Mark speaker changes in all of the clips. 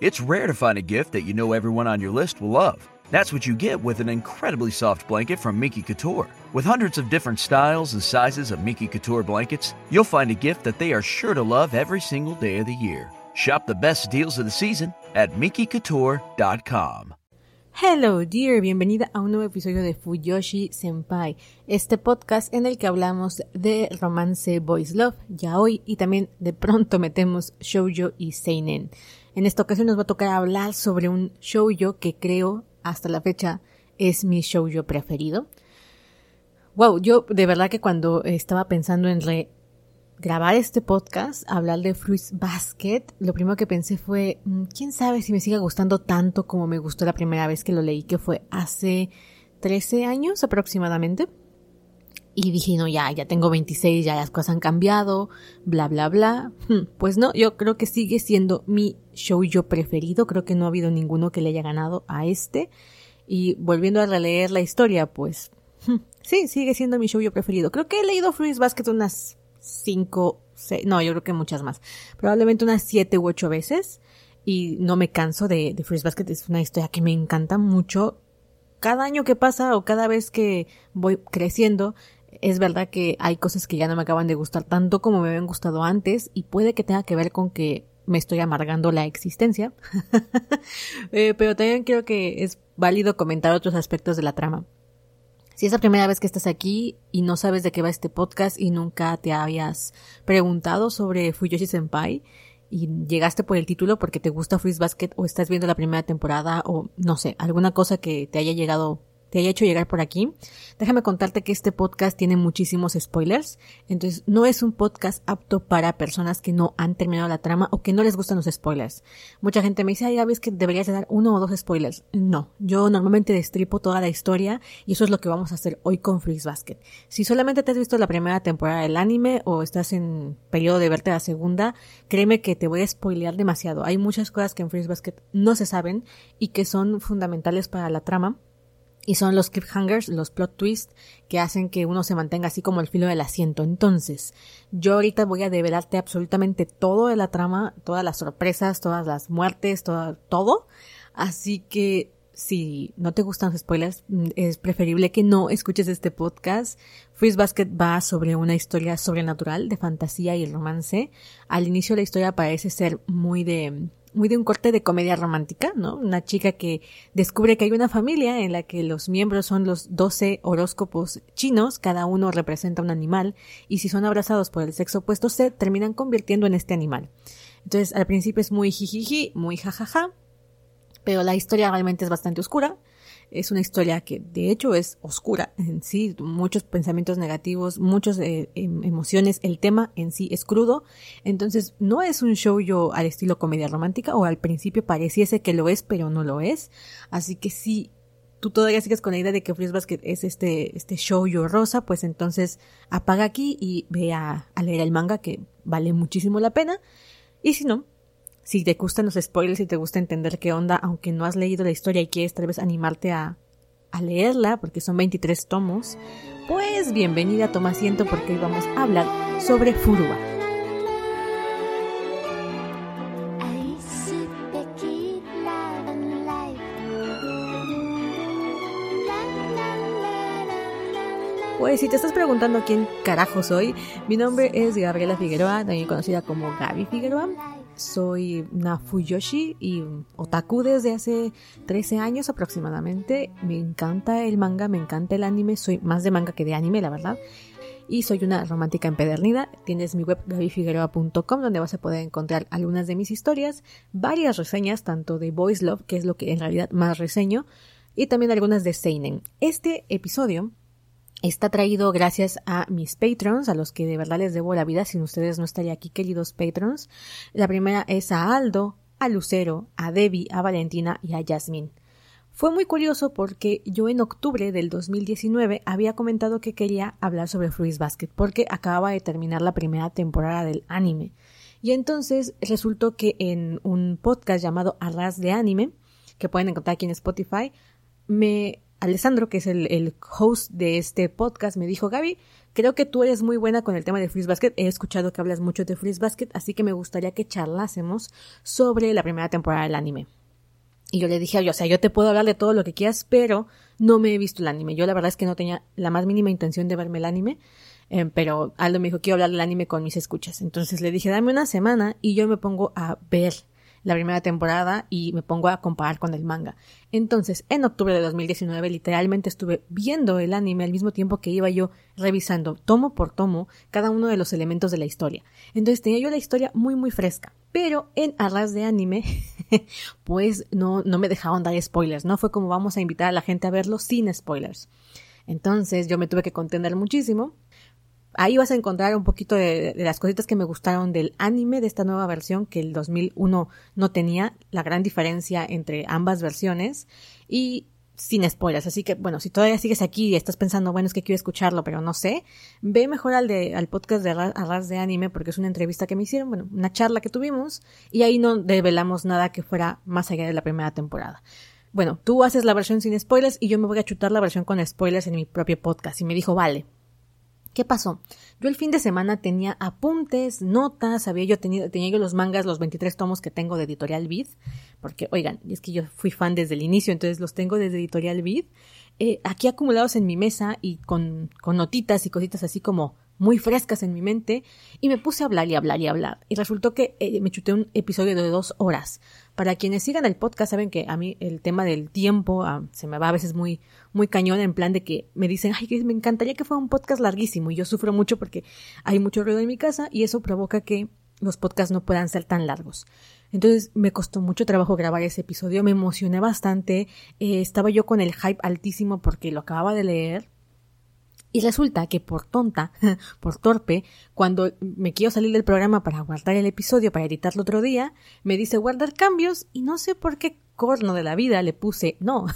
Speaker 1: It's rare to find a gift that you know everyone on your list will love. That's what you get with an incredibly soft blanket from Miki Couture. With hundreds of different styles and sizes of Miki Couture blankets, you'll find a gift that they are sure to love every single day of the year. Shop the best deals of the season at MikiCouture.com.
Speaker 2: Hello dear, bienvenida a un nuevo episodio de Fuyoshi Senpai, este podcast en el que hablamos de romance boys love, ya hoy y también de pronto metemos shoujo y seinen. En esta ocasión nos va a tocar hablar sobre un shoujo que creo hasta la fecha es mi shoujo preferido. Wow, yo de verdad que cuando estaba pensando en grabar este podcast, hablar de Fruits Basket, lo primero que pensé fue, mm, quién sabe si me sigue gustando tanto como me gustó la primera vez que lo leí, que fue hace 13 años aproximadamente. Y dije, no, ya, ya tengo 26, ya las cosas han cambiado, bla, bla, bla. Hmm, pues no, yo creo que sigue siendo mi show yo preferido. Creo que no ha habido ninguno que le haya ganado a este. Y volviendo a releer la historia, pues hmm, sí, sigue siendo mi show yo preferido. Creo que he leído Fruits Basket unas cinco, seis, no, yo creo que muchas más. Probablemente unas siete u ocho veces. Y no me canso de, de Basket. Es una historia que me encanta mucho. Cada año que pasa o cada vez que voy creciendo, es verdad que hay cosas que ya no me acaban de gustar tanto como me habían gustado antes y puede que tenga que ver con que me estoy amargando la existencia. Eh, pero también creo que es válido comentar otros aspectos de la trama. Si es la primera vez que estás aquí y no sabes de qué va este podcast y nunca te habías preguntado sobre Fuyoshi Senpai y llegaste por el título porque te gusta Freeze Basket o estás viendo la primera temporada o no sé, alguna cosa que te haya llegado te haya hecho llegar por aquí, déjame contarte que este podcast tiene muchísimos spoilers, entonces no es un podcast apto para personas que no han terminado la trama o que no les gustan los spoilers. Mucha gente me dice, ay, ves que deberías dar uno o dos spoilers. No, yo normalmente destripo toda la historia y eso es lo que vamos a hacer hoy con Freeze Basket. Si solamente te has visto la primera temporada del anime o estás en periodo de verte la segunda, créeme que te voy a spoilear demasiado. Hay muchas cosas que en Freeze Basket no se saben y que son fundamentales para la trama y son los cliffhangers, los plot twists que hacen que uno se mantenga así como el filo del asiento. Entonces, yo ahorita voy a develarte absolutamente todo de la trama, todas las sorpresas, todas las muertes, todo, todo. Así que si no te gustan los spoilers, mm, es preferible que no escuches este podcast. Freeze Basket va sobre una historia sobrenatural de fantasía y romance. Al inicio la historia parece ser muy de muy de un corte de comedia romántica, ¿no? Una chica que descubre que hay una familia en la que los miembros son los 12 horóscopos chinos, cada uno representa un animal, y si son abrazados por el sexo opuesto se terminan convirtiendo en este animal. Entonces, al principio es muy jijiji, muy jajaja, pero la historia realmente es bastante oscura. Es una historia que de hecho es oscura en sí, muchos pensamientos negativos, muchas eh, em, emociones, el tema en sí es crudo, entonces no es un show yo al estilo comedia romántica o al principio pareciese que lo es pero no lo es, así que si tú todavía sigues con la idea de que Freeze Basket es este, este show yo rosa, pues entonces apaga aquí y ve a leer el manga que vale muchísimo la pena, y si no, si te gustan los spoilers y te gusta entender qué onda, aunque no has leído la historia y quieres tal vez animarte a, a leerla, porque son 23 tomos, pues bienvenida, toma asiento porque hoy vamos a hablar sobre Furuba. Pues si te estás preguntando quién carajo soy, mi nombre es Gabriela Figueroa, también conocida como Gaby Figueroa soy una Fuyoshi y otaku desde hace 13 años aproximadamente. Me encanta el manga, me encanta el anime, soy más de manga que de anime, la verdad. Y soy una romántica empedernida. Tienes mi web gabifigueroa.com donde vas a poder encontrar algunas de mis historias, varias reseñas, tanto de Boys Love, que es lo que en realidad más reseño, y también algunas de Seinen. Este episodio Está traído gracias a mis patrons, a los que de verdad les debo la vida, sin ustedes no estaría aquí, queridos patrons. La primera es a Aldo, a Lucero, a Debbie, a Valentina y a Yasmin. Fue muy curioso porque yo en octubre del 2019 había comentado que quería hablar sobre Fruits Basket porque acababa de terminar la primera temporada del anime. Y entonces resultó que en un podcast llamado Arras de Anime, que pueden encontrar aquí en Spotify, me Alessandro, que es el, el, host de este podcast, me dijo, Gaby, creo que tú eres muy buena con el tema de Freeze Basket. He escuchado que hablas mucho de Freeze Basket, así que me gustaría que charlásemos sobre la primera temporada del anime. Y yo le dije, o sea, yo te puedo hablar de todo lo que quieras, pero no me he visto el anime. Yo la verdad es que no tenía la más mínima intención de verme el anime. Eh, pero Aldo me dijo, quiero hablar del anime con mis escuchas. Entonces le dije, dame una semana y yo me pongo a ver la primera temporada y me pongo a comparar con el manga. Entonces, en octubre de 2019, literalmente estuve viendo el anime al mismo tiempo que iba yo revisando tomo por tomo cada uno de los elementos de la historia. Entonces tenía yo la historia muy muy fresca. Pero en Arras de Anime, pues no, no me dejaban dar spoilers, ¿no? Fue como vamos a invitar a la gente a verlo sin spoilers. Entonces yo me tuve que contener muchísimo ahí vas a encontrar un poquito de, las cositas que me gustaron del anime de esta nueva versión que el 2001 no tenía, la gran diferencia entre ambas versiones y sin spoilers. Así que, bueno, si todavía sigues aquí y estás pensando, bueno, es que quiero escucharlo, pero no sé, ve mejor al, de, al podcast de Arras de Anime porque es una entrevista que me hicieron, bueno, una charla que tuvimos y ahí no develamos nada que fuera más allá de la primera temporada. Bueno, tú haces la versión sin spoilers y yo me voy a chutar la versión con spoilers en mi propio podcast. Y me dijo, vale, ¿Qué pasó? Yo el fin de semana tenía apuntes, notas, había yo tenido, tenía yo los mangas, los 23 tomos que tengo de Editorial Vid, porque, oigan, es que yo fui fan desde el inicio, entonces los tengo desde Editorial Vid, eh, aquí acumulados en mi mesa y con, con notitas y cositas así como muy frescas en mi mente y me puse a hablar y hablar y hablar. Y resultó que eh, me chuté un episodio de dos horas. Para quienes sigan el podcast saben que a mí el tema del tiempo ah, se me va a veces muy, muy cañón en plan de que me dicen, ay, me encantaría que fuera un podcast larguísimo y yo sufro mucho porque hay mucho ruido en mi casa y eso provoca que los podcasts no puedan ser tan largos. Entonces me costó mucho trabajo grabar ese episodio, me emocioné bastante, eh, estaba yo con el hype altísimo porque lo acababa de leer y resulta que por tonta, por torpe, cuando me quiero salir del programa para guardar el episodio, para editarlo otro día, me dice guardar cambios y no sé por qué corno de la vida le puse no.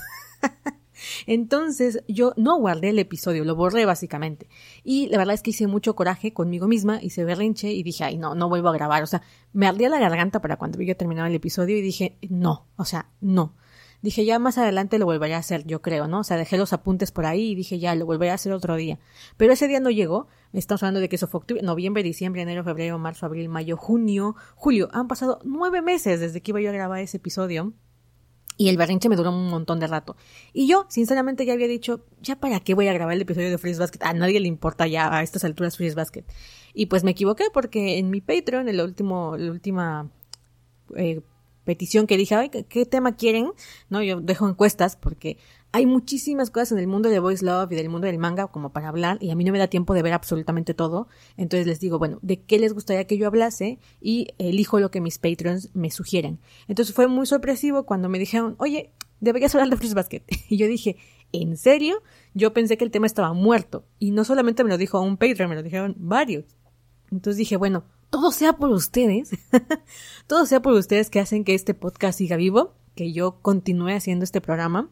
Speaker 2: Entonces yo no guardé el episodio, lo borré básicamente. Y la verdad es que hice mucho coraje conmigo misma, hice berrinche y dije, ay, no, no vuelvo a grabar. O sea, me ardía la garganta para cuando yo terminaba el episodio y dije, no, o sea, no dije ya más adelante lo volveré a hacer, yo creo, ¿no? O sea, dejé los apuntes por ahí y dije ya lo volveré a hacer otro día. Pero ese día no llegó, estamos hablando de que eso fue octubre, noviembre, diciembre, enero, febrero, marzo, abril, mayo, junio, julio. Han pasado nueve meses desde que iba yo a grabar ese episodio. Y el berrinche me duró un montón de rato. Y yo, sinceramente, ya había dicho, ¿ya para qué voy a grabar el episodio de Freeze Basket? A nadie le importa ya a estas alturas Freeze Basket. Y pues me equivoqué porque en mi Patreon, el último, la última eh, petición que dije, Ay, ¿qué, tema quieren? No, yo dejo encuestas porque hay muchísimas cosas en el mundo de Voice Love y del mundo del manga como para hablar y a mí no me da tiempo de ver absolutamente todo. Entonces les digo, bueno, ¿de qué les gustaría que yo hablase? Y elijo lo que mis patrons me sugieren. Entonces fue muy sorpresivo cuando me dijeron, oye, deberías hablar de Fruits Basket. Y yo dije, ¿en serio? Yo pensé que el tema estaba muerto. Y no solamente me lo dijo un patron, me lo dijeron varios. Entonces dije, bueno, todo sea por ustedes, todo sea por ustedes que hacen que este podcast siga vivo, que yo continúe haciendo este programa,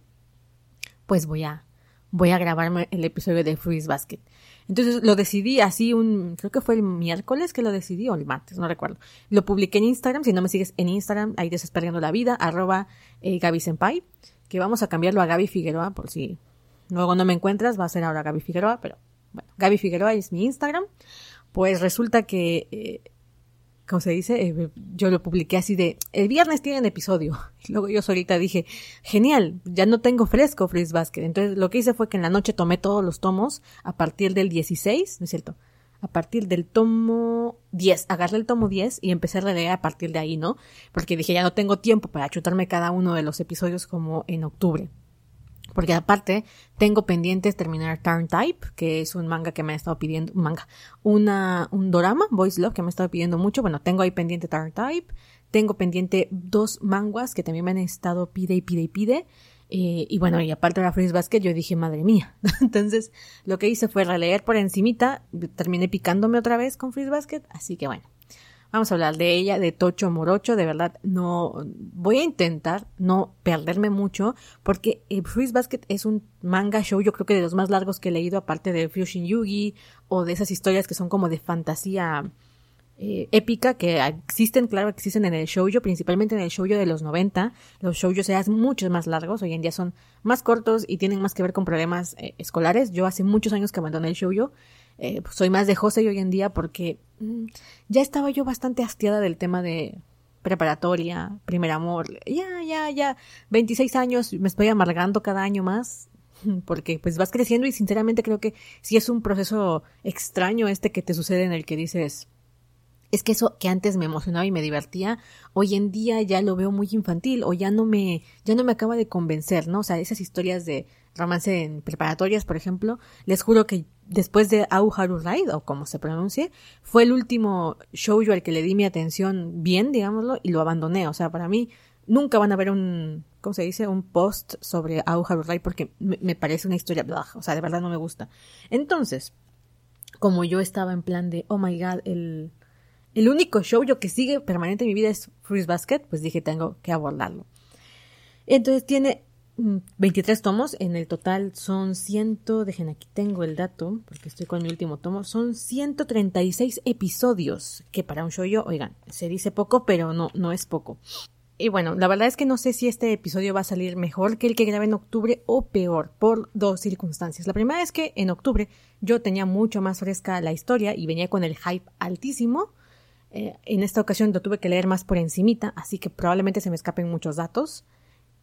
Speaker 2: pues voy a, voy a grabarme el episodio de Freeze Basket. Entonces lo decidí así un, creo que fue el miércoles que lo decidí o el martes, no recuerdo. Lo publiqué en Instagram, si no me sigues en Instagram, ahí desesperando la vida, arroba eh, Gaby Senpai, que vamos a cambiarlo a Gaby Figueroa por si luego no me encuentras, va a ser ahora Gaby Figueroa, pero bueno, Gaby Figueroa es mi Instagram pues resulta que, eh, como se dice, eh, yo lo publiqué así de, el viernes tienen episodio. Y luego yo solita dije, genial, ya no tengo fresco Freeze Basket. Entonces lo que hice fue que en la noche tomé todos los tomos a partir del 16, ¿no es cierto? A partir del tomo 10, agarré el tomo 10 y empecé a leer a partir de ahí, ¿no? Porque dije, ya no tengo tiempo para chutarme cada uno de los episodios como en octubre. Porque aparte, tengo pendientes terminar Turn Type, que es un manga que me ha estado pidiendo, un manga, una, un dorama, Voice Love, que me ha estado pidiendo mucho. Bueno, tengo ahí pendiente Turn Type. Tengo pendiente dos manguas que también me han estado pide y pide y pide. Eh, y bueno, y aparte de la Freeze Basket, yo dije, madre mía. Entonces, lo que hice fue releer por encimita, terminé picándome otra vez con Freeze Basket, así que bueno. Vamos a hablar de ella, de Tocho Morocho. De verdad, no voy a intentar no perderme mucho porque eh, Freeze Basket es un manga show, yo creo que de los más largos que he leído, aparte de Fusion Yugi o de esas historias que son como de fantasía eh, épica que existen, claro, existen en el shoujo, principalmente en el shoujo de los 90. Los shoujos eran muchos más largos, hoy en día son más cortos y tienen más que ver con problemas eh, escolares. Yo hace muchos años que abandoné el shoujo. Eh, soy más de José hoy en día porque mm, ya estaba yo bastante hastiada del tema de preparatoria, primer amor. Ya, ya, ya, 26 años, me estoy amargando cada año más porque pues vas creciendo y sinceramente creo que sí es un proceso extraño este que te sucede en el que dices, es que eso que antes me emocionaba y me divertía, hoy en día ya lo veo muy infantil o ya no me, ya no me acaba de convencer, ¿no? O sea, esas historias de romance en preparatorias, por ejemplo, les juro que después de Au Haru Ride, o como se pronuncie, fue el último show yo al que le di mi atención bien, digámoslo, y lo abandoné. O sea, para mí nunca van a ver un, ¿cómo se dice? Un post sobre Au Haru Ride porque me, parece una historia, o sea, de verdad no me gusta. Entonces, como yo estaba en plan de, oh my god, el, el único show yo que sigue permanente en mi vida es Fruits Basket, pues dije tengo que abordarlo. Entonces tiene 23 mm, tomos, en el total son ciento, dejen aquí tengo el dato, porque estoy con mi último tomo, son 136 episodios, que para un show yo, oigan, se dice poco, pero no, no es poco. Y bueno, la verdad es que no sé si este episodio va a salir mejor que el que grabé en octubre o peor, por dos circunstancias. La primera es que en octubre yo tenía mucho más fresca la historia y venía con el hype altísimo, eh, en esta ocasión lo tuve que leer más por encimita, así que probablemente se me escapen muchos datos.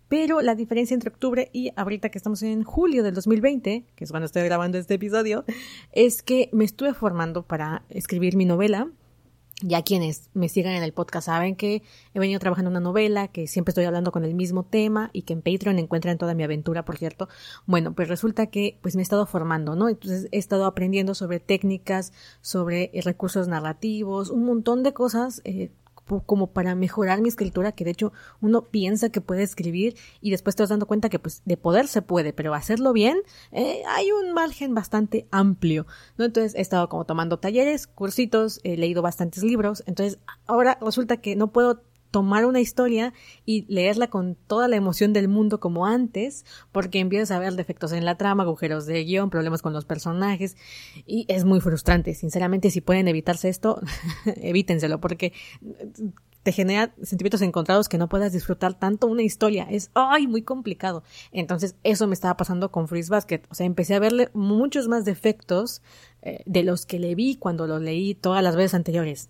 Speaker 2: Pero la diferencia entre octubre y ahorita que estamos en julio del 2020, que es cuando estoy grabando este episodio, es que me estuve formando para escribir mi novela, ya quienes me sigan en el podcast saben que he venido trabajando una novela, que siempre estoy hablando con el mismo tema y que en Patreon encuentran toda mi aventura, por cierto. Bueno, pues resulta que pues me he estado formando, ¿no? Entonces he estado aprendiendo sobre técnicas, sobre eh, recursos narrativos, un montón de cosas eh, como para mejorar mi escritura, que de hecho uno piensa que puede escribir y después te vas dando cuenta que pues de poder se puede, pero hacerlo bien eh, hay un margen bastante amplio, ¿no? Entonces he estado como tomando talleres, cursitos, he leído bastantes libros, entonces ahora resulta que no puedo tomar una historia y leerla con toda la emoción del mundo como antes, porque empiezas a ver defectos en la trama, agujeros de guion, problemas con los personajes, y es muy frustrante. Sinceramente, si pueden evitarse esto, evítenselo, porque te genera sentimientos encontrados que no puedas disfrutar tanto una historia. Es, ay, muy complicado. Entonces, eso me estaba pasando con Freeze Basket. O sea, empecé a verle muchos más defectos eh, de los que le vi cuando lo leí todas las veces anteriores.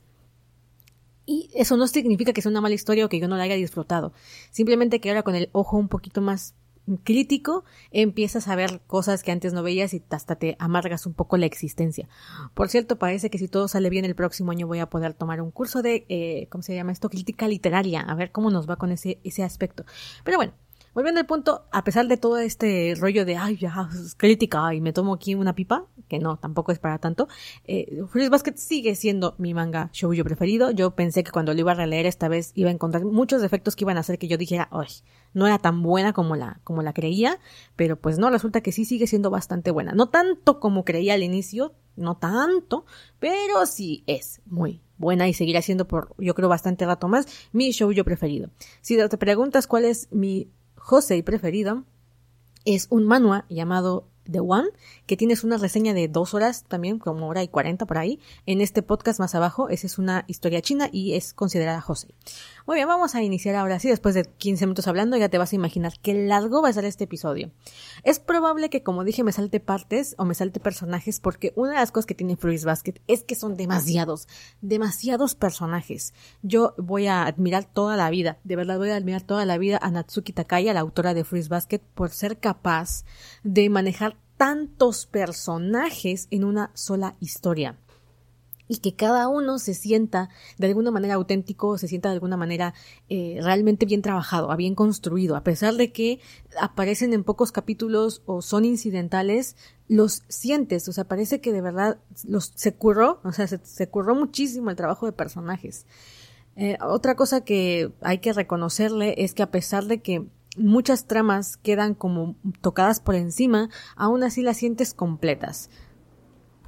Speaker 2: Y eso no significa que sea una mala historia o que yo no la haya disfrutado. Simplemente que ahora con el ojo un poquito más crítico empiezas a ver cosas que antes no veías y hasta te amargas un poco la existencia. Por cierto, parece que si todo sale bien el próximo año voy a poder tomar un curso de, eh, ¿cómo se llama esto? Crítica literaria, a ver cómo nos va con ese, ese aspecto. Pero bueno, Volviendo al punto, a pesar de todo este rollo de, ay, ya, es crítica y me tomo aquí una pipa, que no, tampoco es para tanto, eh, Basket sigue siendo mi manga shoujo preferido. Yo pensé que cuando lo iba a releer esta vez iba a encontrar muchos defectos que iban a hacer que yo dijera, ay, no era tan buena como la, como la creía, pero pues no, resulta que sí sigue siendo bastante buena. No tanto como creía al inicio, no tanto, pero sí es muy buena y seguirá siendo por, yo creo, bastante rato más mi shoujo preferido. Si te preguntas cuál es mi José preferido es un manhwa llamado The One, que tienes una reseña de dos horas también, como hora y cuarenta por ahí. En este podcast más abajo, esa es una historia china y es considerada José. Muy bien, vamos a iniciar ahora sí. Después de 15 minutos hablando, ya te vas a imaginar qué largo va a ser este episodio. Es probable que, como dije, me salte partes o me salte personajes, porque una de las cosas que tiene Fruits Basket es que son demasiados, demasiados personajes. Yo voy a admirar toda la vida, de verdad voy a admirar toda la vida a Natsuki Takaya, la autora de Fruits Basket, por ser capaz de manejar tantos personajes en una sola historia. Y que cada uno se sienta de alguna manera auténtico, se sienta de alguna manera eh, realmente bien trabajado, bien construido, a pesar de que aparecen en pocos capítulos o son incidentales, los sientes, o sea, parece que de verdad se curró, o sea, se, curró muchísimo el trabajo de personajes. Eh, otra cosa que hay que reconocerle es que a pesar de que muchas tramas quedan como tocadas por encima, aún así las sientes completas.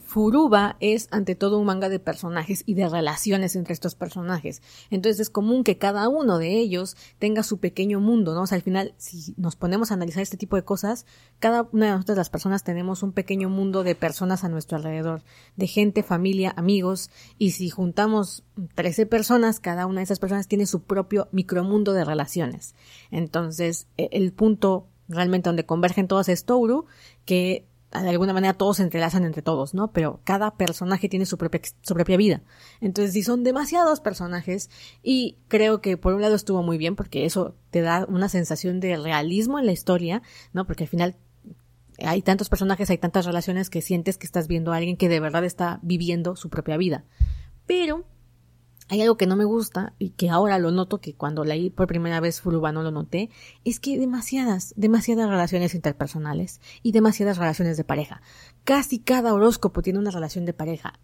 Speaker 2: Furuba es ante todo un manga de personajes y de relaciones entre estos personajes. Entonces es común que cada uno de ellos tenga su pequeño mundo, ¿no? O sea, al final, si nos ponemos a analizar este tipo de cosas, cada una de nosotras las personas tenemos un pequeño mundo de personas a nuestro alrededor, de gente, familia, amigos, y si juntamos 13 personas, cada una de esas personas tiene su propio micromundo de relaciones. Entonces, e, el punto realmente donde convergen todos es Touru, que de alguna manera todos se entrelazan entre todos, ¿no? Pero cada personaje tiene su propia, su propia vida. Entonces, si son demasiados personajes, y creo que por un lado estuvo muy bien, porque eso te da una sensación de realismo en la historia, ¿no? Porque al final hay tantos personajes, hay tantas relaciones que sientes que estás viendo a alguien que de verdad está viviendo su propia vida. Pero hay algo que no me gusta y que ahora lo noto que cuando leí por primera vez Furuba no lo noté, es que demasiadas, demasiadas relaciones interpersonales y demasiadas relaciones de pareja. Casi cada horóscopo tiene una relación de pareja.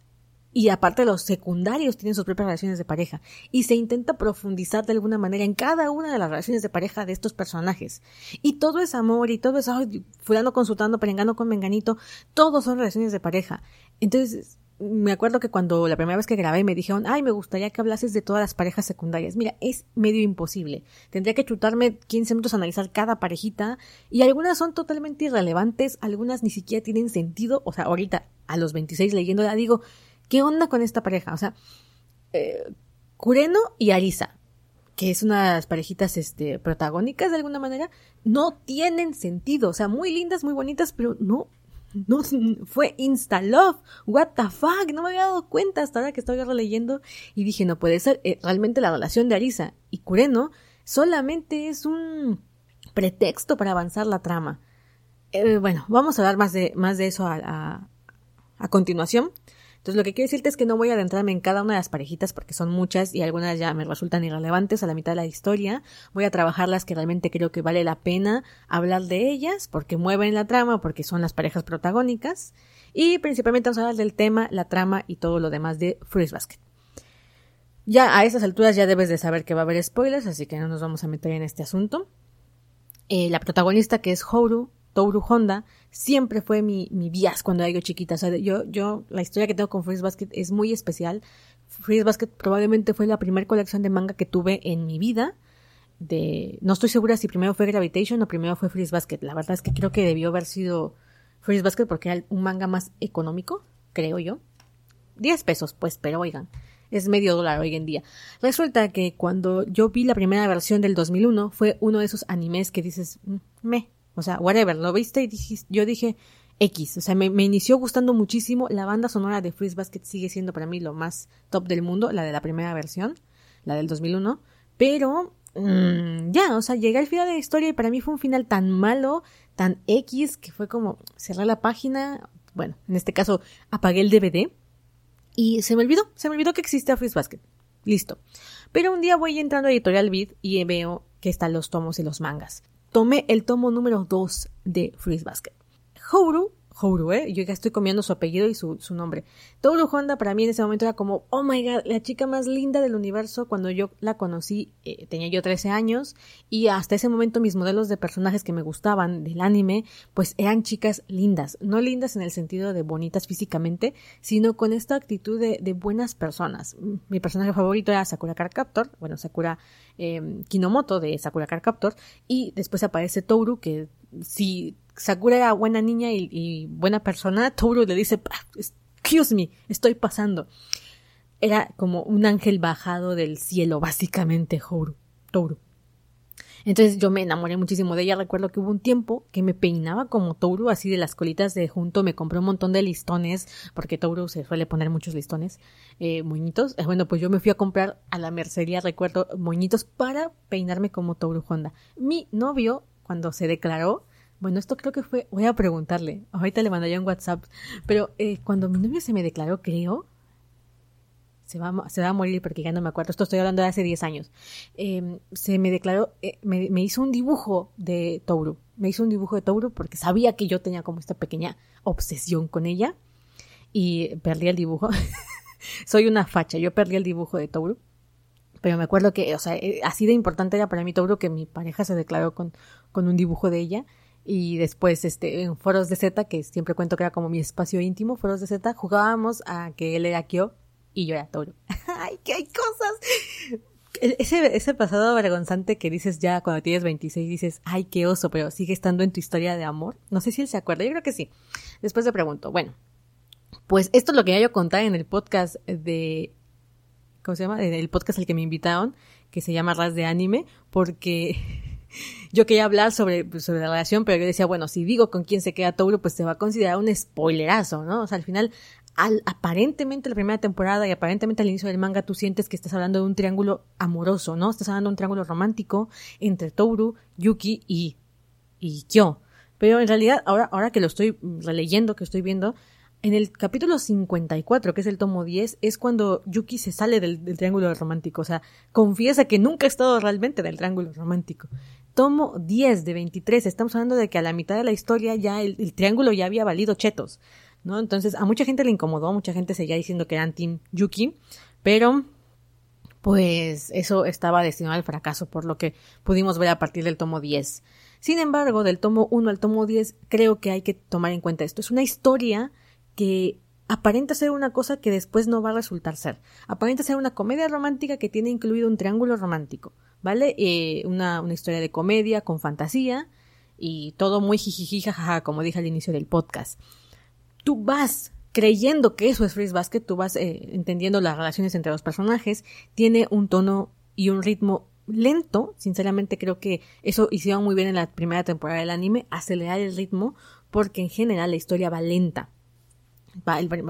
Speaker 2: Y aparte los secundarios tienen sus propias relaciones de pareja. Y se intenta profundizar de alguna manera en cada una de las relaciones de pareja de estos personajes. Y todo es amor y todo es, ay, fulano consultando, perengano con menganito. Todos son relaciones de pareja. Entonces, me acuerdo que cuando la primera vez que grabé me dijeron, ay, me gustaría que hablases de todas las parejas secundarias. Mira, es medio imposible. Tendría que chutarme 15 minutos a analizar cada parejita y algunas son totalmente irrelevantes, algunas ni siquiera tienen sentido. O sea, ahorita a los 26 leyéndola digo, ¿qué onda con esta pareja? O sea, eh, Kureno y Arisa, que es una de las parejitas este, protagónicas de alguna manera, no tienen sentido. O sea, muy lindas, muy bonitas, pero no no, fue Insta Love. What the fuck? No me había dado cuenta hasta ahora que estoy releyendo y dije, no puede ser. Eh, realmente la relación de Arisa y Kureno solamente es un pretexto para avanzar la trama. Eh, bueno, vamos a hablar más de, más de eso a, a continuación. Entonces, lo que quiero decirte es que no voy a adentrarme en cada una de las parejitas porque son muchas y algunas ya me resultan irrelevantes a la mitad de la historia. Voy a trabajar las que realmente creo que vale la pena hablar de ellas porque mueven la trama, porque son las parejas protagónicas. Y principalmente vamos a hablar del tema, la trama y todo lo demás de Fruits Basket. Ya a esas alturas ya debes de saber que va a haber spoilers, así que no nos vamos a meter en este asunto. Eh, la protagonista que es Horu Toru Honda siempre fue mi, mi cuando era yo chiquita. O sea, yo, yo, la historia que tengo con Freeze Basket es muy especial. Freeze Basket probablemente fue la primera colección de manga que tuve en mi vida. De, no estoy segura si primero fue Gravitation o primero fue Freeze Basket. La verdad es que creo que debió haber sido Freeze Basket porque era un manga más económico, creo yo. 10 pesos, pues, pero oigan, es medio dólar hoy en día. Resulta que cuando yo vi la primera versión del 2001 fue uno de esos animes que dices, mm, me, o sea, whatever, lo viste y yo dije X. O sea, me, inició gustando muchísimo. La banda sonora de Freeze Basket sigue siendo para mí lo más top del mundo, la de la primera versión, la del 2001. Pero mm, ya, o sea, llegué al final de la historia y para mí fue un final tan malo, tan X, que fue como cerrar la página. Bueno, en este caso apagué el DVD y se me olvidó, se me olvidó que existe Freeze Basket. Listo. Pero un día voy entrando a Editorial Beat y veo que están los tomos y los mangas tomé el tomo número 2 de Freeze Basket. Houru Houru, ¿eh? Yo ya estoy comiendo su apellido y su, su, nombre. Toru Honda para mí en ese momento era como, oh my god, la chica más linda del universo. Cuando yo la conocí, eh, tenía yo 13 años y hasta ese momento mis modelos de personajes que me gustaban del anime, pues eran chicas lindas. No lindas en el sentido de bonitas físicamente, sino con esta actitud de, buenas personas. Mi personaje favorito era Sakura Captor, bueno, Sakura eh, Kinomoto de Sakura Card Captor, y después aparece Toru, que si Sakura era buena niña y, buena persona, Toru le dice, excuse me, estoy pasando. Era como un ángel bajado del cielo, básicamente, Toru. Entonces yo me enamoré muchísimo de ella. Recuerdo que hubo un tiempo que me peinaba como Toru, así de las colitas de junto. Me compré un montón de listones, porque Toru se suele poner muchos listones, eh, moñitos. Eh, bueno, pues yo me fui a comprar a la mercería, recuerdo, moñitos para peinarme como Toru Honda. Mi novio, cuando se declaró, bueno, esto creo que fue, voy a preguntarle, ahorita le mandé un WhatsApp, pero eh, cuando mi novio se me declaró, creo, se va, se va a morir porque ya no me acuerdo, esto estoy hablando de hace 10 años, em, se me declaró, eh, me, me, hizo un dibujo de Touru, me hizo un dibujo de Touru porque sabía que yo tenía como esta pequeña obsesión con ella. Y perdí el dibujo. Soy una facha, yo perdí el dibujo de Touru pero me acuerdo que, o sea, eh, así de importante era para mí Touro que mi pareja se declaró con, con un dibujo de ella y después este en foros de Z, que siempre cuento que era como mi espacio íntimo, foros de Z, jugábamos a que él era Kyo y yo era Toru. ¡Ay, que hay cosas! Ese, ese pasado vergonzante que dices ya cuando tienes 26, dices, ay, qué oso, pero sigue estando en tu historia de amor. No sé si él se acuerda, yo creo que sí. Después le pregunto, bueno, pues esto es lo que yo contar en el podcast de, ¿cómo se llama? El podcast al que me invitaron, que se llama Ras de Anime, porque yo quería hablar sobre, pues, sobre la relación, pero yo decía, bueno, si digo con quién se queda Touro, pues se va a considerar un spoilerazo, ¿no? O sea, al final, al, aparentemente la primera temporada y aparentemente al inicio del manga tú sientes que estás hablando de un triángulo amoroso, ¿no? Estás hablando de un triángulo romántico entre Touru, Yuki y, y Kyo. Pero en realidad, ahora, ahora que lo estoy releyendo, que estoy viendo, en el capítulo 54, que es el tomo 10, es cuando Yuki se sale del, triángulo romántico, o sea, confiesa que nunca ha estado realmente en el triángulo romántico. Tomo 10 de 23, estamos hablando de que a la mitad de la historia ya el, triángulo ya había valido chetos, ¿no? Entonces, a mucha gente le incomodó, mucha gente seguía diciendo que eran Team Yuki, pero pues eso estaba destinado al fracaso, por lo que pudimos ver a partir del tomo 10. Sin embargo, del tomo 1 al tomo 10, creo que hay que tomar en cuenta esto. Es una historia que aparenta ser una cosa que después no va a resultar ser. Aparenta ser una comedia romántica que tiene incluido un triángulo romántico, ¿vale? Eh, una, una, historia de comedia con fantasía y todo muy jijiji jajaja, como dije al inicio del podcast. Tú vas creyendo que eso es Freeze Basket, tú vas eh, entendiendo las relaciones entre los personajes, tiene un tono y un ritmo lento, sinceramente creo que eso hicieron muy bien en la primera temporada del anime, acelerar el ritmo, porque en general la historia va lenta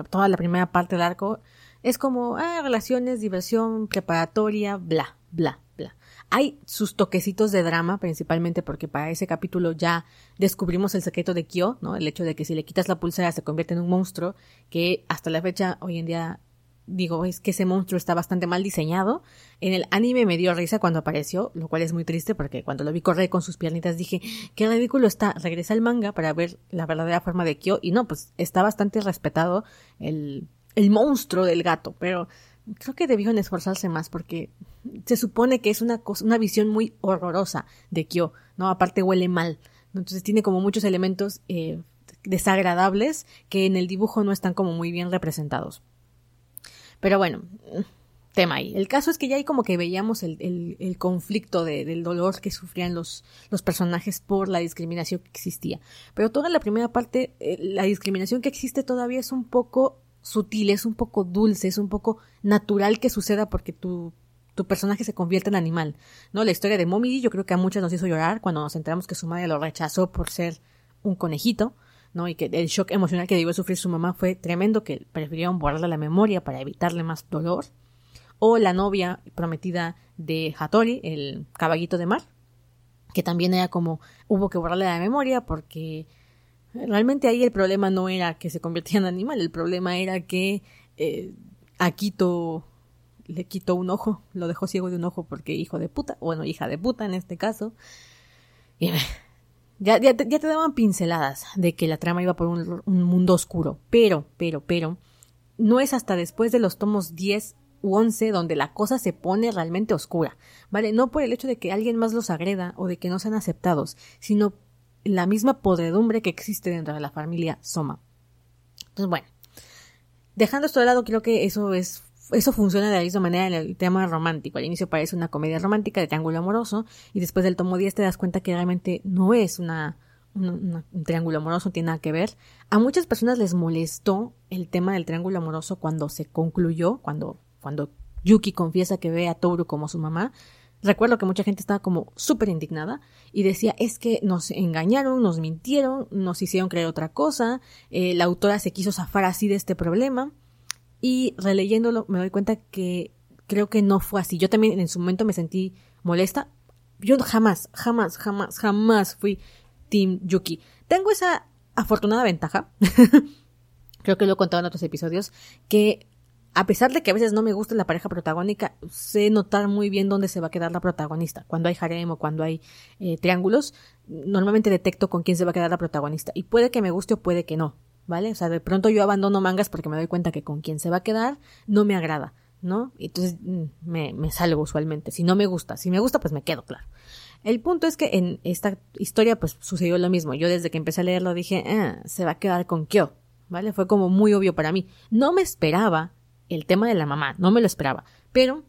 Speaker 2: toda la primera parte del arco es como ah, relaciones, diversión, preparatoria, bla, bla, bla. Hay sus toquecitos de drama, principalmente porque para ese capítulo ya descubrimos el secreto de Kyo, ¿no? El hecho de que si le quitas la pulsera se convierte en un monstruo, que hasta la fecha, hoy en día, digo, es que ese monstruo está bastante mal diseñado. En el anime me dio risa cuando apareció, lo cual es muy triste porque cuando lo vi correr con sus piernitas dije, qué ridículo está. Regresa al manga para ver la verdadera forma de Kyo y no, pues está bastante respetado el, el monstruo del gato, pero creo que debieron esforzarse más porque se supone que es una cosa, una visión muy horrorosa de Kyo, ¿no? Aparte huele mal. Entonces tiene como muchos elementos eh, desagradables que en el dibujo no están como muy bien representados. Pero bueno, tema ahí. El caso es que ya ahí como que veíamos el, el, conflicto del dolor que sufrían los, los personajes por la discriminación que existía. Pero toda la primera parte, eh, la discriminación que existe todavía es un poco sutil, es un poco dulce, es un poco natural que suceda porque tu, tu personaje se convierte en animal. ¿No? La historia de Momiji yo creo que a muchas nos hizo llorar cuando nos enteramos que su madre lo rechazó por ser un conejito. ¿No? Y que el shock emocional que debió sufrir su mamá fue tremendo, que prefirieron borrarle la memoria para evitarle más dolor. O la novia prometida de Hattori, el caballito de mar, que también era como hubo que borrarle la memoria porque realmente ahí el problema no era que se convirtiera en animal, el problema era que eh, Akito le quitó un ojo, lo dejó ciego de un ojo porque hijo de puta, bueno, hija de puta en este caso. Y ya, ya, ya te daban pinceladas de que la trama iba por un, mundo oscuro, pero, pero, pero, no es hasta después de los tomos 10 u 11 donde la cosa se pone realmente oscura, ¿vale? No por el hecho de que alguien más los agreda o de que no sean aceptados, sino la misma podredumbre que existe dentro de la familia Soma. Entonces, bueno, dejando esto de lado, creo que eso es eso funciona de la misma manera en el tema romántico. Al inicio parece una comedia romántica de triángulo amoroso y después del tomo 10 te das cuenta que realmente no es una, un triángulo amoroso, no tiene nada que ver. A muchas personas les molestó el tema del triángulo amoroso cuando se concluyó, cuando, cuando Yuki confiesa que ve a Toru como su mamá. Recuerdo que mucha gente estaba como súper indignada y decía es que nos engañaron, nos mintieron, nos hicieron creer otra cosa, eh, la autora se quiso zafar así de este problema. Y releyéndolo me doy cuenta que creo que no fue así. Yo también en su momento me sentí molesta. Yo jamás, jamás, jamás, jamás fui Team Yuki. Tengo esa afortunada ventaja, creo que lo he contado en otros episodios, que a pesar de que a veces no me gusta la pareja protagónica, sé notar muy bien dónde se va a quedar la protagonista. Cuando hay harem o cuando hay eh, triángulos, normalmente detecto con quién se va a quedar la protagonista. Y puede que me guste o puede que no. ¿Vale? O sea, de pronto yo abandono mangas porque me doy cuenta que con quien se va a quedar no me agrada, ¿no? Entonces mm, me, me salgo usualmente. Si no me gusta, si me gusta, pues me quedo, claro. El punto es que en esta historia pues sucedió lo mismo. Yo desde que empecé a leerlo dije, ah, se va a quedar con Kyo, ¿vale? Fue como muy obvio para mí. No me esperaba el tema de la mamá, no me lo esperaba, pero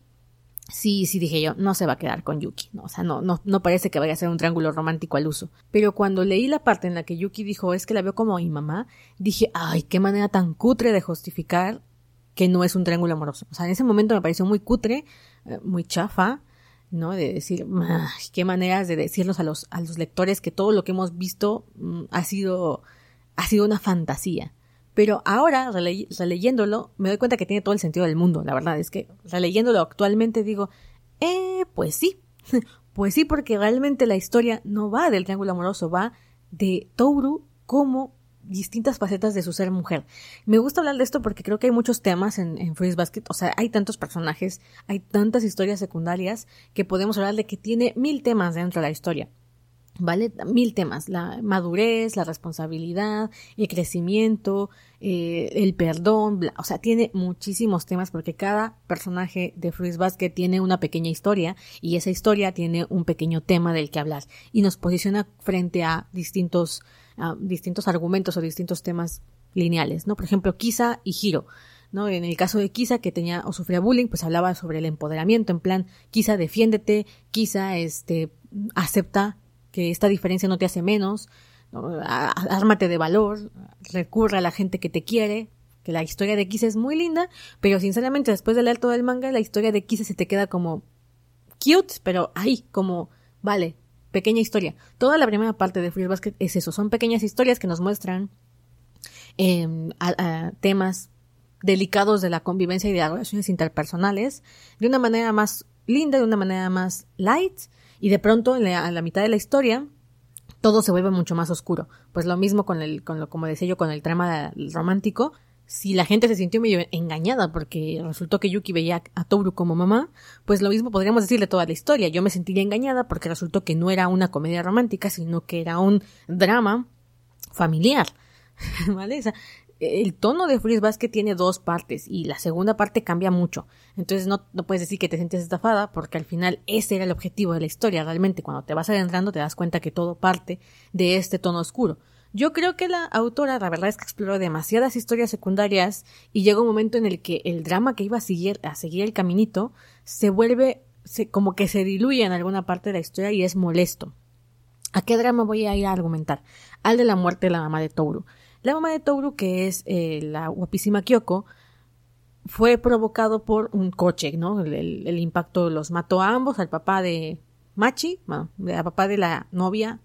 Speaker 2: sí, sí dije yo, no se va a quedar con Yuki, ¿no? O sea, no, no, no parece que vaya a ser un triángulo romántico al uso. Pero cuando leí la parte en la que Yuki dijo, es que la veo como mi mamá, dije, ay, qué manera tan cutre de justificar que no es un triángulo amoroso. O sea, en ese momento me pareció muy cutre, eh, muy chafa, ¿no? De decir, qué maneras de decirnos a los, a los lectores que todo lo que hemos visto mm, ha sido, ha sido una fantasía. Pero ahora, releyéndolo, me doy cuenta que tiene todo el sentido del mundo. La verdad es que releyéndolo actualmente digo, eh, pues sí. pues sí, porque realmente la historia no va del triángulo amoroso, va de Touru como distintas facetas de su ser mujer. Me gusta hablar de esto porque creo que hay muchos temas en, en Freeze Basket, o sea, hay tantos personajes, hay tantas historias secundarias que podemos hablar de que tiene mil temas dentro de la historia. ¿Vale? Mil temas, la madurez, la responsabilidad, el crecimiento, eh, el perdón, o sea, tiene muchísimos temas porque cada personaje de Fruits Basket tiene una pequeña historia y esa historia tiene un pequeño tema del que hablar y nos posiciona frente a distintos, distintos argumentos o distintos temas lineales, ¿no? Por ejemplo, Kisa y Hiro. ¿no? En el caso de Kisa, que tenía o sufría bullying, pues hablaba sobre el empoderamiento, en plan, Kisa defiéndete, Kisa este, acepta que esta diferencia no te hace menos, ármate de valor, recurre a la gente que te quiere, que la historia de Kise es muy linda, pero sinceramente después de leer todo el manga, la historia de Kise se te queda como cute, pero ahí, como, vale, pequeña historia. Toda la primera parte de Free Basket es eso, son pequeñas historias que nos muestran em, temas delicados de la convivencia y de las relaciones interpersonales de una manera más linda, de una manera más light, y de pronto, a la mitad de la historia, todo se vuelve mucho más oscuro. Pues lo mismo con el, con lo, como decía yo, con el trama romántico. Si la gente se sintió medio engañada porque resultó que Yuki veía a Toru como mamá, pues lo mismo podríamos decirle toda la historia. Yo me sentiría engañada porque resultó que no era una comedia romántica, sino que era un drama familiar. ¿Vale? El tono de Freeze Basket tiene dos partes y la segunda parte cambia mucho. Entonces no, no, puedes decir que te sientes estafada porque al final ese era el objetivo de la historia. Realmente cuando te vas adentrando te das cuenta que todo parte de este tono oscuro. Yo creo que la autora la verdad es que exploró demasiadas historias secundarias y llega un momento en el que el drama que iba a seguir, a seguir el caminito se vuelve se, como que se diluye en alguna parte de la historia y es molesto. ¿A qué drama voy a ir a argumentar? Al de la muerte de la mamá de Toru. La mamá de Toru, que es eh, la guapísima Kyoko, fue provocado por un coche, ¿no? El, impacto los mató a ambos, al papá de Machi, bueno, al papá de la novia.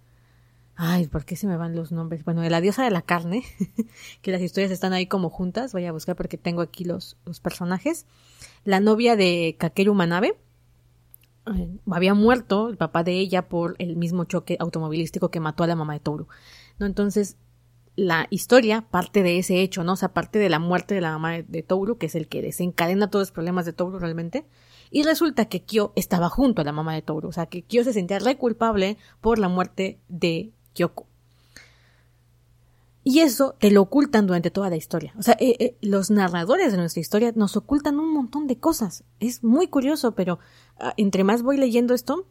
Speaker 2: Ay, ¿por qué se me van los nombres? Bueno, de la diosa de la carne, que las historias están ahí como juntas. Voy a buscar porque tengo aquí los, los personajes. La novia de Kakeru Manabe. Había muerto el papá de ella por el mismo choque automovilístico que mató a la mamá de Toru. ¿no? Entonces, la historia parte de ese hecho, ¿no? O sea, parte de la muerte de la mamá de, Touru, que es el que desencadena todos los problemas de Touru realmente. Y resulta que Kyo estaba junto a la mamá de Touru. O sea, que Kyo se sentía re culpable por la muerte de Kyoko. Y eso te lo ocultan durante toda la historia. O sea, eh, eh, los narradores de nuestra historia nos ocultan un montón de cosas. Es muy curioso, pero ah, entre más voy leyendo esto,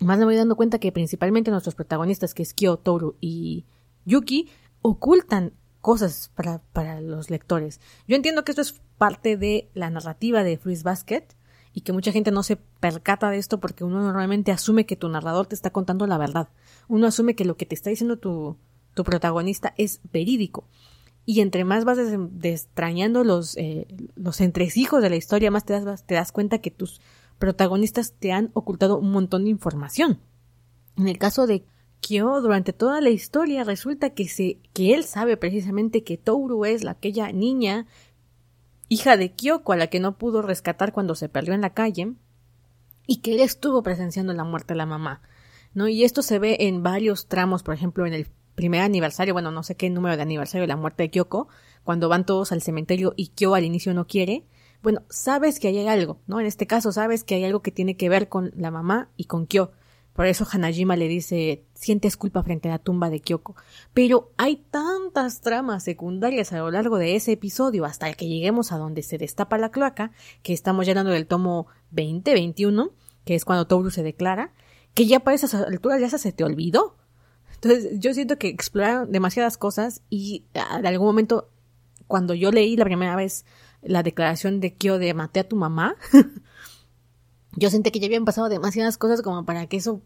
Speaker 2: más me voy dando cuenta que principalmente nuestros protagonistas, que es Kyo, Toru y Yuki, ocultan cosas para, para los lectores. Yo entiendo que esto es parte de la narrativa de Freeze Basket y que mucha gente no se percata de esto porque uno normalmente asume que tu narrador te está contando la verdad. Uno asume que lo que te está diciendo tu, tu protagonista es verídico. Y entre más vas destrañando los, eh, los entresijos de la historia, más te das, te das cuenta que tus protagonistas te han ocultado un montón de información. En el caso de Kyo durante toda la historia resulta que se que él sabe precisamente que Touru es la, aquella niña hija de Kyoko a la que no pudo rescatar cuando se perdió en la calle y que él estuvo presenciando la muerte de la mamá. ¿No? Y esto se ve en varios tramos, por ejemplo, en el primer aniversario, bueno, no sé qué número de aniversario de la muerte de Kyoko, cuando van todos al cementerio y Kyo al inicio no quiere, bueno, sabes que hay algo, ¿no? En este caso sabes que hay algo que tiene que ver con la mamá y con Kyo. Por eso Hanajima le dice, sientes culpa frente a la tumba de Kyoko. Pero hay tantas tramas secundarias a lo largo de ese episodio hasta que lleguemos a donde se destapa la cloaca, que estamos llenando del tomo 20-21, que es cuando Toru se declara, que ya para esas alturas ya se te olvidó. Entonces, yo siento que exploraron demasiadas cosas y ah, en algún momento, cuando yo leí la primera vez la declaración de Kyo de maté a tu mamá, yo sentí que ya habían pasado demasiadas cosas como para que eso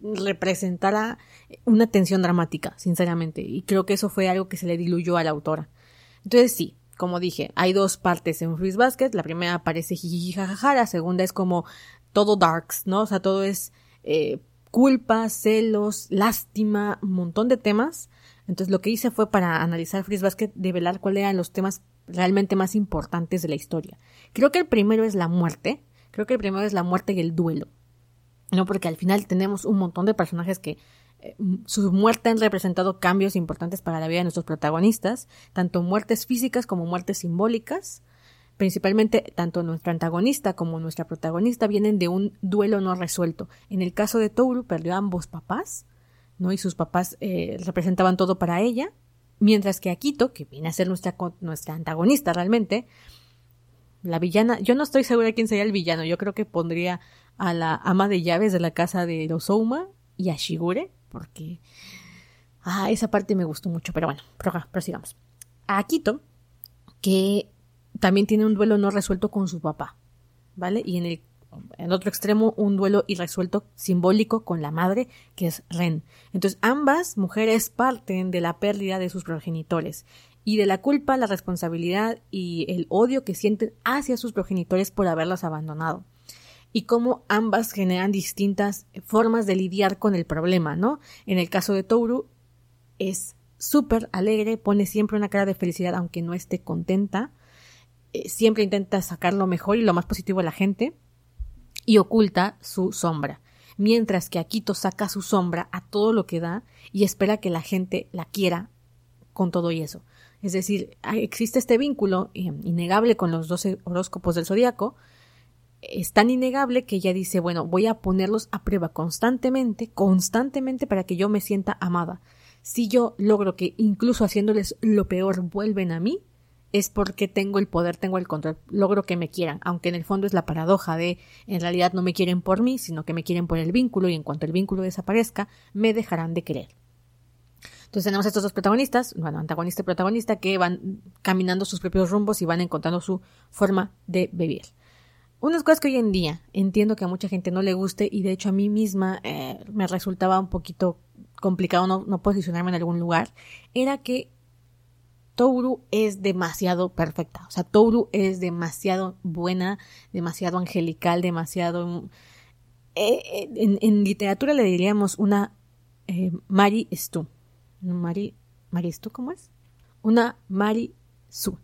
Speaker 2: representara una tensión dramática, sinceramente. Y creo que eso fue algo que se le diluyó a la autora. Entonces sí, como dije, hay dos partes en Freeze Basket. La primera parece jiji jajaja, la segunda es como todo darks, ¿no? O sea, todo es eh, culpa, celos, lástima, un montón de temas. Entonces lo que hice fue para analizar Freeze Basket, develar cuáles eran los temas realmente más importantes de la historia. Creo que el primero es la muerte. Creo que el primero es la muerte y el duelo. No, porque al final tenemos un montón de personajes que eh, su muerte han representado cambios importantes para la vida de nuestros protagonistas, tanto muertes físicas como muertes simbólicas. Principalmente, tanto nuestro antagonista como nuestra protagonista vienen de un duelo no resuelto. En el caso de Touru, perdió a ambos papás, ¿no? Y sus papás eh, representaban todo para ella, mientras que Akito, que viene a ser nuestra, nuestra antagonista realmente, la villana, yo no estoy segura de quién sería el villano, yo creo que pondría a la ama de llaves de la casa de los y a Shigure, porque ah, esa parte me gustó mucho, pero bueno, prosigamos. A Akito, que también tiene un duelo no resuelto con su papá, ¿vale? Y en el en otro extremo un duelo irresuelto simbólico con la madre, que es Ren. Entonces ambas mujeres parten de la pérdida de sus progenitores y de la culpa, la responsabilidad y el odio que sienten hacia sus progenitores por haberlas abandonado y cómo ambas generan distintas formas de lidiar con el problema, ¿no? En el caso de Touru es súper alegre, pone siempre una cara de felicidad aunque no esté contenta, eh, siempre intenta sacar lo mejor y lo más positivo a la gente y oculta su sombra, mientras que Akito saca su sombra a todo lo que da y espera que la gente la quiera con todo y eso. Es decir, existe este vínculo eh, innegable con los doce horóscopos del zodiaco, es tan innegable que ella dice, bueno, voy a ponerlos a prueba constantemente, constantemente para que yo me sienta amada. Si yo logro que incluso haciéndoles lo peor vuelven a mí, es porque tengo el poder, tengo el control, logro que me quieran, aunque en el fondo es la paradoja de en realidad no me quieren por mí, sino que me quieren por el vínculo y en cuanto el vínculo desaparezca, me dejarán de querer. Entonces tenemos estos dos protagonistas, bueno, antagonista y protagonista, que van caminando sus propios rumbos y van encontrando su forma de vivir. Unas cosas que hoy en día entiendo que a mucha gente no le guste y de hecho a mí misma eh, me resultaba un poquito complicado no, posicionarme en algún lugar, era que Touru es demasiado perfecta. O sea, Touru es demasiado buena, demasiado angelical, demasiado... Eh, eh, en, literatura le diríamos una Mari Stu. Mari, Mari Stu, ¿cómo es? Una Mari Su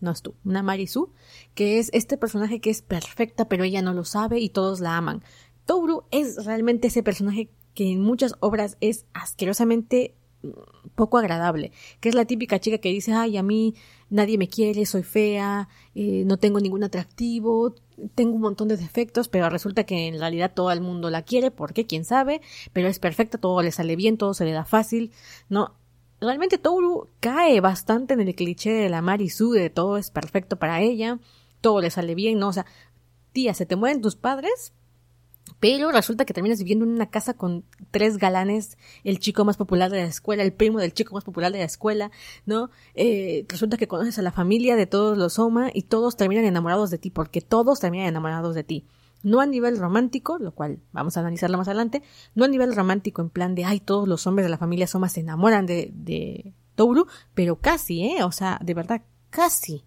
Speaker 2: no es tú, una Marisu, que es este personaje que es perfecta, pero ella no lo sabe y todos la aman. Touru es realmente ese personaje que en muchas obras es asquerosamente mm, poco agradable, que es la típica chica que dice, ay, a mí nadie me quiere, soy fea, eh, no tengo ningún atractivo, tengo un montón de defectos, pero resulta que en realidad todo el mundo la quiere, porque quién sabe, pero es perfecta, todo le sale bien, todo se le da fácil, ¿no? realmente Toru cae bastante en el cliché de la Marisu, de todo es perfecto para ella, todo le sale bien, ¿no? O sea, tía, se te mueren tus padres, pero resulta que terminas viviendo en una casa con tres galanes, el chico más popular de la escuela, el primo del chico más popular de la escuela, ¿no? Eh, resulta que conoces a la familia de todos los Soma y todos terminan enamorados de ti, porque todos terminan enamorados de ti no a nivel romántico, lo cual vamos a analizarlo más adelante, no a nivel romántico en plan de, ay, todos los hombres de la familia Soma se enamoran de, de Touru, pero casi, ¿eh? O sea, de verdad, casi.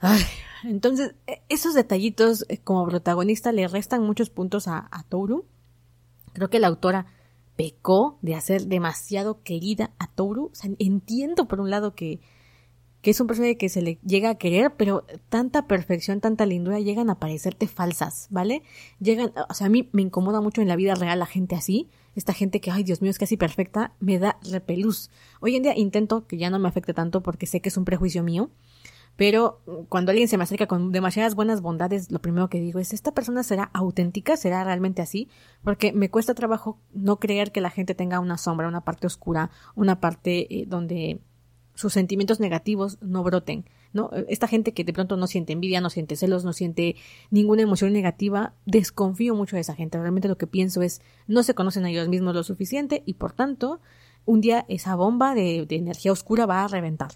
Speaker 2: Ay, entonces, e, esos detallitos eh, como protagonista le restan muchos puntos a, a. Creo que la autora pecó de hacer demasiado querida a Touru. O sea, entiendo por un lado que que es un personaje que se le llega a querer, pero tanta perfección, tanta lindura llegan a parecerte falsas, ¿vale? Llegan, o sea, a mí me incomoda mucho en la vida real la gente así, esta gente que, ay Dios mío, es casi perfecta, me da repelús. Hoy en día intento que ya no me afecte tanto porque sé que es un prejuicio mío, pero cuando alguien se me acerca con demasiadas buenas bondades, lo primero que digo es, ¿esta persona será auténtica? ¿Será realmente así? Porque me cuesta trabajo no creer que la gente tenga una sombra, una parte oscura, una parte eh, donde sus sentimientos negativos no broten. ¿no? Esta gente que de pronto no siente envidia, no siente celos, no siente ninguna emoción negativa, desconfío mucho de esa gente. Realmente lo que pienso es, no se conocen a ellos mismos lo suficiente y por tanto, un día esa bomba de energía oscura va a reventar.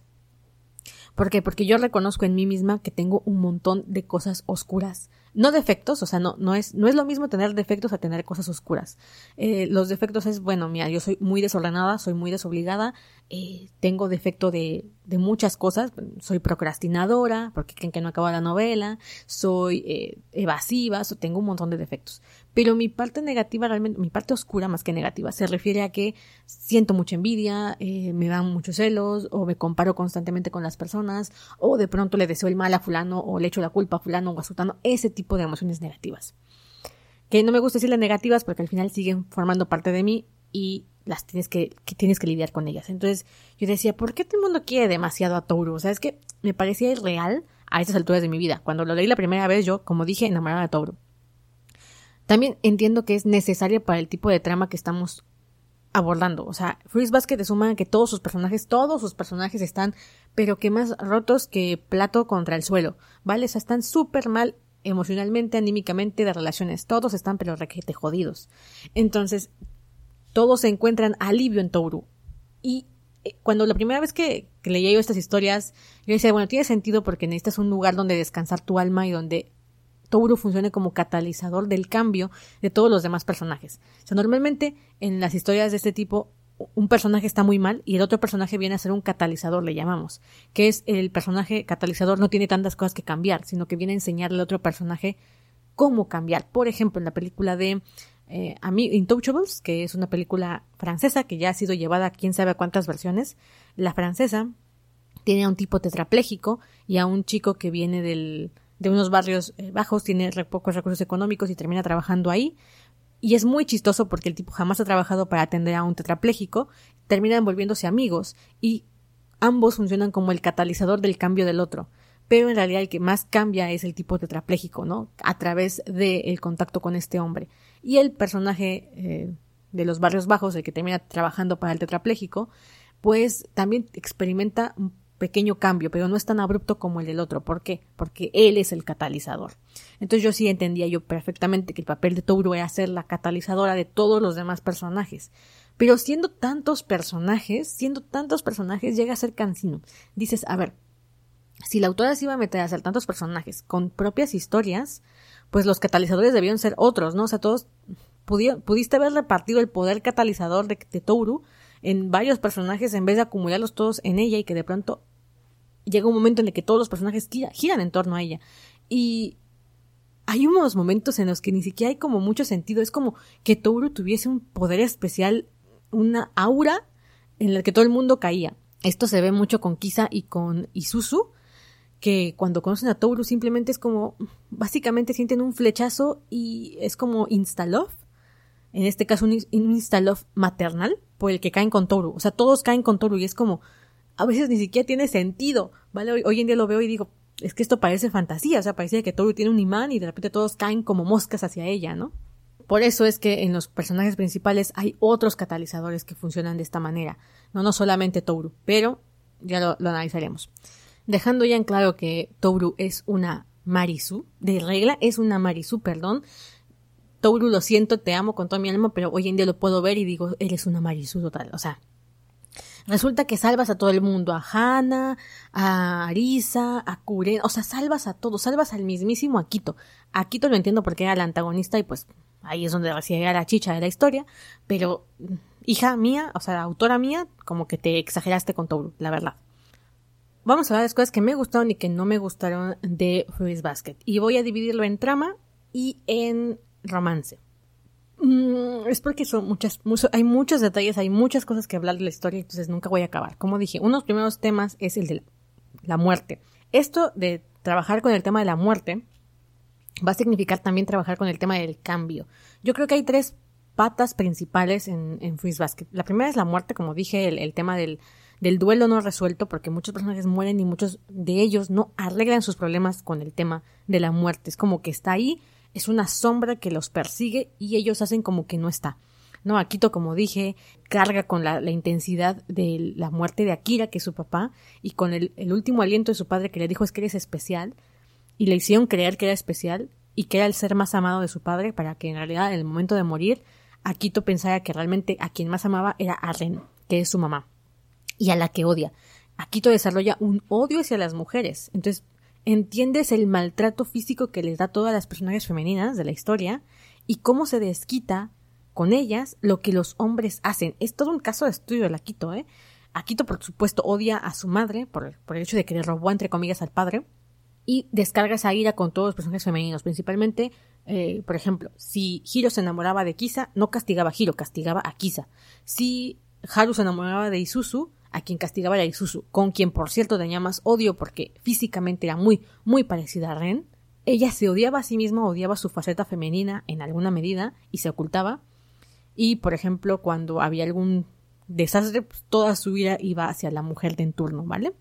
Speaker 2: ¿Por qué? Porque yo reconozco en mí misma que tengo un montón de cosas oscuras no defectos, o sea, no, no, es, no es lo mismo tener defectos a tener cosas oscuras. Eh, los defectos es, bueno, mira, yo soy muy desordenada, soy muy desobligada, eh, tengo defecto de, de, muchas cosas, soy procrastinadora, porque creen que no acaba la novela, soy eh, evasiva, tengo un montón de defectos. Pero mi parte negativa, realmente, mi parte oscura más que negativa, se refiere a que siento mucha envidia, eh, me dan muchos celos, o me comparo constantemente con las personas, o de pronto le deseo el mal a fulano, o le echo la culpa a fulano o a sultano, ese tipo de emociones negativas. Que no me gusta decirle negativas porque al final siguen formando parte de mí y las tienes que, tienes que lidiar con ellas. Entonces yo decía, ¿por qué todo el mundo quiere demasiado a Touro? O sea, es que me parecía irreal a estas alturas de mi vida. Cuando lo leí la primera vez, yo, como dije, enamorada de Touro. También entiendo que es necesaria para el tipo de trama que estamos abordando. O sea, Freeze Basket es un que todos sus personajes, todos sus personajes están, pero que más rotos que plato contra el suelo, ¿vale? O sea, están súper mal emocionalmente, anímicamente, de relaciones. Todos están pero requete jodidos. Entonces, todos se encuentran alivio en Touru. Y eh, cuando la primera vez que, que leía yo estas historias, yo decía, bueno, tiene sentido porque necesitas un lugar donde descansar tu alma y donde Touru funcione como catalizador del cambio de todos los demás personajes. O sea, normalmente en las historias de este tipo un personaje está muy mal y el otro personaje viene a ser un catalizador, le llamamos, que es el personaje catalizador no tiene tantas cosas que cambiar, sino que viene a enseñarle al otro personaje cómo cambiar. Por ejemplo, en la película de eh, Intouchables, que es una película francesa que ya ha sido llevada a quién sabe a cuántas versiones, la francesa tiene a un tipo tetrapléjico y a un chico que viene del, de unos barrios eh, bajos, tiene pocos recursos económicos y termina trabajando ahí, y es muy chistoso porque el tipo jamás ha trabajado para atender a un tetrapléjico, terminan volviéndose amigos y ambos funcionan como el catalizador del cambio del otro. Pero en realidad el que más cambia es el tipo tetrapléjico, ¿no? A través del contacto con este hombre. Y el personaje eh, de los barrios bajos, el que termina trabajando para el tetrapléjico, pues también experimenta un pequeño cambio, pero no es tan abrupto como el del otro. ¿Por qué? Porque él es el catalizador. Entonces yo sí entendía yo perfectamente que el papel de Touro era ser la catalizadora de todos los demás personajes. Pero siendo tantos personajes, siendo tantos personajes, llega a ser cansino. Dices, a ver, si la autora se iba a meter a hacer tantos personajes con propias historias, pues los catalizadores debían ser otros, ¿no? O sea, todos pudiste haber repartido el poder catalizador de, de en varios personajes en vez de acumularlos todos en ella y que de pronto llega un momento en el que todos los personajes giran en torno a ella. Y hay unos momentos en los que ni siquiera hay como mucho sentido. Es como que Touro tuviese un poder especial, una aura en la que todo el mundo caía. Esto se ve mucho con Kisa y con Isuzu, que cuando conocen a Touro simplemente es como, básicamente sienten un flechazo y es como insta-love. En este caso un, un maternal por el que caen con Touro. O sea, todos caen con Touro y es como, a veces ni siquiera tiene sentido, ¿vale? Hoy, en día lo veo y digo, es que esto parece fantasía, o sea, parecía que Toru tiene un imán y de repente todos caen como moscas hacia ella, ¿no? Por eso es que en los personajes principales hay otros catalizadores que funcionan de esta manera, no, no solamente Toru, pero ya lo, analizaremos. Dejando ya en claro que Toru es una Marisu, de regla es una Marisu, perdón. Toru, lo siento, te amo con toda mi alma, pero hoy en día lo puedo ver y digo, eres una Marisu total, o sea, Resulta que salvas a todo el mundo, a Hana, a Arisa, a Kuren, o sea, salvas a todos, salvas al mismísimo Akito. Akito lo entiendo porque era el antagonista y pues ahí es donde recibía la chicha de la historia, pero hija mía, o sea, autora mía, como que te exageraste con todo, la verdad. Vamos a ver las cosas que me gustaron y que no me gustaron de Fruits Basket. Y voy a dividirlo en trama y en romance. Mm, es porque son muchas, hay muchos detalles, hay muchas cosas que hablar de la historia, entonces nunca voy a acabar. Como dije, uno de los primeros temas es el de la, muerte. Esto de trabajar con el tema de la muerte va a significar también trabajar con el tema del cambio. Yo creo que hay tres patas principales en, en Freeze Basket. La primera es la muerte, como dije, el, tema del, del duelo no resuelto, porque muchos personajes mueren y muchos de ellos no arreglan sus problemas con el tema de la muerte. Es como que está ahí, es una sombra que los persigue y ellos hacen como que no está. ¿no? Akito, como dije, carga con la, intensidad de la muerte de Akira, que es su papá, y con el, el, último aliento de su padre que le dijo es que eres especial, y le hicieron creer que era especial y que era el ser más amado de su padre, para que en realidad en el momento de morir, Akito pensara que realmente a quien más amaba era a Ren, que es su mamá, y a la que odia. Akito desarrolla un odio hacia las mujeres. Entonces, entiendes el maltrato físico que les da a todas las personajes femeninas de la historia y cómo se desquita con ellas lo que los hombres hacen. Es todo un caso de estudio de Akito, ¿eh? Akito, por supuesto, odia a su madre por, por el hecho de que le robó, entre comillas, al padre y descarga esa ira con todos los personajes femeninos, principalmente, eh, por ejemplo, si Hiro se enamoraba de Kisa, no castigaba a Hiro, castigaba a Kisa. Si Haru se enamoraba de Isuzu, a quien castigaba era Isuzu, con quien por cierto tenía más odio porque físicamente era muy, muy parecida a Ren. Ella se odiaba a sí misma, odiaba su faceta femenina en alguna medida y se ocultaba. Y, por ejemplo, cuando había algún desastre, pues, toda su ira iba hacia la mujer de en turno, ¿vale?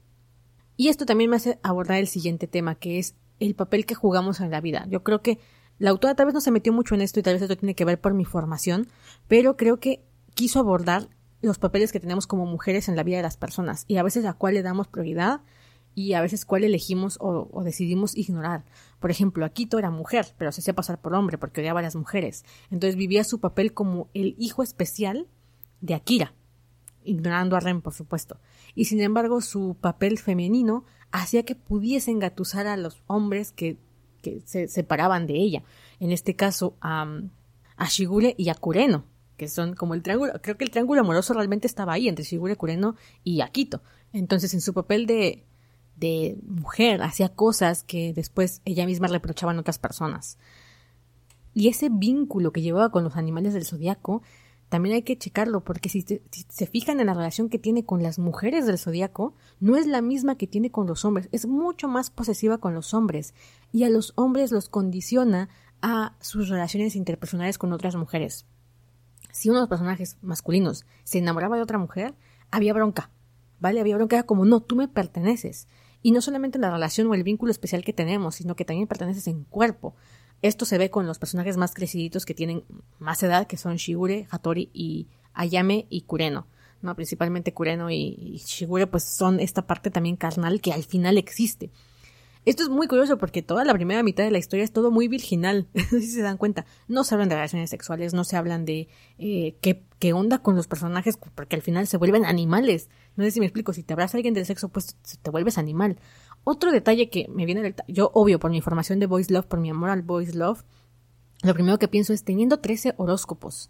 Speaker 2: Y esto también me hace abordar el siguiente tema, que es el papel que jugamos en la vida. Yo creo que la autora tal vez no se metió mucho en esto y tal vez esto tiene que ver por mi formación, pero creo que quiso abordar los papeles que tenemos como mujeres en la vida de las personas y a veces a cuál le damos prioridad y a veces cuál elegimos o, decidimos ignorar. Por ejemplo, Akito era mujer, pero se hacía pasar por hombre porque odiaba a las mujeres. Entonces vivía su papel como el hijo especial de Akira, ignorando a Ren, por supuesto. Y sin embargo, su papel femenino hacía que pudiese engatusar a los hombres que, que se separaban de ella. En este caso, a, a Shigure y a Kureno, que son como el triángulo. Creo que el triángulo amoroso realmente estaba ahí entre Shigure Kureno y Akito. Entonces, en su papel de, de mujer, hacía cosas que después ella misma reprochaba a otras personas. Y ese vínculo que llevaba con los animales del zodiaco también hay que checarlo, porque si, se fijan en la relación que tiene con las mujeres del zodiaco, no es la misma que tiene con los hombres, es mucho más posesiva con los hombres, y a los hombres los condiciona a sus relaciones interpersonales con otras mujeres. Si uno de los personajes masculinos se enamoraba de otra mujer, había bronca, ¿vale? Había bronca, era como, no, tú me perteneces. Y no solamente en la relación o el vínculo especial que tenemos, sino que también perteneces en cuerpo. Esto se ve con los personajes más creciditos que tienen más edad, que son Shigure, Hattori y Ayame y Kureno. ¿no? Principalmente Kureno y, Shigure pues son esta parte también carnal que al final existe. Esto es muy curioso porque toda la primera mitad de la historia es todo muy virginal, si se dan cuenta. No se hablan de relaciones sexuales, no se hablan de eh, qué, qué, onda con los personajes, porque al final se vuelven animales. No sé si me explico, si te abraza alguien del sexo, pues te vuelves animal. Otro detalle que me viene del... Yo, obvio, por mi formación de Voice Love, por mi amor al Voice Love, lo primero que pienso es, teniendo 13 horóscopos,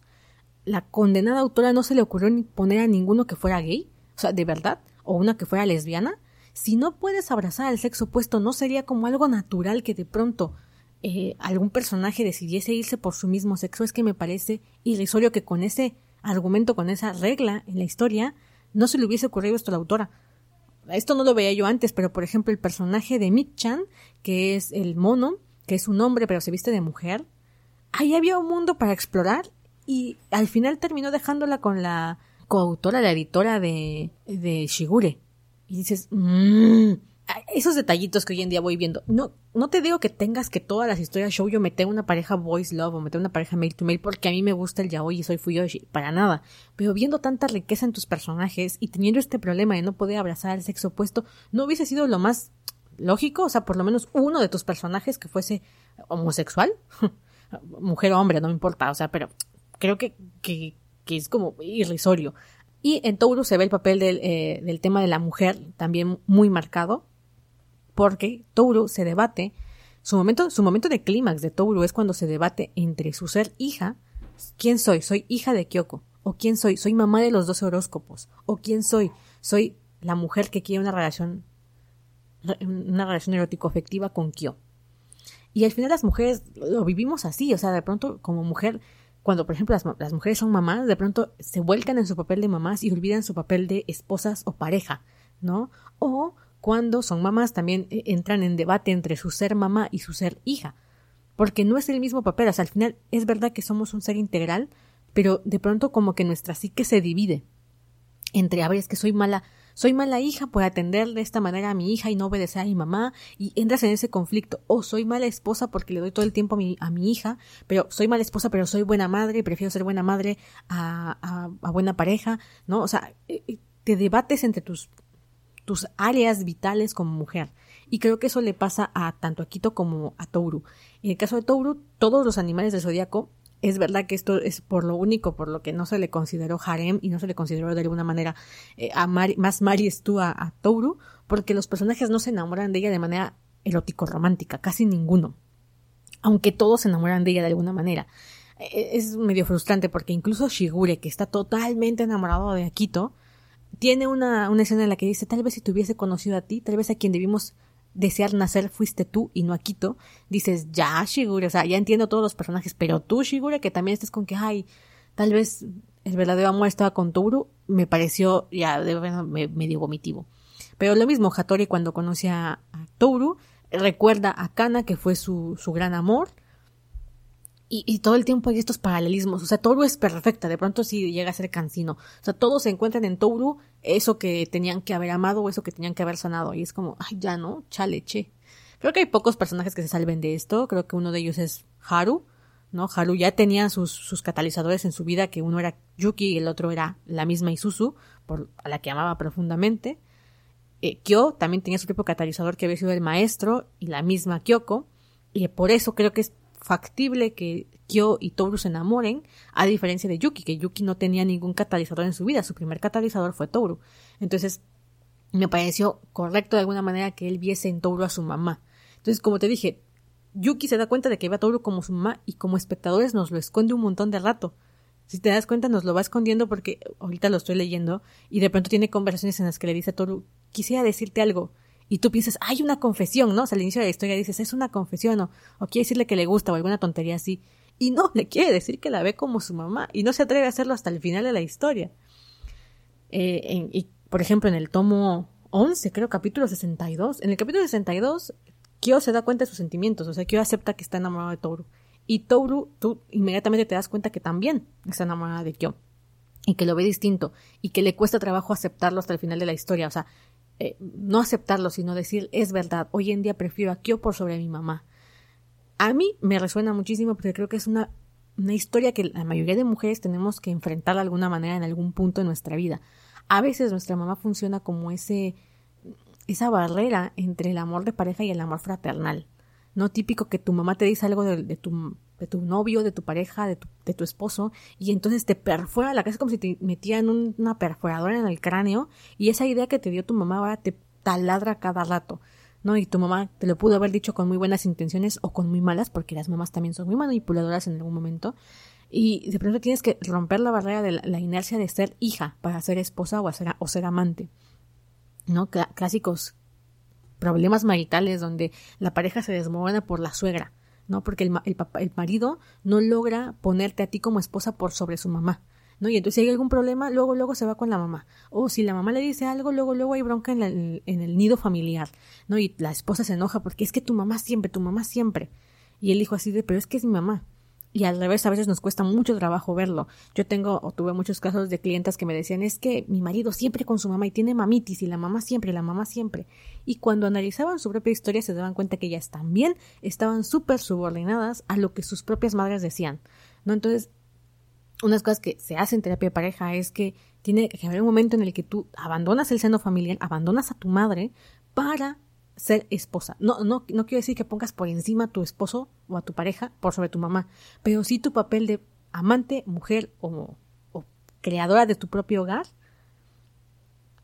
Speaker 2: la condenada autora no se le ocurrió ni poner a ninguno que fuera gay, o sea, de verdad, o una que fuera lesbiana. Si no puedes abrazar al sexo opuesto, ¿no sería como algo natural que de pronto eh, algún personaje decidiese irse por su mismo sexo? Es que me parece irrisorio que con ese argumento, con esa regla en la historia, no se le hubiese ocurrido esto a la autora esto no lo veía yo antes, pero por ejemplo el personaje de Mik-chan, que es el mono, que es un hombre pero se viste de mujer, ahí había un mundo para explorar y al final terminó dejándola con la coautora, la editora de, de Shigure. Y dices, mmm, esos detallitos que hoy en día voy viendo. No, no te digo que tengas que todas las historias show yo meter una pareja voice love o meter una pareja mail to mail porque a mí me gusta el yaoi y soy fuyoshi, para nada. Pero viendo tanta riqueza en tus personajes y teniendo este problema de no poder abrazar al sexo opuesto, ¿no hubiese sido lo más lógico? O sea, por lo menos uno de tus personajes que fuese homosexual. Mujer o hombre, no me importa, o sea, pero creo que, que, que es como irrisorio. Y en Touro se ve el papel del, eh, del tema de la mujer también muy marcado porque Touro se debate, su momento, su momento de clímax de Touro es cuando se debate entre su ser hija, ¿quién soy? Soy hija de Kyoko, o quién soy? Soy mamá de los doce horóscopos, o quién soy? Soy la mujer que quiere una relación, una relación erótico afectiva con Kyo. Y al final las mujeres lo vivimos así, o sea, de pronto como mujer, cuando por ejemplo las, mujeres son mamás, de pronto se vuelcan en su papel de mamás y olvidan su papel de esposas o pareja, ¿no? O cuando son mamás también eh, entran en debate entre su ser mamá y su ser hija, porque no es el mismo papel, o sea, al final es verdad que somos un ser integral, pero de pronto como que nuestra psique se divide entre, a ver, es que soy mala, soy mala hija por atender de esta manera a mi hija y no obedecer a mi mamá y entras en ese conflicto. O soy mala esposa porque le doy todo el tiempo a mi, a mi hija, pero soy mala esposa pero soy buena madre y prefiero ser buena madre a, a, buena pareja, ¿no? O sea, eh, eh, te debates entre tus, tus áreas vitales como mujer. Y creo que eso le pasa a tanto a Quito como a Touru. En el caso de Touru, todos los animales del zodiaco es verdad que esto es por lo único, por lo que no se le consideró harem y no se le consideró de alguna manera eh, a más Mari tú a, a, porque los personajes no se enamoran de ella de manera erótico-romántica, casi ninguno. Aunque todos se enamoran de ella de alguna manera. E, e, es medio frustrante porque incluso Shigure, que está totalmente enamorado de Akito, tiene una, una escena en la que dice, tal vez si te hubiese conocido a ti, tal vez a quien debimos desear nacer fuiste tú y no Akito, dices, ya, Shigure, o sea, ya entiendo todos los personajes, pero tú, Shigure, que también estás con que, ay, tal vez el verdadero amor estaba con Toru, me pareció ya de medio vomitivo. Pero lo mismo, Hattori cuando conoce a, a recuerda a Kana, que fue su, su gran amor, y, todo el tiempo hay estos paralelismos. O sea, Toru es perfecta, de pronto sí llega a ser cansino. O sea, todos se encuentran en Toru eso que tenían que haber amado o eso que tenían que haber sanado. Y es como, ay, ya no, chale, che. Creo que hay pocos personajes que se salven de esto. Creo que uno de ellos es Haru. ¿no? Haru ya tenía sus, sus catalizadores en su vida, que uno era Yuki y el otro era la misma Isuzu, por, a la que amaba profundamente. Eh, Kyo también tenía su propio catalizador que había sido el maestro y la misma Kyoko. Y por eso creo que es factible que Kyo y Toru se enamoren, a diferencia de Yuki, que Yuki no tenía ningún catalizador en su vida, su primer catalizador fue Toru. Entonces, me pareció correcto de alguna manera que él viese en Toru a su mamá. Entonces, como te dije, Yuki se da cuenta de que ve a Toru como su mamá y como espectadores nos lo esconde un montón de rato. Si te das cuenta, nos lo va escondiendo porque ahorita lo estoy leyendo y de pronto tiene conversaciones en las que le dice a Toru, quisiera decirte algo, y tú piensas, hay una confesión, ¿no? O sea, al inicio de la historia dices, es una confesión o, quiere decirle que le gusta o alguna tontería así. Y no, le quiere decir que la ve como su mamá y no se atreve a hacerlo hasta el final de la historia. Eh, y, por ejemplo, en el tomo 11, creo, capítulo 62, en el capítulo 62, Kyo se da cuenta de sus sentimientos, o sea, Kyo acepta que está enamorado de Toru. Y Toru, tú inmediatamente te das cuenta que también está enamorada de Kyo. Y que lo ve distinto. Y que le cuesta trabajo aceptarlo hasta el final de la historia. O sea, eh, no aceptarlo, sino decir, es verdad, hoy en día prefiero a Kyo por sobre mi mamá. A mí me resuena muchísimo porque creo que es una, una historia que la mayoría de mujeres tenemos que enfrentar de alguna manera en algún punto de nuestra vida. A veces nuestra mamá funciona como ese esa barrera entre el amor de pareja y el amor fraternal. No típico que tu mamá te dice algo de tu de tu novio, de tu pareja, de tu, de tu esposo, y entonces te perfora la cabeza como si te metían una perforadora en el cráneo, y esa idea que te dio tu mamá ahora te taladra cada rato. ¿no? Y tu mamá te lo pudo haber dicho con muy buenas intenciones o con muy malas, porque las mamás también son muy manipuladoras en algún momento. Y de pronto tienes que romper la barrera de la, inercia de ser hija para ser esposa o, o ser amante. ¿No? clásicos problemas maritales donde la pareja se desmorona por la suegra. ¿No? Porque el, el, el marido no logra ponerte a ti como esposa por sobre su mamá. ¿no? Y entonces si hay algún problema, luego, luego se va con la mamá. O si la mamá le dice algo, luego, luego hay bronca en, en, el nido familiar, ¿no? Y la esposa se enoja porque es que tu mamá siempre, tu mamá siempre. Y el hijo así de, pero es que es mi mamá. Y al revés, a veces nos cuesta mucho trabajo verlo. Yo tengo o tuve muchos casos de clientes que me decían es que mi marido siempre con su mamá y tiene mamitis y la mamá siempre, la mamá siempre. Y cuando analizaban su propia historia se daban cuenta que ellas también estaban súper subordinadas a lo que sus propias madres decían. ¿No? Entonces, unas cosas que se hacen en terapia de pareja es que tiene que haber un momento en el que tú abandonas el seno familiar, abandonas a tu madre para ser esposa. No, no, no quiero decir que pongas por encima a tu esposo o a tu pareja por sobre tu mamá, pero sí tu papel de amante, mujer o, creadora de tu propio hogar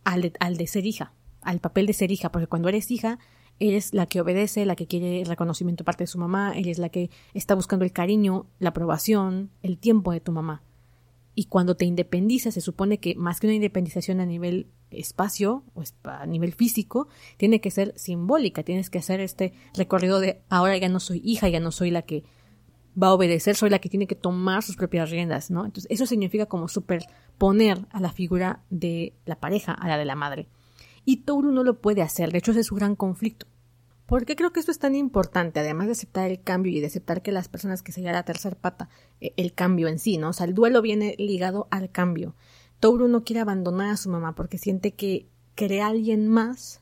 Speaker 2: al de, al de ser hija, al papel de ser hija, porque cuando eres hija, eres la que obedece, la que quiere el reconocimiento parte de su mamá, eres la que está buscando el cariño, la aprobación, el tiempo de tu mamá. Y cuando te independizas, se supone que más que una independización a nivel espacio o a nivel físico tiene que ser simbólica, tienes que hacer este recorrido de ahora ya no soy hija, ya no soy la que va a obedecer, soy la que tiene que tomar sus propias riendas, ¿no? Entonces eso significa como superponer a la figura de la pareja a la de la madre. Y Toru no lo puede hacer, de hecho ese es su gran conflicto. ¿Por qué creo que esto es tan importante? Además de aceptar el cambio y de aceptar que las personas que se la tercera pata, eh, el cambio en sí, ¿no? O sea, el duelo viene ligado al cambio. Toru no quiere abandonar a su mamá porque siente que, crea a alguien más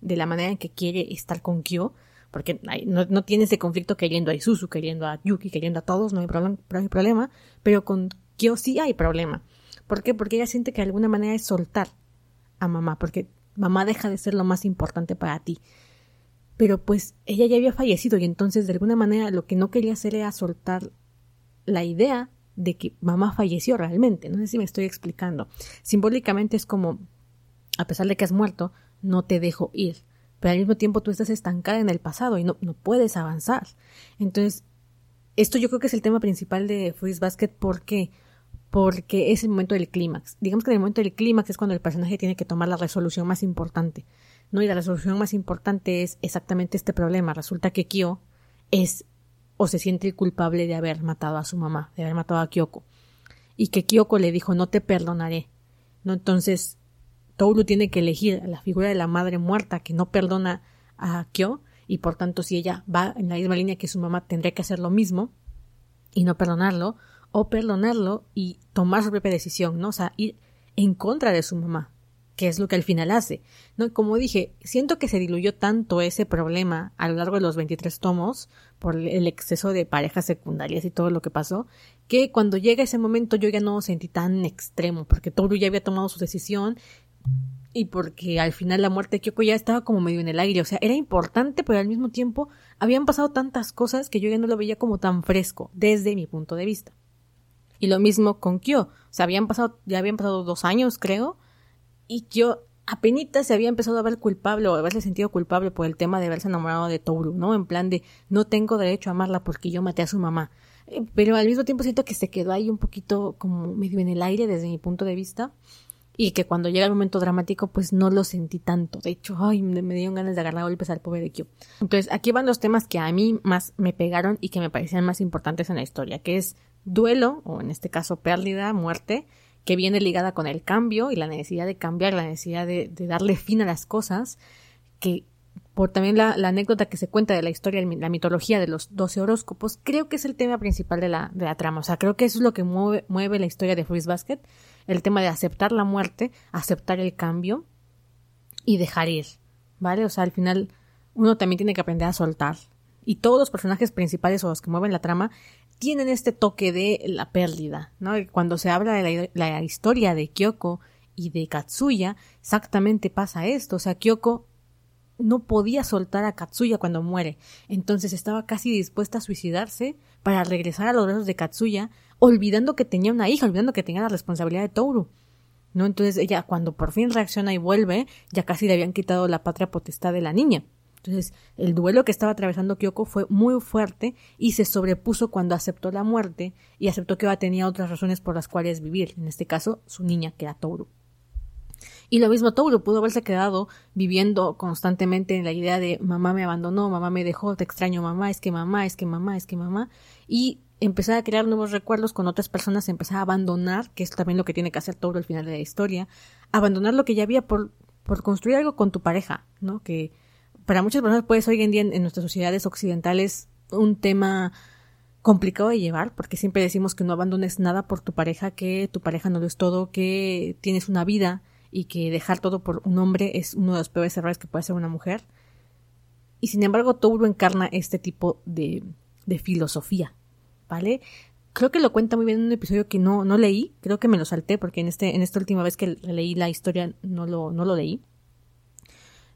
Speaker 2: de la manera en que quiere estar con Kyo, porque no, tiene ese conflicto queriendo a Isuzu, queriendo a Yuki, queriendo a todos, no hay, problema, no hay problema, pero con Kyo sí hay problema. ¿Por qué? Porque ella siente que de alguna manera es soltar a mamá, porque mamá deja de ser lo más importante para ti. Pero pues ella ya había fallecido y entonces de alguna manera lo que no quería hacer era soltar la idea de que mamá falleció realmente. No sé si me estoy explicando. Simbólicamente es como, a pesar de que has muerto, no te dejo ir. Pero al mismo tiempo tú estás estancada en el pasado y no, no puedes avanzar. Entonces, esto yo creo que es el tema principal de Freeze Basket. ¿Por qué? Porque es el momento del clímax. Digamos que en el momento del clímax es cuando el personaje tiene que tomar la resolución más importante. ¿No? Y la resolución más importante es exactamente este problema. Resulta que Kyo es o se siente culpable de haber matado a su mamá, de haber matado a Kyoko. Y que Kyoko le dijo no te perdonaré. ¿No? Entonces, Touru tiene que elegir a la figura de la madre muerta que no perdona a Kyo y por tanto si ella va en la misma línea que su mamá tendría que hacer lo mismo y no perdonarlo o perdonarlo y tomar su propia decisión, ¿no? O sea, ir en contra de su mamá, que es lo que al final hace. ¿no? Como dije, siento que se diluyó tanto ese problema a lo largo de los 23 tomos por el exceso de parejas secundarias y todo lo que pasó, que cuando llega ese momento yo ya no sentí tan extremo, porque Toru ya había tomado su decisión y porque al final la muerte de Kyoko ya estaba como medio en el aire, o sea, era importante, pero al mismo tiempo habían pasado tantas cosas que yo ya no lo veía como tan fresco, desde mi punto de vista. Y lo mismo con Kyo, o sea, habían pasado, ya habían pasado dos años, creo, y yo apenas se había empezado a ver culpable o haberse sentido culpable por el tema de haberse enamorado de Toru, ¿no? En plan de no tengo derecho a amarla porque yo maté a su mamá. Eh, pero al mismo tiempo siento que se quedó ahí un poquito como medio en el aire desde mi punto de vista y que cuando llega el momento dramático pues no lo sentí tanto. De hecho, ay, me, dieron ganas de agarrar golpes al pobre de Kyo. Entonces, aquí van los temas que a mí más me pegaron y que me parecían más importantes en la historia, que es duelo, o en este caso pérdida, muerte, que viene ligada con el cambio y la necesidad de cambiar, la necesidad de, darle fin a las cosas, que por también la, anécdota que se cuenta de la historia, la mitología de los doce horóscopos, creo que es el tema principal de la, trama. O sea, creo que eso es lo que mueve, mueve la historia de Freeze Basket, el tema de aceptar la muerte, aceptar el cambio y dejar ir, ¿vale? O sea, al final uno también tiene que aprender a soltar. Y todos los personajes principales o los que mueven la trama tienen este toque de la pérdida, ¿no? Cuando se habla de la, historia de Kyoko y de Katsuya, exactamente pasa esto, o sea, Kyoko no podía soltar a Katsuya cuando muere, entonces estaba casi dispuesta a suicidarse para regresar a los brazos de Katsuya, olvidando que tenía una hija, olvidando que tenía la responsabilidad de Toru. ¿No? Entonces ella cuando por fin reacciona y vuelve, ya casi le habían quitado la patria potestad de la niña. Entonces, el duelo que estaba atravesando Kyoko fue muy fuerte y se sobrepuso cuando aceptó la muerte y aceptó que tenía otras razones por las cuales vivir, en este caso, su niña, que era Toru. Y lo mismo Toru pudo haberse quedado viviendo constantemente en la idea de mamá me abandonó, mamá me dejó, te extraño mamá, es que mamá, es que mamá, es que mamá, y empezar a crear nuevos recuerdos con otras personas, empezar a abandonar, que es también lo que tiene que hacer Toru al final de la historia, abandonar lo que ya había por, por construir algo con tu pareja, ¿no? Que para muchas personas pues hoy en día en, nuestras sociedades occidentales un tema complicado de llevar porque siempre decimos que no abandones nada por tu pareja, que tu pareja no lo es todo, que tienes una vida y que dejar todo por un hombre es uno de los peores errores que puede hacer una mujer. Y sin embargo, Touro encarna este tipo de, de filosofía, ¿vale? Creo que lo cuenta muy bien en un episodio que no, no leí, creo que me lo salté porque en, este, en esta última vez que leí la historia no lo, no lo leí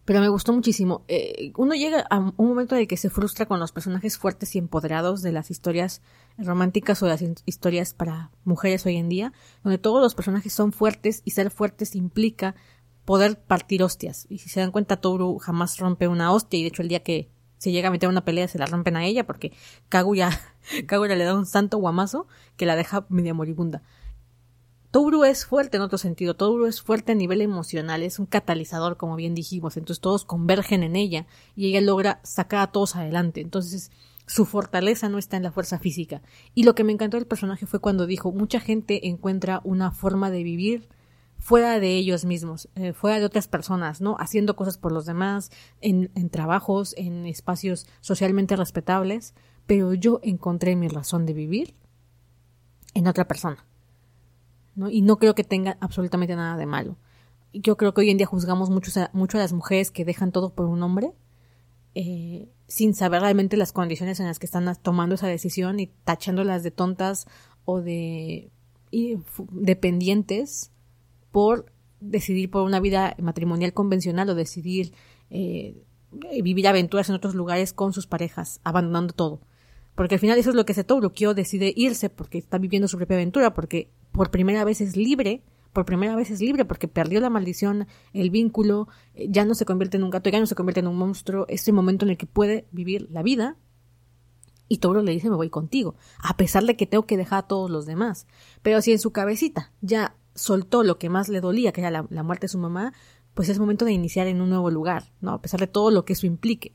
Speaker 2: pero me gustó muchísimo. Eh, uno llega a un momento en el que se frustra con los personajes fuertes y empoderados de las historias románticas o de las historias para mujeres hoy en día, donde todos los personajes son fuertes y ser fuertes implica poder partir hostias. Y si se dan cuenta, Toru jamás rompe una hostia y de hecho el día que se llega a meter una pelea se la rompen a ella porque Kaguya, Kaguya le da un santo guamazo que la deja media moribunda. Touru es fuerte en otro sentido, Touru es fuerte a nivel emocional, es un catalizador, como bien dijimos, entonces todos convergen en ella y ella logra sacar a todos adelante. Entonces, su fortaleza no está en la fuerza física. Y lo que me encantó del personaje fue cuando dijo, mucha gente encuentra una forma de vivir fuera de ellos mismos, eh, fuera de otras personas, ¿no? Haciendo cosas por los demás, en, en trabajos, en espacios socialmente respetables, pero yo encontré mi razón de vivir en otra persona. Y no creo que tenga absolutamente nada de malo. yo creo que hoy en día juzgamos mucho, a las mujeres que dejan todo por un hombre, eh, sin saber realmente las condiciones en las que están tomando esa decisión y tachándolas de tontas o de dependientes por decidir por una vida matrimonial convencional o decidir eh, vivir aventuras en otros lugares con sus parejas, abandonando todo. Porque al final eso es lo que se bloqueó, decide irse porque está viviendo su propia aventura, porque por primera vez es libre, por primera vez es libre, porque perdió la maldición, el vínculo, eh, ya no se convierte en un gato, ya no se convierte en un monstruo, es el momento en el que puede vivir la vida. Y Tauro le dice me voy contigo, a pesar de que tengo que dejar a todos los demás. Pero si en su cabecita ya soltó lo que más le dolía, que era la, la muerte de su mamá, pues es momento de iniciar en un nuevo lugar, ¿no? A pesar de todo lo que eso implique.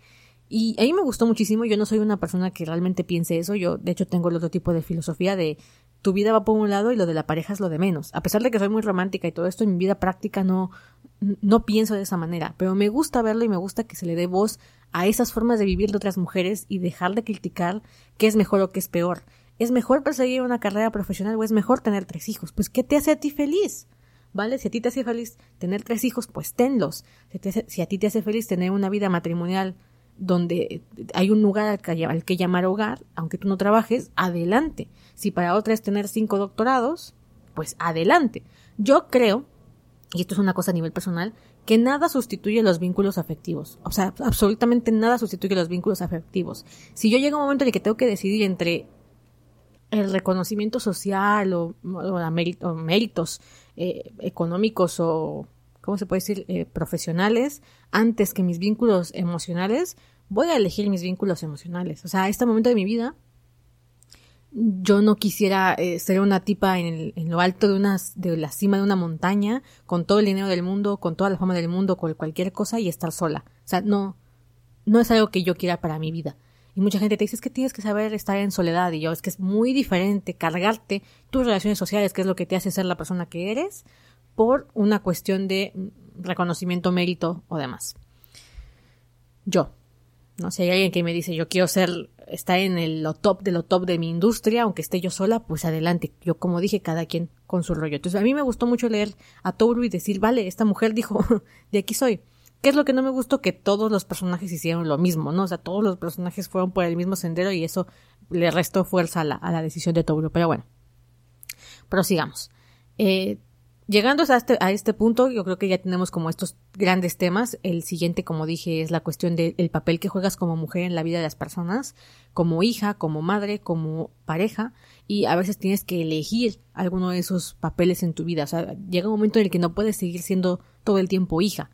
Speaker 2: Y a mí me gustó muchísimo, yo no soy una persona que realmente piense eso, yo de hecho tengo el otro tipo de filosofía de tu vida va por un lado y lo de la pareja es lo de menos. A pesar de que soy muy romántica y todo esto, en mi vida práctica no, no pienso de esa manera, pero me gusta verlo y me gusta que se le dé voz a esas formas de vivir de otras mujeres y dejar de criticar qué es mejor o qué es peor. ¿Es mejor perseguir una carrera profesional o es mejor tener tres hijos? Pues ¿qué te hace a ti feliz? ¿Vale? Si a ti te hace feliz tener tres hijos, pues tenlos. si a ti te hace feliz tener una vida matrimonial donde hay un lugar al que, llamar hogar, aunque tú no trabajes, adelante. Si para otra es tener cinco doctorados, pues adelante. Yo creo, y esto es una cosa a nivel personal, que nada sustituye los vínculos afectivos. O sea, absolutamente nada sustituye los vínculos afectivos. Si yo llego a un momento en el que tengo que decidir entre el reconocimiento social o, méritos eh, económicos o ¿cómo se puede decir?, eh, profesionales antes que mis vínculos emocionales, voy a elegir mis vínculos emocionales. O sea, a este momento de mi vida, yo no quisiera eh, ser una tipa en, lo alto de, una, de la cima de una montaña, con todo el dinero del mundo, con toda la fama del mundo, con cualquier cosa y estar sola. O sea, no, no es algo que yo quiera para mi vida. Y mucha gente te dice, que tienes que saber estar en soledad. Y yo, es que es muy diferente cargarte tus relaciones sociales, que es lo que te hace ser la persona que eres, por una cuestión de reconocimiento, mérito o demás. Yo, no si hay alguien que me dice yo quiero ser, está en el lo top de lo top de mi industria, aunque esté yo sola, pues adelante. Yo como dije, cada quien con su rollo. Entonces a mí me gustó mucho leer a Toru y decir, vale, esta mujer dijo, de aquí soy. ¿Qué es lo que no me gustó? Que todos los personajes hicieron lo mismo, ¿no? O sea, todos los personajes fueron por el mismo sendero y eso le restó fuerza a la, a la decisión de Toru. Pero bueno, prosigamos. Eh, Llegando a este, a este punto, yo creo que ya tenemos como estos grandes temas. El siguiente, como dije, es la cuestión del papel que juegas como mujer en la vida de las personas, como hija, como madre, como pareja, y a veces tienes que elegir alguno de esos papeles en tu vida. O sea, llega un momento en el que no puedes seguir siendo todo el tiempo hija,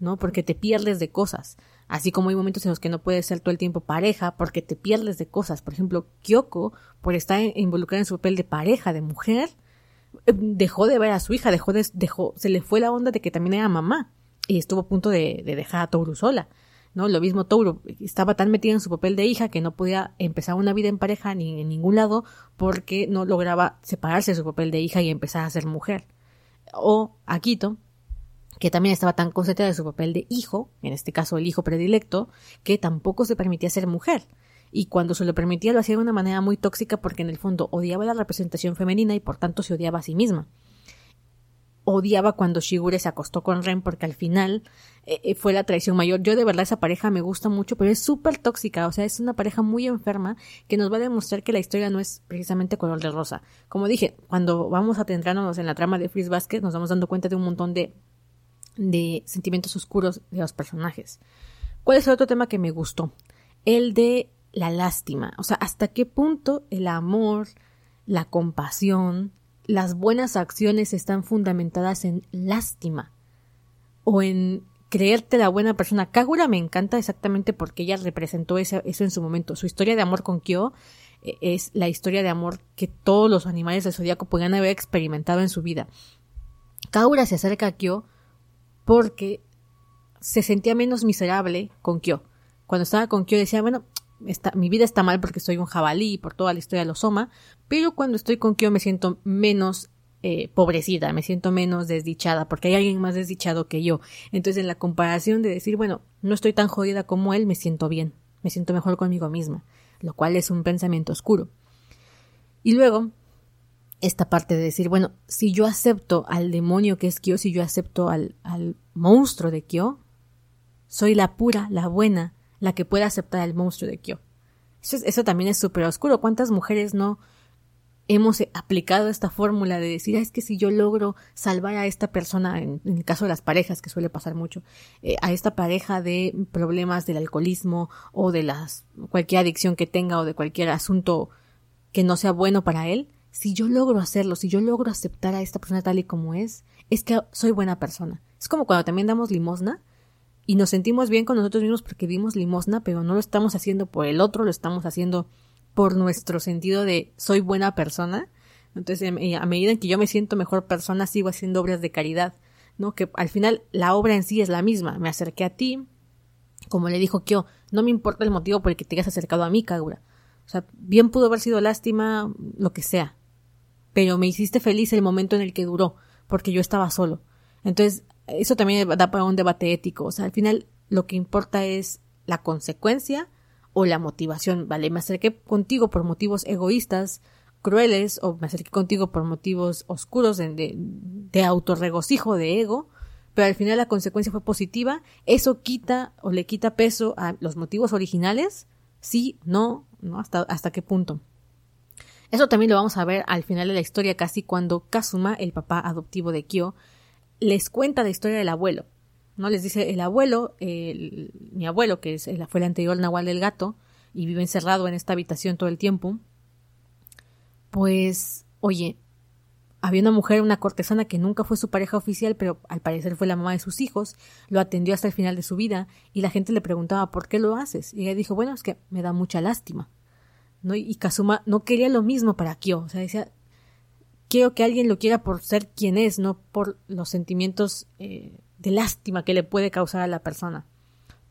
Speaker 2: ¿no? Porque te pierdes de cosas. Así como hay momentos en los que no puedes ser todo el tiempo pareja porque te pierdes de cosas. Por ejemplo, Kyoko, por estar involucrada en su papel de pareja, de mujer, dejó de ver a su hija, dejó de, dejó, se le fue la onda de que también era mamá y estuvo a punto de, dejar a Toru sola. ¿no? Lo mismo Toru estaba tan metida en su papel de hija que no podía empezar una vida en pareja ni en ningún lado porque no lograba separarse de su papel de hija y empezar a ser mujer. O Akito, que también estaba tan concentrada en su papel de hijo, en este caso el hijo predilecto, que tampoco se permitía ser mujer y cuando se lo permitía lo hacía de una manera muy tóxica porque en el fondo odiaba la representación femenina y por tanto se odiaba a sí misma. Odiaba cuando Shigure se acostó con Ren porque al final eh, eh, fue la traición mayor. Yo de verdad esa pareja me gusta mucho, pero es súper tóxica, o sea, es una pareja muy enferma que nos va a demostrar que la historia no es precisamente color de rosa. Como dije, cuando vamos adentrándonos en la trama de Freeze Basket nos vamos dando cuenta de un montón de, de sentimientos oscuros de los personajes. ¿Cuál es el otro tema que me gustó? El de la lástima. O sea, hasta qué punto el amor, la compasión, las buenas acciones están fundamentadas en lástima o en creerte la buena persona. Kagura me encanta exactamente porque ella representó eso, en su momento. Su historia de amor con Kyo eh, es la historia de amor que todos los animales del zodiaco podían haber experimentado en su vida. Kagura se acerca a Kyo porque se sentía menos miserable con Kyo. Cuando estaba con Kyo decía, bueno, mi vida está mal porque soy un jabalí por toda la historia los Soma, pero cuando estoy con Kyo me siento menos eh, pobrecida, me siento menos desdichada, porque hay alguien más desdichado que yo. Entonces, en la comparación de decir, bueno, no estoy tan jodida como él, me siento bien, me siento mejor conmigo misma, lo cual es un pensamiento oscuro. Y luego, esta parte de decir, bueno, si yo acepto al demonio que es Kyo, si yo acepto al, al monstruo de Kyo, soy la pura, la buena, la que puede aceptar al monstruo de Kyo. Eso, eso también es súper oscuro. ¿Cuántas mujeres no hemos aplicado esta fórmula de decir, es que si yo logro salvar a esta persona, en, el caso de las parejas, que suele pasar mucho, eh, a esta pareja de problemas del alcoholismo o de las, cualquier adicción que tenga o de cualquier asunto que no sea bueno para él, si yo logro hacerlo, si yo logro aceptar a esta persona tal y como es, es que soy buena persona. Es como cuando también damos limosna y nos sentimos bien con nosotros mismos porque dimos limosna, pero no lo estamos haciendo por el otro, lo estamos haciendo por nuestro sentido de soy buena persona. Entonces, a medida en que yo me siento mejor persona, sigo haciendo obras de caridad, ¿no? Que al final la obra en sí es la misma. Me acerqué a ti, como le dijo Kyo, no me importa el motivo por el que te hayas acercado a mí, Kagura. O sea, bien pudo haber sido lástima, lo que sea. Pero me hiciste feliz el momento en el que duró, porque yo estaba solo. Entonces, eso también da para un debate ético. O sea, al final lo que importa es la consecuencia o la motivación, ¿vale? Me acerqué contigo por motivos egoístas, crueles, o me acerqué contigo por motivos oscuros de, de, de autorregocijo, de ego, pero al final la consecuencia fue positiva, eso quita o le quita peso a los motivos originales, sí, no, no, hasta, hasta qué punto. Eso también lo vamos a ver al final de la historia, casi cuando Kazuma, el papá adoptivo de Kyo, les cuenta la historia del abuelo. ¿no? Les dice el abuelo, mi abuelo, que es, fue el anterior Nahual del gato, y vive encerrado en esta habitación todo el tiempo, pues, oye, había una mujer, una cortesana que nunca fue su pareja oficial, pero al parecer fue la mamá de sus hijos, lo atendió hasta el final de su vida, y la gente le preguntaba ¿por qué lo haces? Y ella dijo, bueno, es que me da mucha lástima. ¿No? Y Kazuma no quería lo mismo para Kyo, o sea, decía, quiero que alguien lo quiera por ser quien es, no por los sentimientos eh, de lástima que le puede causar a la persona.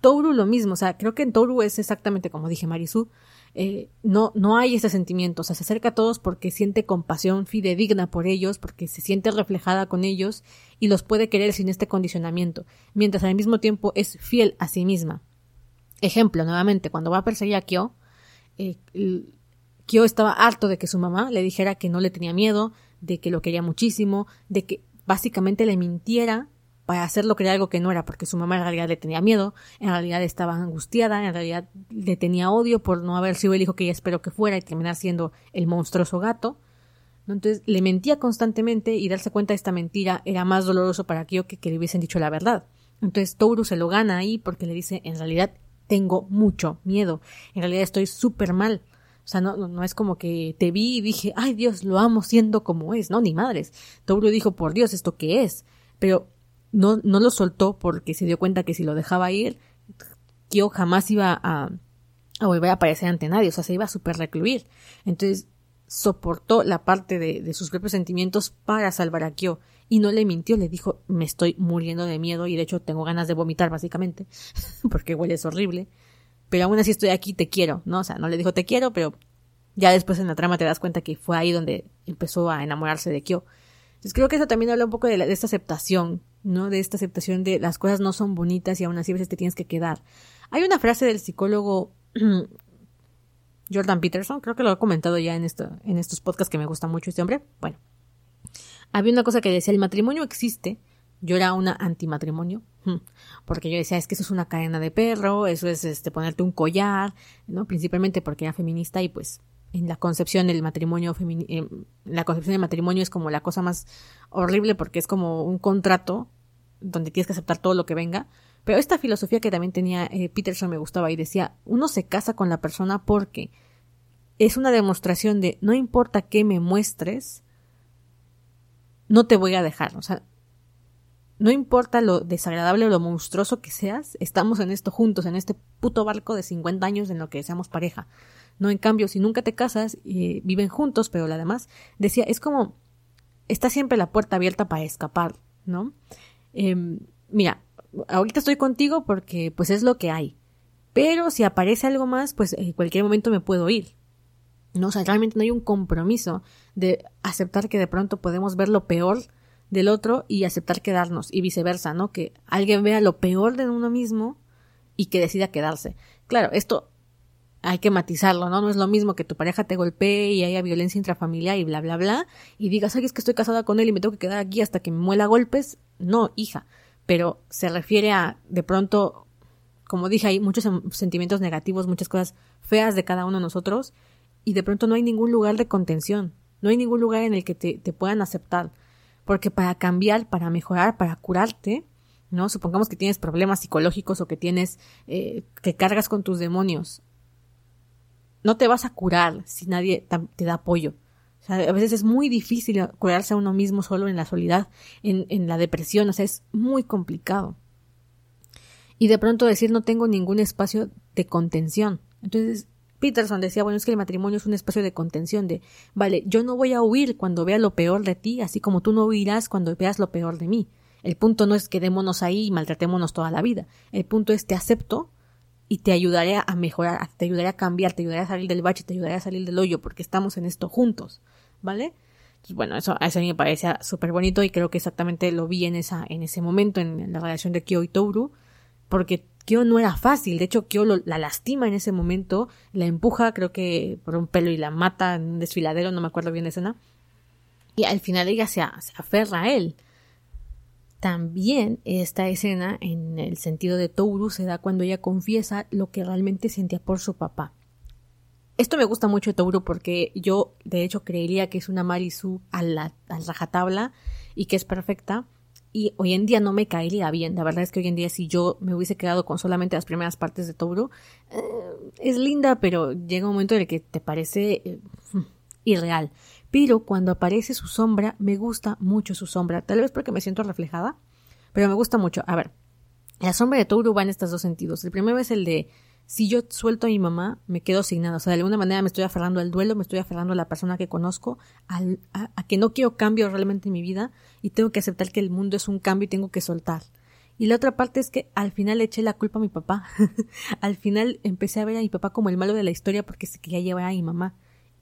Speaker 2: Touru lo mismo, o sea, creo que en Touru es exactamente como dije Marisu, eh, no, no hay ese sentimiento, o sea, se acerca a todos porque siente compasión fidedigna por ellos, porque se siente reflejada con ellos y los puede querer sin este condicionamiento, mientras al mismo tiempo es fiel a sí misma. Ejemplo, nuevamente, cuando va a perseguir a Kyo, eh, Kyo estaba harto de que su mamá le dijera que no le tenía miedo, de que lo quería muchísimo, de que básicamente le mintiera para hacerlo creer algo que no era, porque su mamá en realidad le tenía miedo, en realidad estaba angustiada, en realidad le tenía odio por no haber sido el hijo que ella esperó que fuera y terminar siendo el monstruoso gato. Entonces le mentía constantemente y darse cuenta de esta mentira era más doloroso para Kyo que que le hubiesen dicho la verdad. Entonces Touru se lo gana ahí porque le dice en realidad tengo mucho miedo, en realidad estoy súper mal. O sea, no, no, es como que te vi y dije, ay Dios, lo amo siendo como es, no, ni madres. Touru dijo, por Dios, ¿esto qué es? Pero no, no lo soltó porque se dio cuenta que si lo dejaba ir, Kyo jamás iba a, a volver a aparecer ante nadie, o sea, se iba a super recluir. Entonces, soportó la parte de, de, sus propios sentimientos para salvar a Kyo. Y no le mintió, le dijo, me estoy muriendo de miedo y de hecho tengo ganas de vomitar, básicamente, porque hueles horrible. Pero aún así estoy aquí, te quiero, ¿no? O sea, no le dijo te quiero, pero ya después en la trama te das cuenta que fue ahí donde empezó a enamorarse de Kyo. Entonces creo que eso también habla un poco de, la, de esta aceptación ¿no? De esta aceptación de las cosas no son bonitas y aún así a veces te tienes que quedar. Hay una frase del psicólogo Jordan Peterson, creo que lo he comentado ya en, esto, en estos podcasts que me gusta mucho este hombre. Bueno, había una cosa que decía, el matrimonio existe. Yo era una antimatrimonio, porque yo decía, es que eso es una cadena de perro, eso es este ponerte un collar, ¿no? Principalmente porque era feminista y pues en la concepción del matrimonio eh, la concepción del matrimonio es como la cosa más horrible porque es como un contrato donde tienes que aceptar todo lo que venga. Pero esta filosofía que también tenía eh, Peterson me gustaba y decía uno se casa con la persona porque es una demostración de no importa qué me muestres no te voy a dejar. O sea no importa lo desagradable o lo monstruoso que seas, estamos en esto juntos, en este puto barco de 50 años en lo que seamos pareja. No, en cambio, si nunca te casas, y viven juntos, pero la demás, decía, es como, está siempre la puerta abierta para escapar, ¿no? Eh, mira, ahorita estoy contigo porque pues es lo que hay. Pero si aparece algo más, pues en cualquier momento me puedo ir. No, o sea, realmente no hay un compromiso de aceptar que de pronto podemos ver lo peor del otro y aceptar quedarnos y viceversa, ¿no? Que alguien vea lo peor de uno mismo y que decida quedarse. Claro, esto hay que matizarlo, ¿no? No es lo mismo que tu pareja te golpee y haya violencia intrafamiliar y bla, bla, bla, y digas, ay, es que estoy casada con él y me tengo que quedar aquí hasta que me muela golpes. No, hija. Pero se refiere a, de pronto, como dije, hay muchos sentimientos negativos, muchas cosas feas de cada uno de nosotros, y de pronto no hay ningún lugar de contención. No hay ningún lugar en el que te puedan aceptar. Porque para cambiar, para mejorar, para curarte, ¿no? Supongamos que tienes problemas psicológicos o que tienes, eh, que cargas con tus demonios no te vas a curar si nadie te da apoyo. O sea, a veces es muy difícil curarse a uno mismo solo en la soledad, en, en la depresión, o sea, es muy complicado. Y de pronto decir no tengo ningún espacio de contención. Entonces, Peterson decía, bueno, es que el matrimonio es un espacio de contención, de, vale, yo no voy a huir cuando vea lo peor de ti, así como tú no huirás cuando veas lo peor de mí. El punto no es quedémonos ahí y maltratémonos toda la vida. El punto es te acepto, y te ayudaré a mejorar, te ayudaré a cambiar, te ayudaré a salir del bache, te ayudaré a salir del hoyo, porque estamos en esto juntos, ¿vale? Entonces, bueno, eso, eso a mí me parece súper bonito y creo que exactamente lo vi en esa, en ese momento, en, la relación de Kyo y Touru, porque Kyo no era fácil, de hecho Kyo la lastima en ese momento, la empuja, creo que por un pelo y la mata en un desfiladero, no me acuerdo bien de escena, y al final ella se, se aferra a él, también esta escena, en el sentido de Touru, se da cuando ella confiesa lo que realmente sentía por su papá. Esto me gusta mucho de Touru porque yo, de hecho, creería que es una Marisu a la, rajatabla y que es perfecta. Y hoy en día no me caería bien. La verdad es que hoy en día, si yo me hubiese quedado con solamente las primeras partes de Touru, eh, es linda, pero llega un momento en el que te parece eh, irreal pero cuando aparece su sombra, me gusta mucho su sombra, tal vez porque me siento reflejada, pero me gusta mucho. A ver, la sombra de Touru va en estos dos sentidos. El primero es el de si yo suelto a mi mamá, me quedo asignada. O sea, de alguna manera me estoy aferrando al duelo, me estoy aferrando a la persona que conozco, a, a, que no quiero cambio realmente en mi vida y tengo que aceptar que el mundo es un cambio y tengo que soltar. Y la otra parte es que al final eché la culpa a mi papá. al final empecé a ver a mi papá como el malo de la historia porque se quería llevar a mi mamá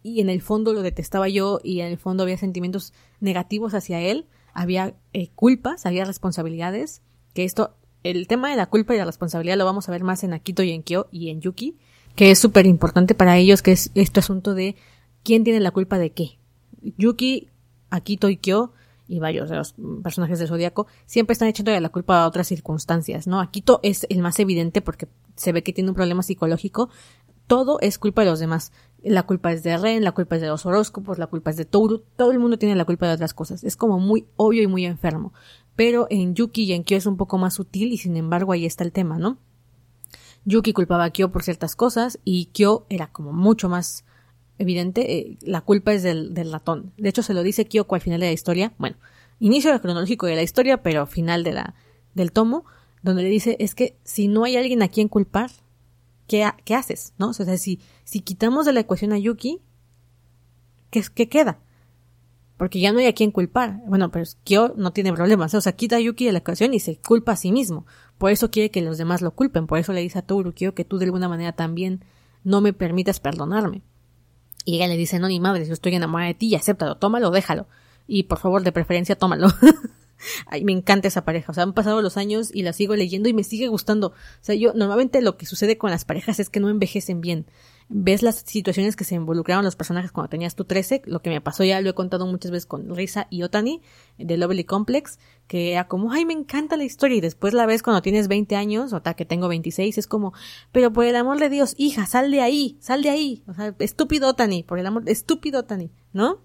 Speaker 2: y en el fondo lo detestaba yo y en el fondo había sentimientos negativos hacia él, había eh, culpas, había responsabilidades, que esto, el tema de la culpa y la responsabilidad lo vamos a ver más en Akito y en Kyo y en Yuki, que es súper importante para ellos, que es este asunto de quién tiene la culpa de qué. Yuki, Akito y Kyo y varios de los personajes del zodiaco siempre están echando la culpa a otras circunstancias, ¿no? Akito es el más evidente porque se ve que tiene un problema psicológico. Todo es culpa de los demás la culpa es de Ren, la culpa es de los horóscopos, la culpa es de Toru, todo el mundo tiene la culpa de otras cosas. Es como muy obvio y muy enfermo. Pero en Yuki y en Kyo es un poco más sutil y sin embargo ahí está el tema, ¿no? Yuki culpaba a Kyo por ciertas cosas y Kyo era como mucho más evidente, eh, la culpa es del, del, ratón. De hecho se lo dice Kyoko al final de la historia, bueno, inicio cronológico de la historia, pero final de la, del tomo, donde le dice es que si no hay alguien a quien culpar, ¿qué, qué haces? ¿No? O sea, si, si quitamos de la ecuación a Yuki, ¿qué, qué queda? Porque ya no hay a quien culpar. Bueno, pero Kyo no tiene problemas. O sea, quita Yuki de la ecuación y se culpa a sí mismo. Por eso quiere que los demás lo culpen. Por eso le dice a Toru Kyo que tú de alguna manera también no me permitas perdonarme. Y ella le dice, no, ni madre, yo estoy enamorada de ti, acéptalo, tómalo, déjalo. Y por favor, de preferencia, tómalo. Ay, me encanta esa pareja. O sea, han pasado los años y la sigo leyendo y me sigue gustando. O sea, yo normalmente lo que sucede con las parejas es que no envejecen bien. Ves las situaciones que se involucraron los personajes cuando tenías tú 13, lo que me pasó ya lo he contado muchas veces con Risa y Otani de Lovely Complex, que era como, ay, me encanta la historia y después la ves cuando tienes 20 años, o tal que tengo 26, es como, pero por el amor de Dios, hija, sal de ahí, sal de ahí. O sea, estúpido Otani, por el amor, estúpido Otani, ¿no?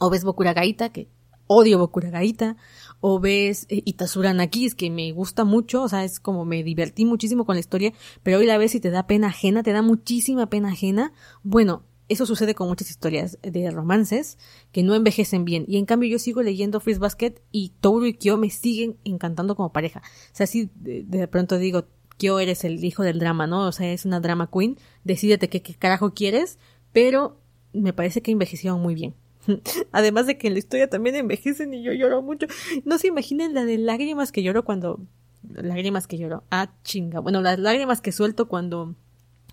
Speaker 2: O ves Bokura Gaita, que odio Bokura Gaita, o ves eh, Itasura Nakis, que me gusta mucho, o sea, es como me divertí muchísimo con la historia, pero hoy la ves y te da pena ajena, te da muchísima pena ajena. Bueno, eso sucede con muchas historias de romances que no envejecen bien. Y en cambio yo sigo leyendo Freeze Basket y Toru y Kyo me siguen encantando como pareja. O sea, si de, pronto digo, Kyo eres el hijo del drama, ¿no? O sea, es una drama queen, decídete qué, qué carajo quieres, pero me parece que envejecieron muy bien. Además de que en la historia también envejecen y yo lloro mucho. No se imaginen la de lágrimas que lloro cuando... Lágrimas que lloro. Ah, chinga. Bueno, las lágrimas que suelto cuando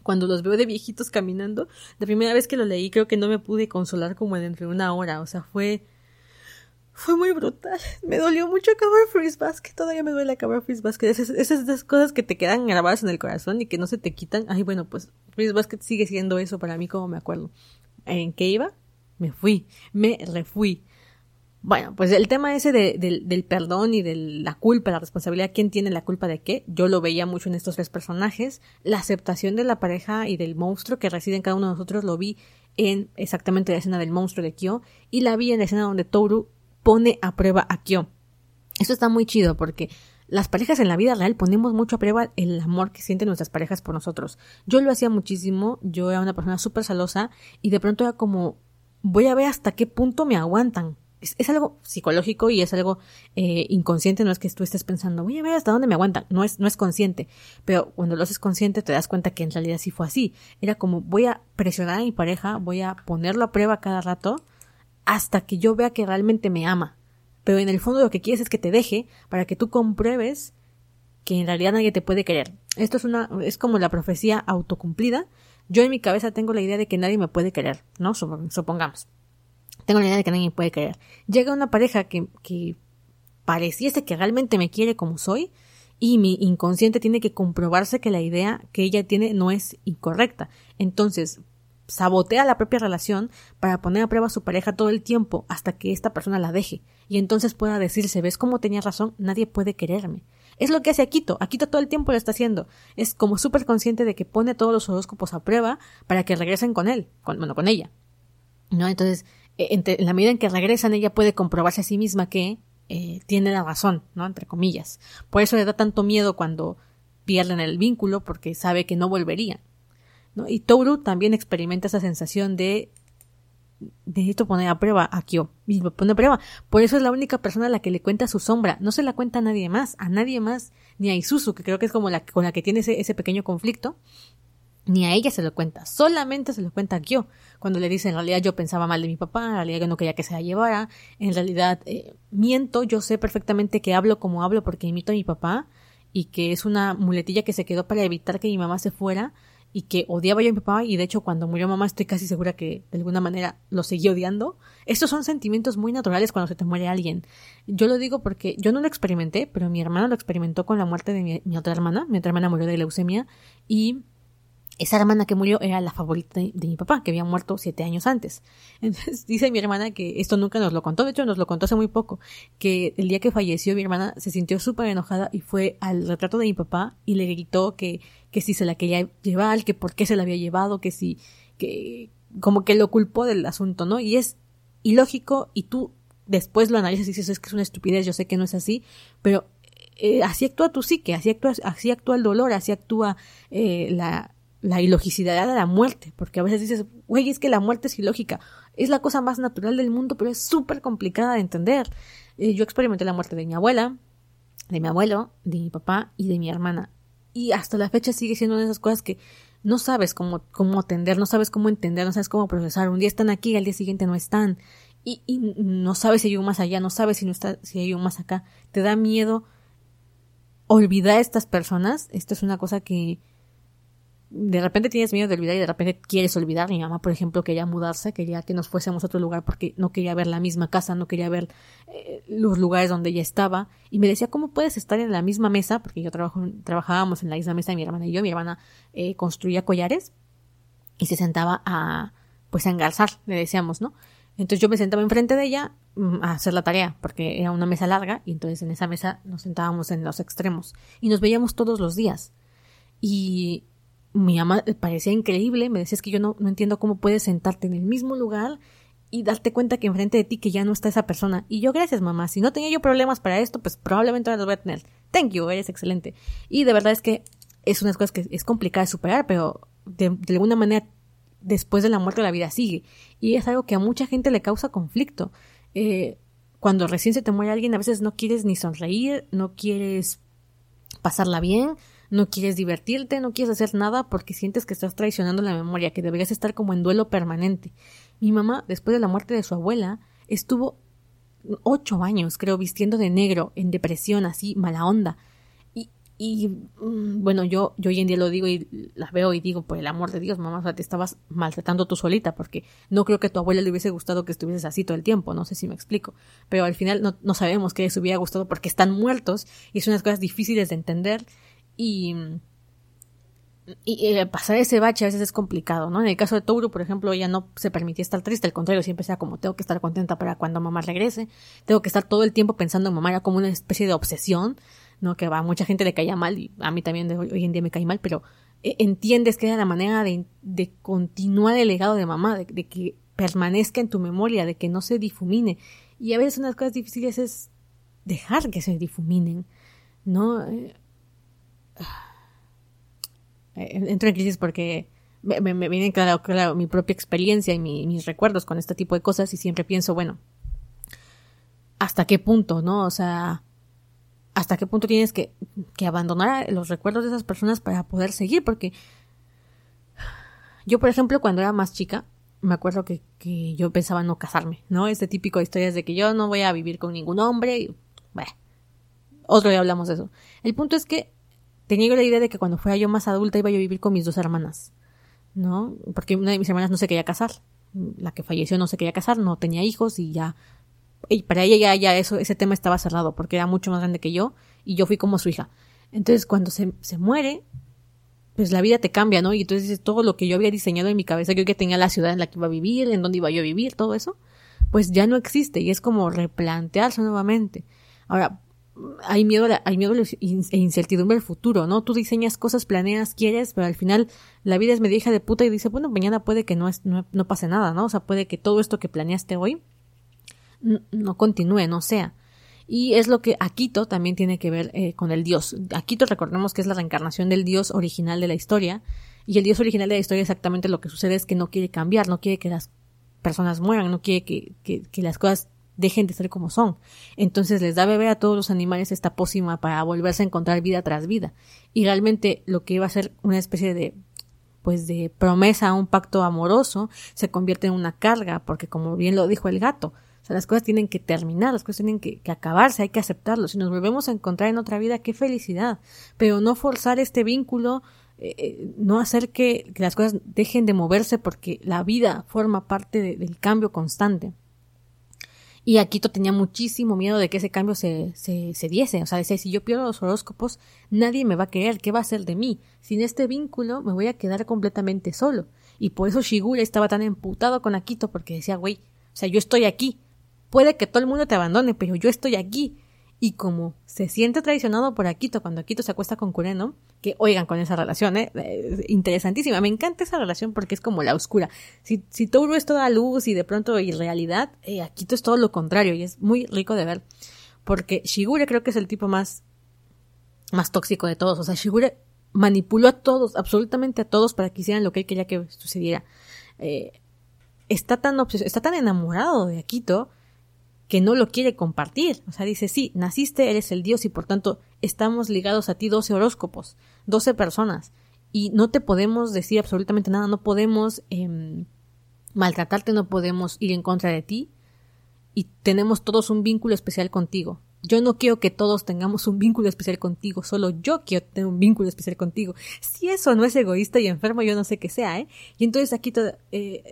Speaker 2: cuando los veo de viejitos caminando. La primera vez que lo leí creo que no me pude consolar como dentro de una hora. O sea, fue... fue muy brutal. Me dolió mucho acabar Freeze Basket. Todavía me duele acabar Freeze Basket. Esas, esas, cosas que te quedan grabadas en el corazón y que no se te quitan. Ay, bueno, pues Freeze Basket sigue siendo eso para mí como me acuerdo. ¿En qué iba? Me fui. Me refui. Bueno, pues el tema ese de, del perdón y de la culpa, la responsabilidad, quién tiene la culpa de qué, yo lo veía mucho en estos tres personajes. La aceptación de la pareja y del monstruo que reside en cada uno de nosotros lo vi en exactamente la escena del monstruo de Kyo y la vi en la escena donde Toru pone a prueba a Kyo. Eso está muy chido porque las parejas en la vida real ponemos mucho a prueba el amor que sienten nuestras parejas por nosotros. Yo lo hacía muchísimo, yo era una persona súper celosa y de pronto era como voy a ver hasta qué punto me aguantan. Es, algo psicológico y es algo eh, inconsciente, no es que tú estés pensando, voy a ver hasta dónde me aguantan, no es, no es consciente, pero cuando lo haces consciente te das cuenta que en realidad sí fue así. Era como voy a presionar a mi pareja, voy a ponerlo a prueba cada rato hasta que yo vea que realmente me ama. Pero en el fondo lo que quieres es que te deje para que tú compruebes que en realidad nadie te puede querer. Esto es una, es como la profecía autocumplida. Yo en mi cabeza tengo la idea de que nadie me puede querer, ¿no? Supongamos. Tengo la idea de que nadie me puede querer. Llega una pareja que, pareciese que realmente me quiere como soy, y mi inconsciente tiene que comprobarse que la idea que ella tiene no es incorrecta. Entonces, sabotea la propia relación para poner a prueba a su pareja todo el tiempo hasta que esta persona la deje y entonces pueda decirse ves cómo tenía razón nadie puede quererme es lo que hace Akito. Akito todo el tiempo lo está haciendo. Es como súper consciente de que pone todos los horóscopos a prueba para que regresen con él con, bueno con ella. No entonces e, en la medida en que regresan ella puede comprobarse a sí misma que eh, tiene la razón no entre comillas. Por eso le da tanto miedo cuando pierden el vínculo porque sabe que no volverían y Toru también experimenta esa sensación de necesito poner a prueba a Kyo y pone a prueba. Por eso es la única persona a la que le cuenta su sombra. No se la cuenta a nadie más, a nadie más, ni a Isuzu, que creo que es como la con la que tiene ese, pequeño conflicto, ni a ella se lo cuenta. Solamente se lo cuenta a Kyo. Cuando le dice en realidad yo pensaba mal de mi papá, en realidad yo no quería que se la llevara, en realidad eh, miento, yo sé perfectamente que hablo como hablo porque imito a mi papá y que es una muletilla que se quedó para evitar que mi mamá se fuera y que odiaba yo a mi papá y de hecho cuando murió mamá estoy casi segura que de alguna manera lo seguí odiando. Estos son sentimientos muy naturales cuando se te muere alguien. Yo lo digo porque yo no lo experimenté, pero mi hermana lo experimentó con la muerte de mi, otra hermana. Mi otra hermana murió de leucemia y esa hermana que murió era la favorita de, mi papá, que había muerto siete años antes. Entonces dice mi hermana que esto nunca nos lo contó, de hecho nos lo contó hace muy poco, que el día que falleció mi hermana se sintió súper enojada y fue al retrato de mi papá y le gritó que, que si se la quería llevar, que por qué se la había llevado, que si, que como que lo culpó del asunto, ¿no? Y es ilógico y tú después lo analizas y dices es que es una estupidez, yo sé que no es así, pero eh, así actúa tu psique, así actúa, así actúa el dolor, así actúa eh, la, la ilogicidad de la muerte, porque a veces dices, güey, es que la muerte es ilógica, es la cosa más natural del mundo, pero es súper complicada de entender. Eh, yo experimenté la muerte de mi abuela, de mi abuelo, de mi papá y de mi hermana, y hasta la fecha sigue siendo una de esas cosas que no sabes cómo, cómo atender, no sabes cómo entender, no sabes cómo procesar. Un día están aquí al día siguiente no están. Y, y no sabes si hay un más allá, no sabes si no está, si hay un más acá. Te da miedo olvidar a estas personas. Esto es una cosa que, de repente tienes miedo de olvidar y de repente quieres olvidar. Mi mamá, por ejemplo, quería mudarse, quería que nos fuésemos a otro lugar porque no quería ver la misma casa, no quería ver eh, los lugares donde ella estaba. Y me decía, ¿cómo puedes estar en la misma mesa? Porque yo trabajo, trabajábamos en la misma mesa, mi hermana y yo. Mi hermana eh, construía collares y se sentaba a, pues, a engalzar, le decíamos, ¿no? Entonces yo me sentaba enfrente de ella mm, a hacer la tarea, porque era una mesa larga y entonces en esa mesa nos sentábamos en los extremos y nos veíamos todos los días. Y mi mamá parecía increíble, me decía es que yo no, no entiendo cómo puedes sentarte en el mismo lugar y darte cuenta que enfrente de ti que ya no está esa persona. Y yo, gracias mamá, si no tenía yo problemas para esto, pues probablemente ahora los voy a tener. Thank you, eres excelente. Y de verdad es que es una cosa que es complicada de superar, pero de, alguna manera después de la muerte la vida sigue. Y es algo que a mucha gente le causa conflicto. Eh, cuando recién se te muere alguien, a veces no quieres ni sonreír, no quieres pasarla bien, no quieres divertirte, no quieres hacer nada porque sientes que estás traicionando la memoria, que deberías estar como en duelo permanente. Mi mamá, después de la muerte de su abuela, estuvo ocho años, creo, vistiendo de negro, en depresión, así, mala onda. Y Y mm, bueno, yo, yo hoy en día lo digo y las veo y digo, por el amor de Dios, mamá, o sea, te estabas maltratando tú solita, porque no creo que a tu abuela le hubiese gustado que estuvieses así todo el tiempo, no sé si me explico. Pero al final no, no sabemos que les hubiera gustado porque están muertos y son unas cosas difíciles de entender y y eh, pasar ese bache a veces es complicado, ¿no? En el caso de Touro, por ejemplo, ella no se permitía estar triste, al contrario, siempre sea como tengo que estar contenta para cuando mamá regrese, tengo que estar todo el tiempo pensando en mamá, era como una especie de obsesión, ¿no? Que a mucha gente le caía mal y a mí también hoy, en día me cae mal, pero eh, entiendes que era la manera de, de continuar el legado de mamá, de, de, que permanezca en tu memoria, de que no se difumine. Y a veces unas cosas difíciles es dejar que se difuminen, ¿no? Entro en crisis porque me, me, viene claro, claro mi propia experiencia y mis recuerdos con este tipo de cosas y siempre pienso, bueno, ¿hasta qué punto, no? O sea, ¿hasta qué punto tienes que, que abandonar los recuerdos de esas personas para poder seguir? Porque yo, por ejemplo, cuando era más chica, me acuerdo que, que yo pensaba no casarme, ¿no? Este típico de historias de que yo no voy a vivir con ningún hombre y, bueno, otro día hablamos de eso. El punto es que tenía la idea de que cuando fuera yo más adulta iba yo a vivir con mis dos hermanas, ¿no? Porque una de mis hermanas no se quería casar, la que falleció no se quería casar, no tenía hijos y ya y para ella ya, ya eso, ese tema estaba cerrado porque era mucho más grande que yo y yo fui como su hija. Entonces cuando se, se muere, pues la vida te cambia, ¿no? Y entonces todo lo que yo había diseñado en mi cabeza, yo que tenía la ciudad en la que iba a vivir, en dónde iba yo a vivir, todo eso, pues ya no existe y es como replantearse nuevamente. Ahora, hay miedo, hay miedo e incertidumbre al futuro, ¿no? Tú diseñas cosas, planeas, quieres, pero al final la vida es media hija de puta y dice, bueno, mañana puede que no, es, no, no pase nada, ¿no? O sea, puede que todo esto que planeaste hoy no continúe, no sea. Y es lo que Akito también tiene que ver eh, con el dios. Akito recordemos que es la reencarnación del dios original de la historia. Y el dios original de la historia exactamente lo que sucede es que no quiere cambiar, no quiere que las personas mueran, no quiere que, que las cosas dejen de ser como son. Entonces les da beber a todos los animales esta pócima para volverse a encontrar vida tras vida. Y realmente lo que iba a ser una especie de pues de promesa, un pacto amoroso, se convierte en una carga, porque como bien lo dijo el gato, o sea, las cosas tienen que terminar, las cosas tienen que, acabarse, hay que aceptarlo. Si nos volvemos a encontrar en otra vida, qué felicidad. Pero no forzar este vínculo, eh, eh, no hacer que, las cosas dejen de moverse porque la vida forma parte del cambio constante. Y Akito tenía muchísimo miedo de que ese cambio se, se, se, diese. O sea, decía, si yo pierdo los horóscopos, nadie me va a querer. ¿Qué va a hacer de mí? Sin este vínculo me voy a quedar completamente solo. Y por eso Shigura estaba tan emputado con Akito porque decía, güey, o sea, yo estoy aquí. Puede que todo el mundo te abandone, pero yo estoy aquí. Y como se siente traicionado por Akito cuando Akito se acuesta con Kureno, que oigan con esa relación, ¿eh? interesantísima. Me encanta esa relación porque es como la oscura. Si, si es toda luz y de pronto irrealidad, eh, Akito es todo lo contrario y es muy rico de ver. Porque Shigure creo que es el tipo más, más tóxico de todos. O sea, Shigure manipuló a todos, absolutamente a todos para que hicieran lo que él quería que sucediera. Eh, está tan está tan enamorado de Akito que no lo quiere compartir. O sea, dice, sí, naciste, eres el Dios y por tanto estamos ligados a ti doce horóscopos, doce personas. Y no te podemos decir absolutamente nada, no podemos eh, maltratarte, no podemos ir en contra de ti. Y tenemos todos un vínculo especial contigo. Yo no quiero que todos tengamos un vínculo especial contigo, solo yo quiero tener un vínculo especial contigo. Si eso no es egoísta y enfermo, yo no sé qué sea, ¿eh? Y entonces aquí eh,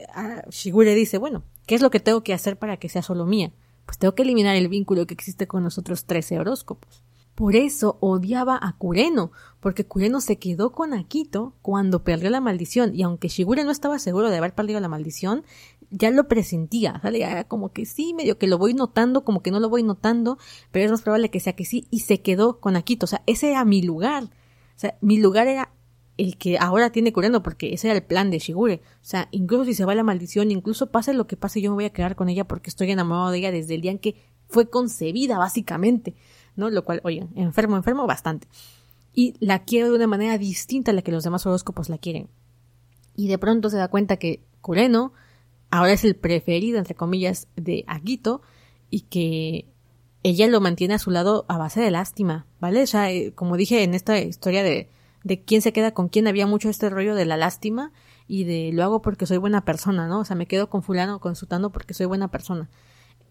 Speaker 2: Shigure dice, bueno, ¿qué es lo que tengo que hacer para que sea solo mía? Pues tengo que eliminar el vínculo que existe con los otros trece horóscopos. Por eso odiaba a Kureno, porque Kureno se quedó con Akito cuando perdió la maldición, y aunque Shigure no estaba seguro de haber perdido la maldición, ya lo presentía, ¿sale? como que sí, medio que lo voy notando, como que no lo voy notando, pero es más probable que sea que sí, y se quedó con Akito, o sea, ese era mi lugar, o sea, mi lugar era el que ahora tiene curando, porque ese era el plan de Shigure. O sea, incluso si se va la maldición, incluso pase lo que pase, yo me voy a quedar con ella porque estoy enamorado de ella desde el día en que fue concebida, básicamente. ¿No? Lo cual, oye, enfermo, enfermo bastante. Y la quiero de una manera distinta a la que los demás horóscopos la quieren. Y de pronto se da cuenta que Kureno ahora es el preferido, entre comillas, de Agito y que ella lo mantiene a su lado a base de lástima, ¿vale? O sea, eh, como dije en esta historia de, de quién se queda con quién, había mucho este rollo de la lástima y de lo hago porque soy buena persona, ¿no? O sea, me quedo con fulano consultando porque soy buena persona.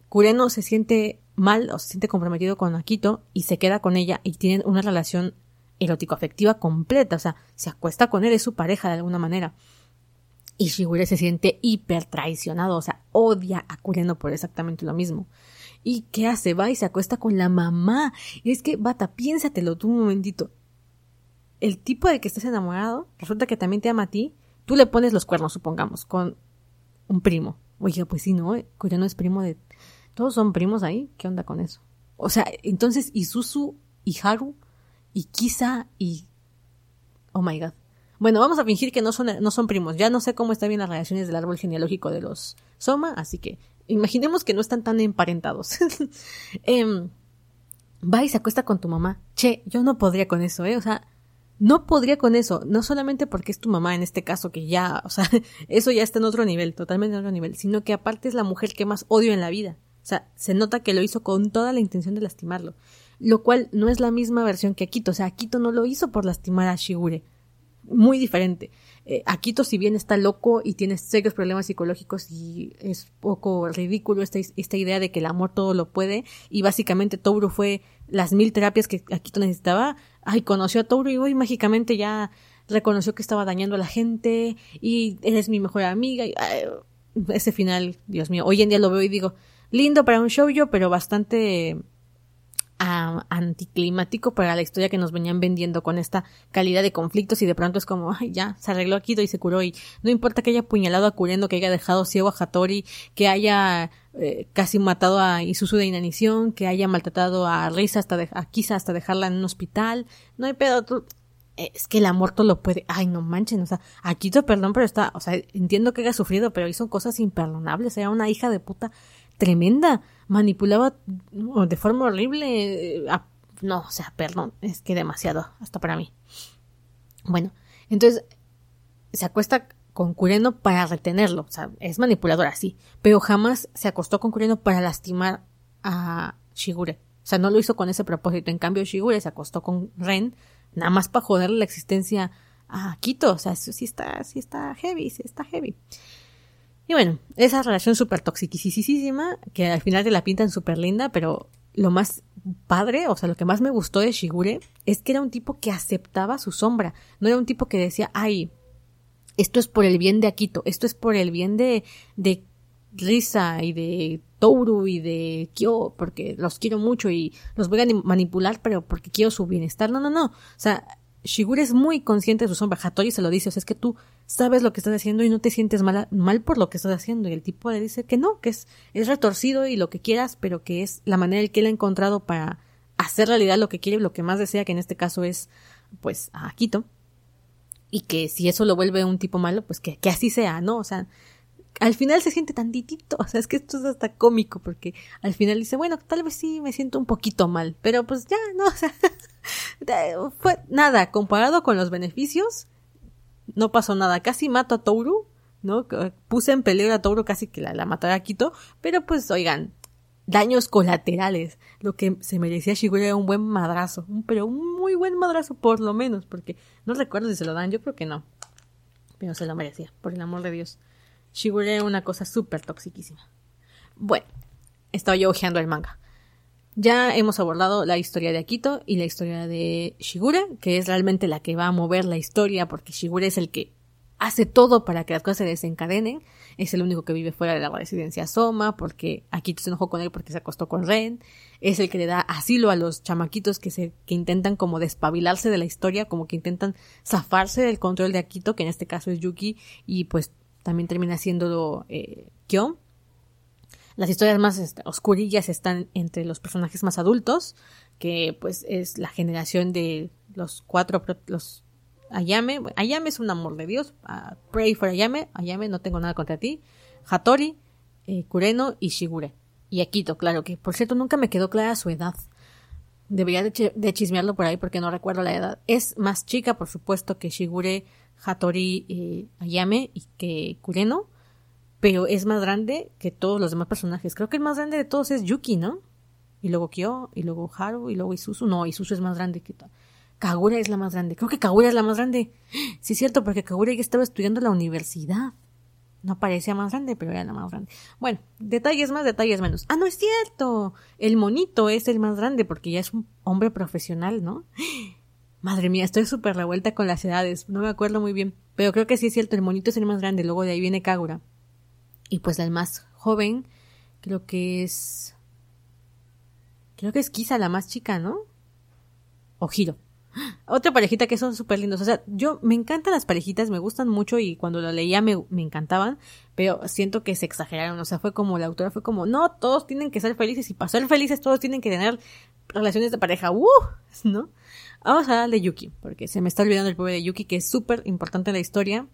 Speaker 2: Kureno se siente mal o se siente comprometido con Akito y se queda con ella y tienen una relación erótico-afectiva completa, o sea, se acuesta con él, es su pareja de alguna manera. Y Shigure se siente hiper traicionado, o sea, odia a Kureno por exactamente lo mismo. ¿Y qué hace? Va y se acuesta con la mamá. Y es que, bata, piénsatelo tú un momentito. El tipo de que estás enamorado, resulta que también te ama a ti, tú le pones los cuernos, supongamos, con un primo. Oiga, pues sí, no, Kureno es primo de... Todos son primos ahí, ¿qué onda con eso? O sea, entonces Isuzu y Haru y Kisa y... Oh my god. Bueno, vamos a fingir que no son, no son primos. Ya no sé cómo están bien las relaciones del árbol genealógico de los Soma, así que imaginemos que no están tan emparentados. eh, va y se acuesta con tu mamá. Che, yo no podría con eso, ¿eh? O sea, no podría con eso. No solamente porque es tu mamá en este caso, que ya, o sea, eso ya está en otro nivel, totalmente en otro nivel, sino que aparte es la mujer que más odio en la vida. O sea, se nota que lo hizo con toda la intención de lastimarlo lo cual no es la misma versión que Akito. O sea, Akito no lo hizo por lastimar a Shigure. Muy diferente. Eh, Akito, si bien está loco y tiene serios problemas psicológicos y es poco ridículo esta, esta idea de que el amor todo lo puede, y básicamente Touro fue las mil terapias que Akito necesitaba, ay, conoció a Touro y hoy mágicamente ya reconoció que estaba dañando a la gente y eres mi mejor amiga. Y, ese final, Dios mío, hoy en día lo veo y digo, lindo para un show yo, pero bastante anticlimático para la historia que nos venían vendiendo con esta calidad de conflictos y de pronto es como, ay, ya, se arregló aquí y se curó y no importa que haya apuñalado a Kurendo, que haya dejado ciego a Hattori, que haya eh, casi matado a Isuzu de inanición, que haya maltratado a Risa hasta de, a Kisa hasta dejarla en un hospital, no hay pedo, tú, es que el amor todo lo puede, ay, no manchen, o sea, Akito, perdón, pero está, o sea, entiendo que haya sufrido, pero hizo cosas imperdonables, era una hija de puta tremenda, manipulaba de forma horrible. Eh, no, o sea, perdón, es que demasiado, hasta para mí. Bueno, entonces se acuesta con Kureno para retenerlo, o sea, es manipuladora, sí, pero jamás se acostó con Kureno para lastimar a Shigure. O sea, no lo hizo con ese propósito. En cambio, Shigure se acostó con Ren nada más para joderle la existencia a Kito. O sea, eso sí está, sí está heavy, sí está heavy. Y bueno, esa relación súper toxiquísima, que al final te la pintan súper linda, pero lo más padre, o sea, lo que más me gustó de Shigure es que era un tipo que aceptaba su sombra. No era un tipo que decía, ay, esto es por el bien de Akito, esto es por el bien de, de Risa y de Touru y de Kyo, porque los quiero mucho y los voy a manipular, pero porque quiero su bienestar. No, no, no. O sea, Shigure es muy consciente de su sombra. Hattori se lo dice, o sea, es que tú sabes lo que estás haciendo y no te sientes mal, mal por lo que estás haciendo. Y el tipo le dice que no, que es, es retorcido y lo que quieras, pero que es la manera en que él ha encontrado para hacer realidad lo que quiere y lo que más desea, que en este caso es, pues, a Akito. Y que si eso lo vuelve un tipo malo, pues que, que así sea, ¿no? O sea, al final se siente tantitito, o sea, es que esto es hasta cómico, porque al final dice, bueno, tal vez sí me siento un poquito mal, pero pues ya, no, o sea, fue nada, comparado con los beneficios, no pasó nada, casi mato a Touru, ¿no? Puse en peligro a Touru casi que la, la matara a Quito, pero pues oigan, daños colaterales, lo que se merecía Shigure era un buen madrazo, pero un muy buen madrazo por lo menos, porque no recuerdo si se lo dan, yo creo que no, pero se lo merecía, por el amor de Dios. Shigure una cosa súper toxiquísima. Bueno, estaba yo ojeando el manga. Ya hemos abordado la historia de Akito y la historia de Shigure, que es realmente la que va a mover la historia, porque Shigure es el que hace todo para que las cosas se desencadenen. Es el único que vive fuera de la residencia Soma, porque Akito se enojó con él porque se acostó con Ren. Es el que le da asilo a los chamaquitos que se, que intentan como despabilarse de la historia, como que intentan zafarse del control de Akito, que en este caso es Yuki, y pues también termina siendo eh, Kyo. Las historias más este, oscurillas están entre los personajes más adultos, que pues es la generación de los cuatro, los Ayame. Ayame es un amor de Dios. Uh, pray for Ayame. Ayame, no tengo nada contra ti. Hattori, eh, Kureno y Shigure. Y Akito, claro, que por cierto nunca me quedó clara su edad. Debería de, de, chismearlo por ahí porque no recuerdo la edad. Es más chica, por supuesto, que Shigure Hattori eh, Ayame y que Kureno, pero es más grande que todos los demás personajes. Creo que el más grande de todos es Yuki, ¿no? Y luego Kyo, y luego Haru, y luego Isuzu. No, Isuzu es más grande que. Kagura es la más grande. Creo que Kagura es la más grande. Sí, es cierto, porque Kagura ya estaba estudiando la universidad. No parecía más grande, pero era la más grande. Bueno, detalles más, detalles menos. Ah, no es cierto. El monito es el más grande porque ya es un hombre profesional, ¿no? Madre mía, estoy súper revuelta con las edades, no me acuerdo muy bien, pero creo que sí es cierto, el monito es el más grande, luego de ahí viene Kagura. Y pues el más joven, creo que es... Creo que es Kisa la más chica, ¿no? O Hiro. Otra parejita que son súper lindos. O sea, yo me encantan las parejitas, me gustan mucho y cuando lo leía me, me, encantaban, pero siento que se exageraron. O sea, fue como la autora fue como, no, todos tienen que ser felices y para ser felices todos tienen que tener relaciones de pareja. ¡Uh! ¿No? Vamos a hablar de Yuki, porque se me está olvidando el pobre de Yuki, que es súper importante en la historia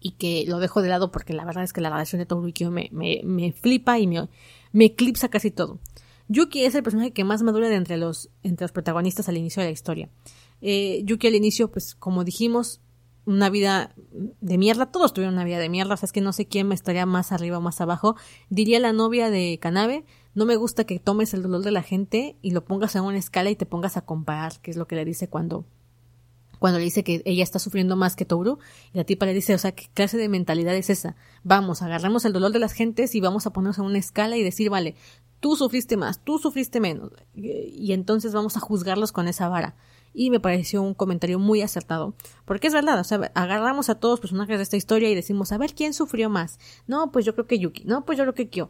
Speaker 2: y que lo dejo de lado porque la verdad es que la relación de Toru y Kyo me, me, me flipa y me, me eclipsa casi todo. Yuki es el personaje que más madura de entre los, entre los protagonistas al inicio de la historia. Eh, Yuki al inicio, pues como dijimos, una vida de mierda, todos tuvieron una vida de mierda, o sea, es que no sé quién me estaría más arriba o más abajo. Diría la novia de Kanabe, no me gusta que tomes el dolor de la gente y lo pongas en una escala y te pongas a comparar, que es lo que le dice cuando cuando le dice que ella está sufriendo más que Toru, y la tipa le dice, o sea, ¿qué clase de mentalidad es esa? Vamos, agarramos el dolor de las gentes y vamos a ponernos en una escala y decir, vale, tú sufriste más, tú sufriste menos, y entonces vamos a juzgarlos con esa vara. Y me pareció un comentario muy acertado, porque es verdad, o sea, agarramos a todos los personajes de esta historia y decimos, a ver, ¿quién sufrió más? No, pues yo creo que Yuki, no, pues yo creo que Kyo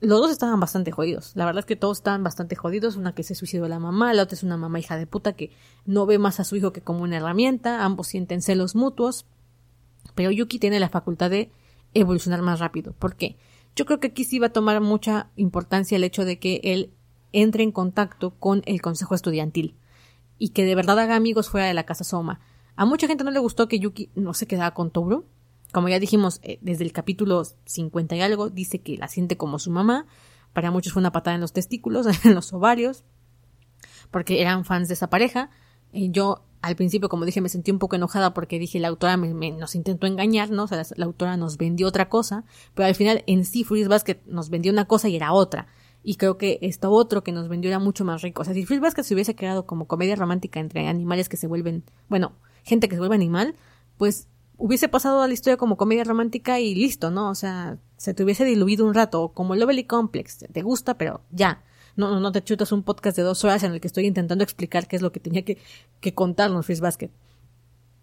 Speaker 2: los dos estaban bastante jodidos. La verdad es que todos estaban bastante jodidos. Una que se suicidó la mamá, la otra es una mamá hija de puta que no ve más a su hijo que como una herramienta. Ambos sienten celos mutuos. Pero Yuki tiene la facultad de evolucionar más rápido. ¿Por qué? Yo creo que aquí sí va a tomar mucha importancia el hecho de que él entre en contacto con el consejo estudiantil y que de verdad haga amigos fuera de la casa Soma. A mucha gente no le gustó que Yuki no se quedara con Touro, como ya dijimos, eh, desde el capítulo 50 y algo, dice que la siente como su mamá. Para muchos fue una patada en los testículos, en los ovarios, porque eran fans de esa pareja. Eh, yo al principio, como dije, me sentí un poco enojada porque dije la autora me, nos intentó engañar, ¿no? O sea, la, autora nos vendió otra cosa, pero al final en sí Fruits Basket nos vendió una cosa y era otra. Y creo que esto otro que nos vendió era mucho más rico. O sea, si Fruits Basket se hubiese creado como comedia romántica entre animales que se vuelven, bueno, gente que se vuelve animal, pues hubiese pasado a la historia como comedia romántica y listo, ¿no? O sea, se te hubiese diluido un rato, como Lovely Complex, te gusta, pero ya. No, no te chutas un podcast de dos horas en el que estoy intentando explicar qué es lo que tenía que, que contarnos Freeze Basket.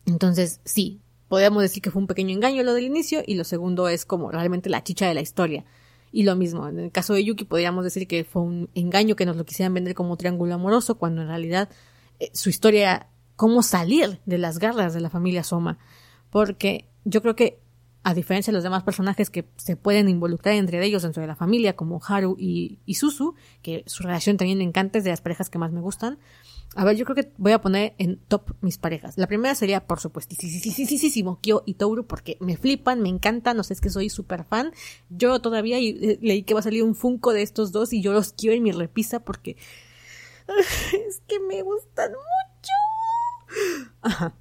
Speaker 2: Entonces, sí, podríamos decir que fue un pequeño engaño lo del inicio, y lo segundo es como realmente la chicha de la historia. Y lo mismo, en el caso de Yuki podríamos decir que fue un engaño que nos lo quisieran vender como triángulo amoroso, cuando en realidad eh, su historia cómo salir de las garras de la familia Soma porque yo creo que a diferencia de los demás personajes que se pueden involucrar entre ellos dentro de la familia, como Haru y, Susu, que su relación también me encanta, es de las parejas que más me gustan. A ver, yo creo que voy a poner en top mis parejas. La primera sería, por supuesto, sí, sí, sí, sí, Kyo y Touru, porque me flipan, me encantan, no sé, es que soy súper fan. Yo todavía eh, leí que va a salir un Funko de estos dos y yo los quiero en mi repisa porque es que me gustan mucho. Ajá.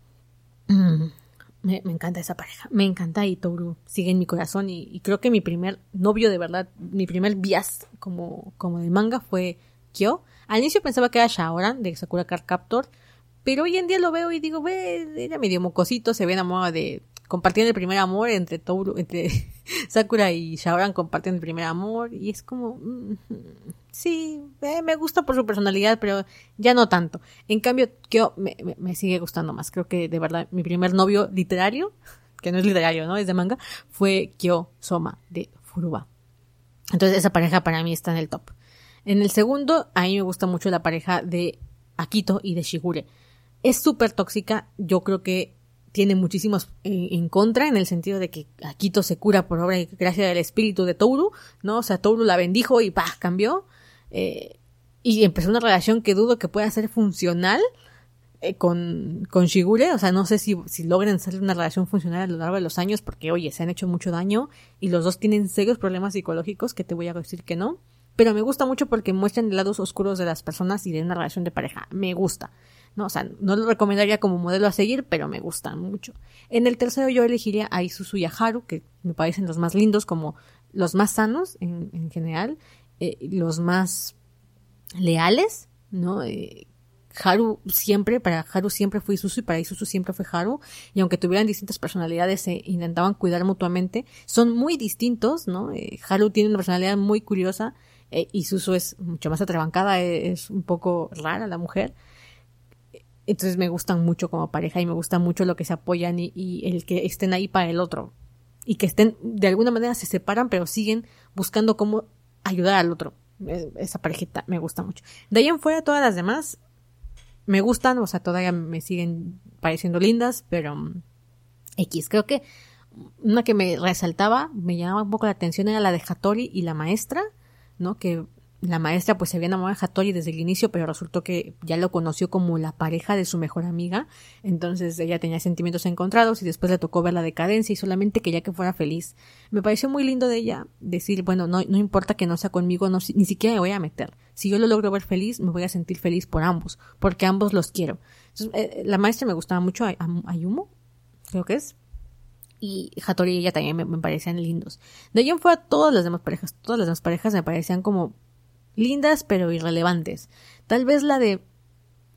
Speaker 2: Mm. Me, encanta esa pareja. Me encanta y Toru sigue en mi corazón. Y, creo que mi primer novio de verdad, mi primer bias como, como de manga fue Kyo. Al inicio pensaba que era Shaoran de Sakura Card Captor. Pero hoy en día lo veo y digo, ve, era medio mocosito, se ve enamorado de. Compartiendo el primer amor entre Toru, entre Sakura y Shaoran compartiendo el primer amor. Y es como. Mm, sí, eh, me gusta por su personalidad, pero ya no tanto. En cambio, Kyo me, me, sigue gustando más. Creo que de verdad mi primer novio literario, que no es literario, ¿no? Es de manga, fue Kyo Soma de Furuba. Entonces esa pareja para mí está en el top. En el segundo, a mí me gusta mucho la pareja de Akito y de Shigure. Es súper tóxica, yo creo que tiene muchísimos eh, en, contra en el sentido de que Akito se cura por obra y gracia del espíritu de Touru, ¿no? O sea, Touru la bendijo y ¡pah! cambió. Eh, y empezó una relación que dudo que pueda ser funcional eh, con, con Shigure. O sea, no sé si, si logren una relación funcional a lo largo de los años porque, oye, se han hecho mucho daño y los dos tienen serios problemas psicológicos que te voy a decir que no. Pero me gusta mucho porque muestran lados oscuros de las personas y de una relación de pareja. Me gusta. No, o sea, no lo recomendaría como modelo a seguir, pero me gustan mucho. En el tercero yo elegiría a Isuzu y a Haru, que me parecen los más lindos, como los más sanos en, en general. Eh, los más leales, ¿no? Eh, Haru siempre, para Haru siempre fue Isuzu y para Isuzu siempre fue Haru, y aunque tuvieran distintas personalidades se intentaban cuidar mutuamente, son muy distintos, ¿no? Eh, Haru tiene una personalidad muy curiosa, eh, Isuzu es mucho más atrabancada, es un poco rara la mujer, Entonces me gustan mucho como pareja y me gusta mucho lo que se apoyan y, el que estén ahí para el otro. Y que estén, de alguna manera se separan, pero siguen buscando cómo ayudar al otro. Eh, esa parejita me gusta mucho. De ahí en fuera, todas las demás me gustan, o sea, todavía me siguen pareciendo lindas, pero mm, X. Creo que una que me resaltaba, me llamaba un poco la atención era la de Hattori y la maestra, ¿no? Que la maestra pues se había enamorado de Hattori desde el inicio, pero resultó que ya lo conoció como la pareja de su mejor amiga, entonces ella tenía sentimientos encontrados y después le tocó ver la decadencia y solamente quería que fuera feliz. Me pareció muy lindo de ella decir, bueno, no, no importa que no sea conmigo, no, ni siquiera me voy a meter. Si yo lo logro ver feliz, me voy a sentir feliz por ambos, porque ambos los quiero. Entonces, eh, la maestra me gustaba mucho, Ayumo, creo que es, y Hattori y ella también me, parecían lindos. De ahí en fuera todas las demás parejas, todas las demás parejas me parecían como lindas pero irrelevantes. Tal vez la de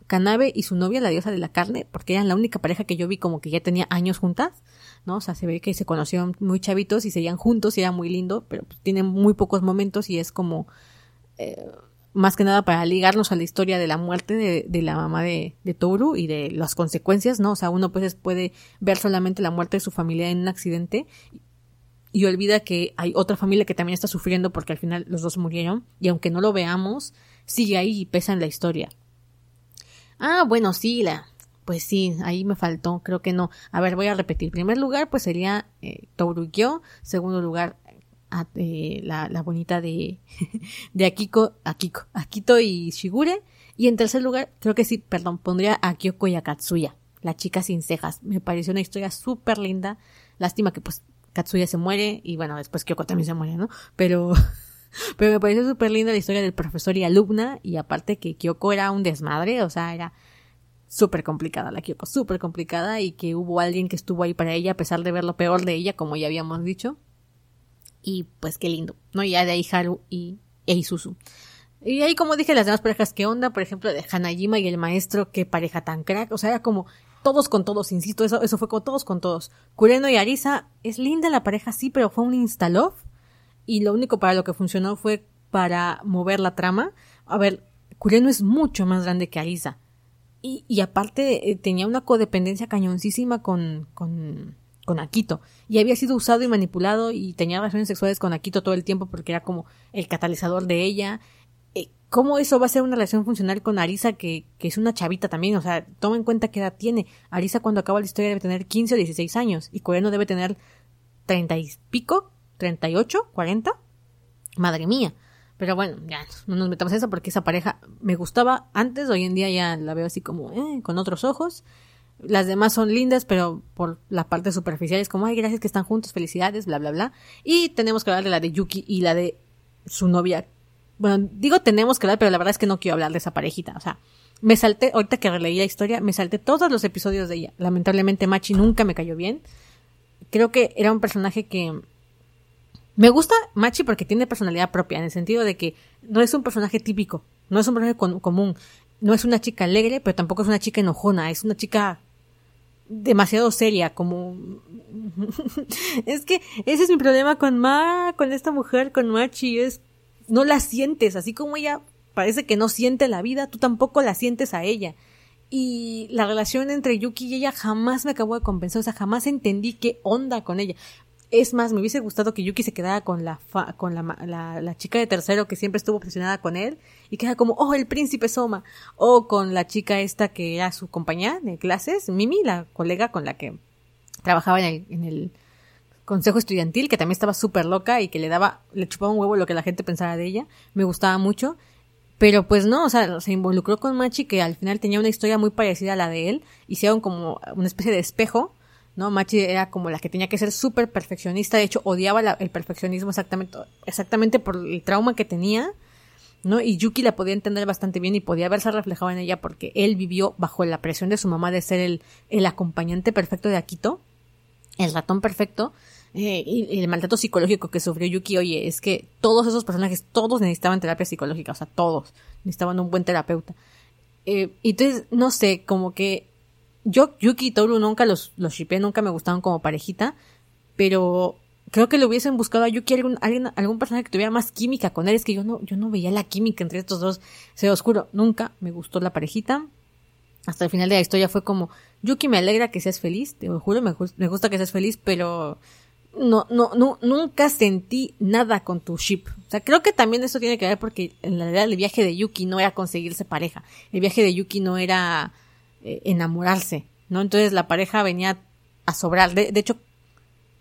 Speaker 2: Kanabe y su novia, la diosa de la carne, porque eran la única pareja que yo vi como que ya tenía años juntas, ¿no? O sea, se ve que se conocieron muy chavitos y seguían juntos y era muy lindo, pero pues, tienen muy pocos momentos y es como eh, más que nada para ligarnos a la historia de la muerte de, de la mamá de, de, Toru y de las consecuencias, ¿no? O sea, uno pues puede ver solamente la muerte de su familia en un accidente y olvida que hay otra familia que también está sufriendo porque al final los dos murieron y aunque no lo veamos, sigue ahí y pesa en la historia. Ah, bueno, sí, la, pues sí, ahí me faltó, creo que no. A ver, voy a repetir. Primer lugar, pues sería eh, Toru-Gyo. Segundo lugar, eh, la, la, bonita de, de Akiko, Akiko, Akito y Shigure. Y en tercer lugar, creo que sí, perdón, pondría a Kyoko y a la chica sin cejas. Me pareció una historia súper linda. Lástima que pues Katsuya se muere y bueno, después Kyoko también se muere, ¿no? Pero, pero me pareció súper linda la historia del profesor y alumna y aparte que Kyoko era un desmadre, o sea, era súper complicada la Kyoko, súper complicada y que hubo alguien que estuvo ahí para ella a pesar de ver lo peor de ella, como ya habíamos dicho. Y pues qué lindo, ¿no? Ya de ahí Haru y e. Y ahí, como dije, las demás parejas, ¿qué onda? Por ejemplo, de Hanajima y el maestro, qué pareja tan crack. O sea, era como todos con todos, insisto, eso, eso fue con todos con todos. Kureno y Arisa, es linda la pareja, sí, pero fue un instalove. Y lo único para lo que funcionó fue para mover la trama. A ver, Kureno es mucho más grande que Arisa. Y, y aparte eh, tenía una codependencia cañoncísima con, con, con Akito. Y había sido usado y manipulado y tenía relaciones sexuales con Akito todo el tiempo porque era como el catalizador de ella. ¿Cómo eso va a ser una relación funcional con Arisa, que, que, es una chavita también? O sea, toma en cuenta qué edad tiene. Arisa cuando acaba la historia debe tener 15 o 16 años y Coreano debe tener 30 y pico, 38, 40. Madre mía. Pero bueno, ya no nos metamos en eso porque esa pareja me gustaba antes, hoy en día ya la veo así como eh, con otros ojos. Las demás son lindas, pero por la parte superficial es como, ay, gracias que están juntos, felicidades, bla, bla, bla. Y tenemos que hablar de la de Yuki y la de su novia, bueno, digo tenemos que hablar, pero la verdad es que no quiero hablar de esa parejita. O sea, me salté, ahorita que releí la historia, me salté todos los episodios de ella. Lamentablemente Machi nunca me cayó bien. Creo que era un personaje que... Me gusta Machi porque tiene personalidad propia, en el sentido de que no es un personaje típico, no es un personaje común, no es una chica alegre, pero tampoco es una chica enojona, es una chica demasiado seria, como... es que ese es mi problema con Ma, con esta mujer, con Machi, es no la sientes, así como ella parece que no siente la vida, tú tampoco la sientes a ella. Y la relación entre Yuki y ella jamás me acabó de convencer, o sea, jamás entendí qué onda con ella. Es más, me hubiese gustado que Yuki se quedara con la con la, la, chica de tercero que siempre estuvo obsesionada con él y queda como, oh, el príncipe Soma. O con la chica esta que era su compañía de clases, Mimi, la colega con la que trabajaba en el, en el consejo estudiantil, que también estaba súper loca y que le daba, le chupaba un huevo lo que la gente pensaba de ella. Me gustaba mucho. Pero pues no, o sea, se involucró con Machi que al final tenía una historia muy parecida a la de él. Hicieron como una especie de espejo, ¿no? Machi era como la que tenía que ser súper perfeccionista. De hecho, odiaba el perfeccionismo exactamente, exactamente por el trauma que tenía. ¿no? Y Yuki la podía entender bastante bien y podía verse reflejado en ella porque él vivió bajo la presión de su mamá de ser el, el acompañante perfecto de Akito, el ratón perfecto, eh, y, el maltrato psicológico que sufrió Yuki, oye, es que todos esos personajes, todos necesitaban terapia psicológica, o sea, todos necesitaban un buen terapeuta. Eh, entonces, no sé, como que yo, Yuki y Toru nunca los, los shippé, nunca me gustaban como parejita, pero creo que le hubiesen buscado a Yuki algún, alguien, algún personaje que tuviera más química con él. Es que yo no, yo no veía la química entre estos dos. Se oscuro, nunca me gustó la parejita. hasta el final de la historia fue como, Yuki me alegra que seas feliz, te lo juro, me, me gusta que seas feliz, pero no, no, no, nunca sentí nada con tu ship. O sea, creo que también eso tiene que ver porque en realidad el viaje de Yuki no era conseguirse pareja. El viaje de Yuki no era eh, enamorarse, ¿no? Entonces la pareja venía a sobrar. De, de, hecho,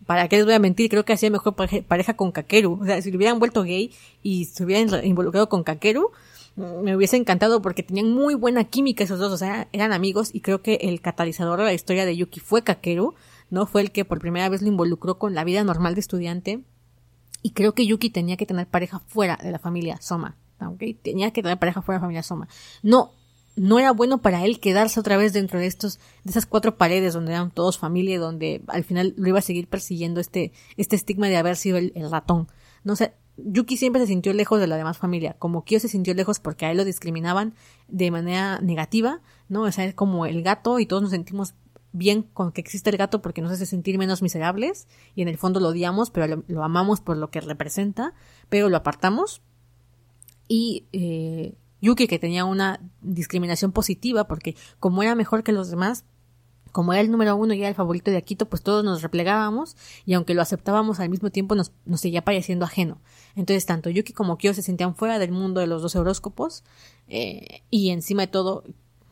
Speaker 2: para qué les voy a mentir, creo que hacía mejor pareja con Kakeru. O sea, si hubieran vuelto gay y se hubieran involucrado con Kakeru, me hubiese encantado porque tenían muy buena química esos dos, o sea, eran amigos y creo que el catalizador de la historia de Yuki fue Kakeru, ¿no? Fue el que por primera vez lo involucró con la vida normal de estudiante y creo que Yuki tenía que tener pareja fuera de la familia Soma, ¿ok? Tenía que tener pareja fuera de la familia Soma. No, no era bueno para él quedarse otra vez dentro de estos, de esas cuatro paredes donde eran todos familia y donde al final lo iba a seguir persiguiendo este, este estigma de haber sido el, ratón. No sé, Yuki siempre se sintió lejos de la demás familia, como Kyo se sintió lejos porque a él lo discriminaban de manera negativa, ¿no? O sea, es como el gato y todos nos sentimos bien con que existe el gato porque nos hace sentir menos miserables y en el fondo lo odiamos, pero lo, amamos por lo que representa, pero lo apartamos. Y eh, Yuki que tenía una discriminación positiva porque como era mejor que los demás, como era el número uno y era el favorito de Akito, pues todos nos replegábamos y aunque lo aceptábamos al mismo tiempo nos, seguía pareciendo ajeno. Entonces tanto Yuki como Kyo se sentían fuera del mundo de los dos horóscopos eh, y encima de todo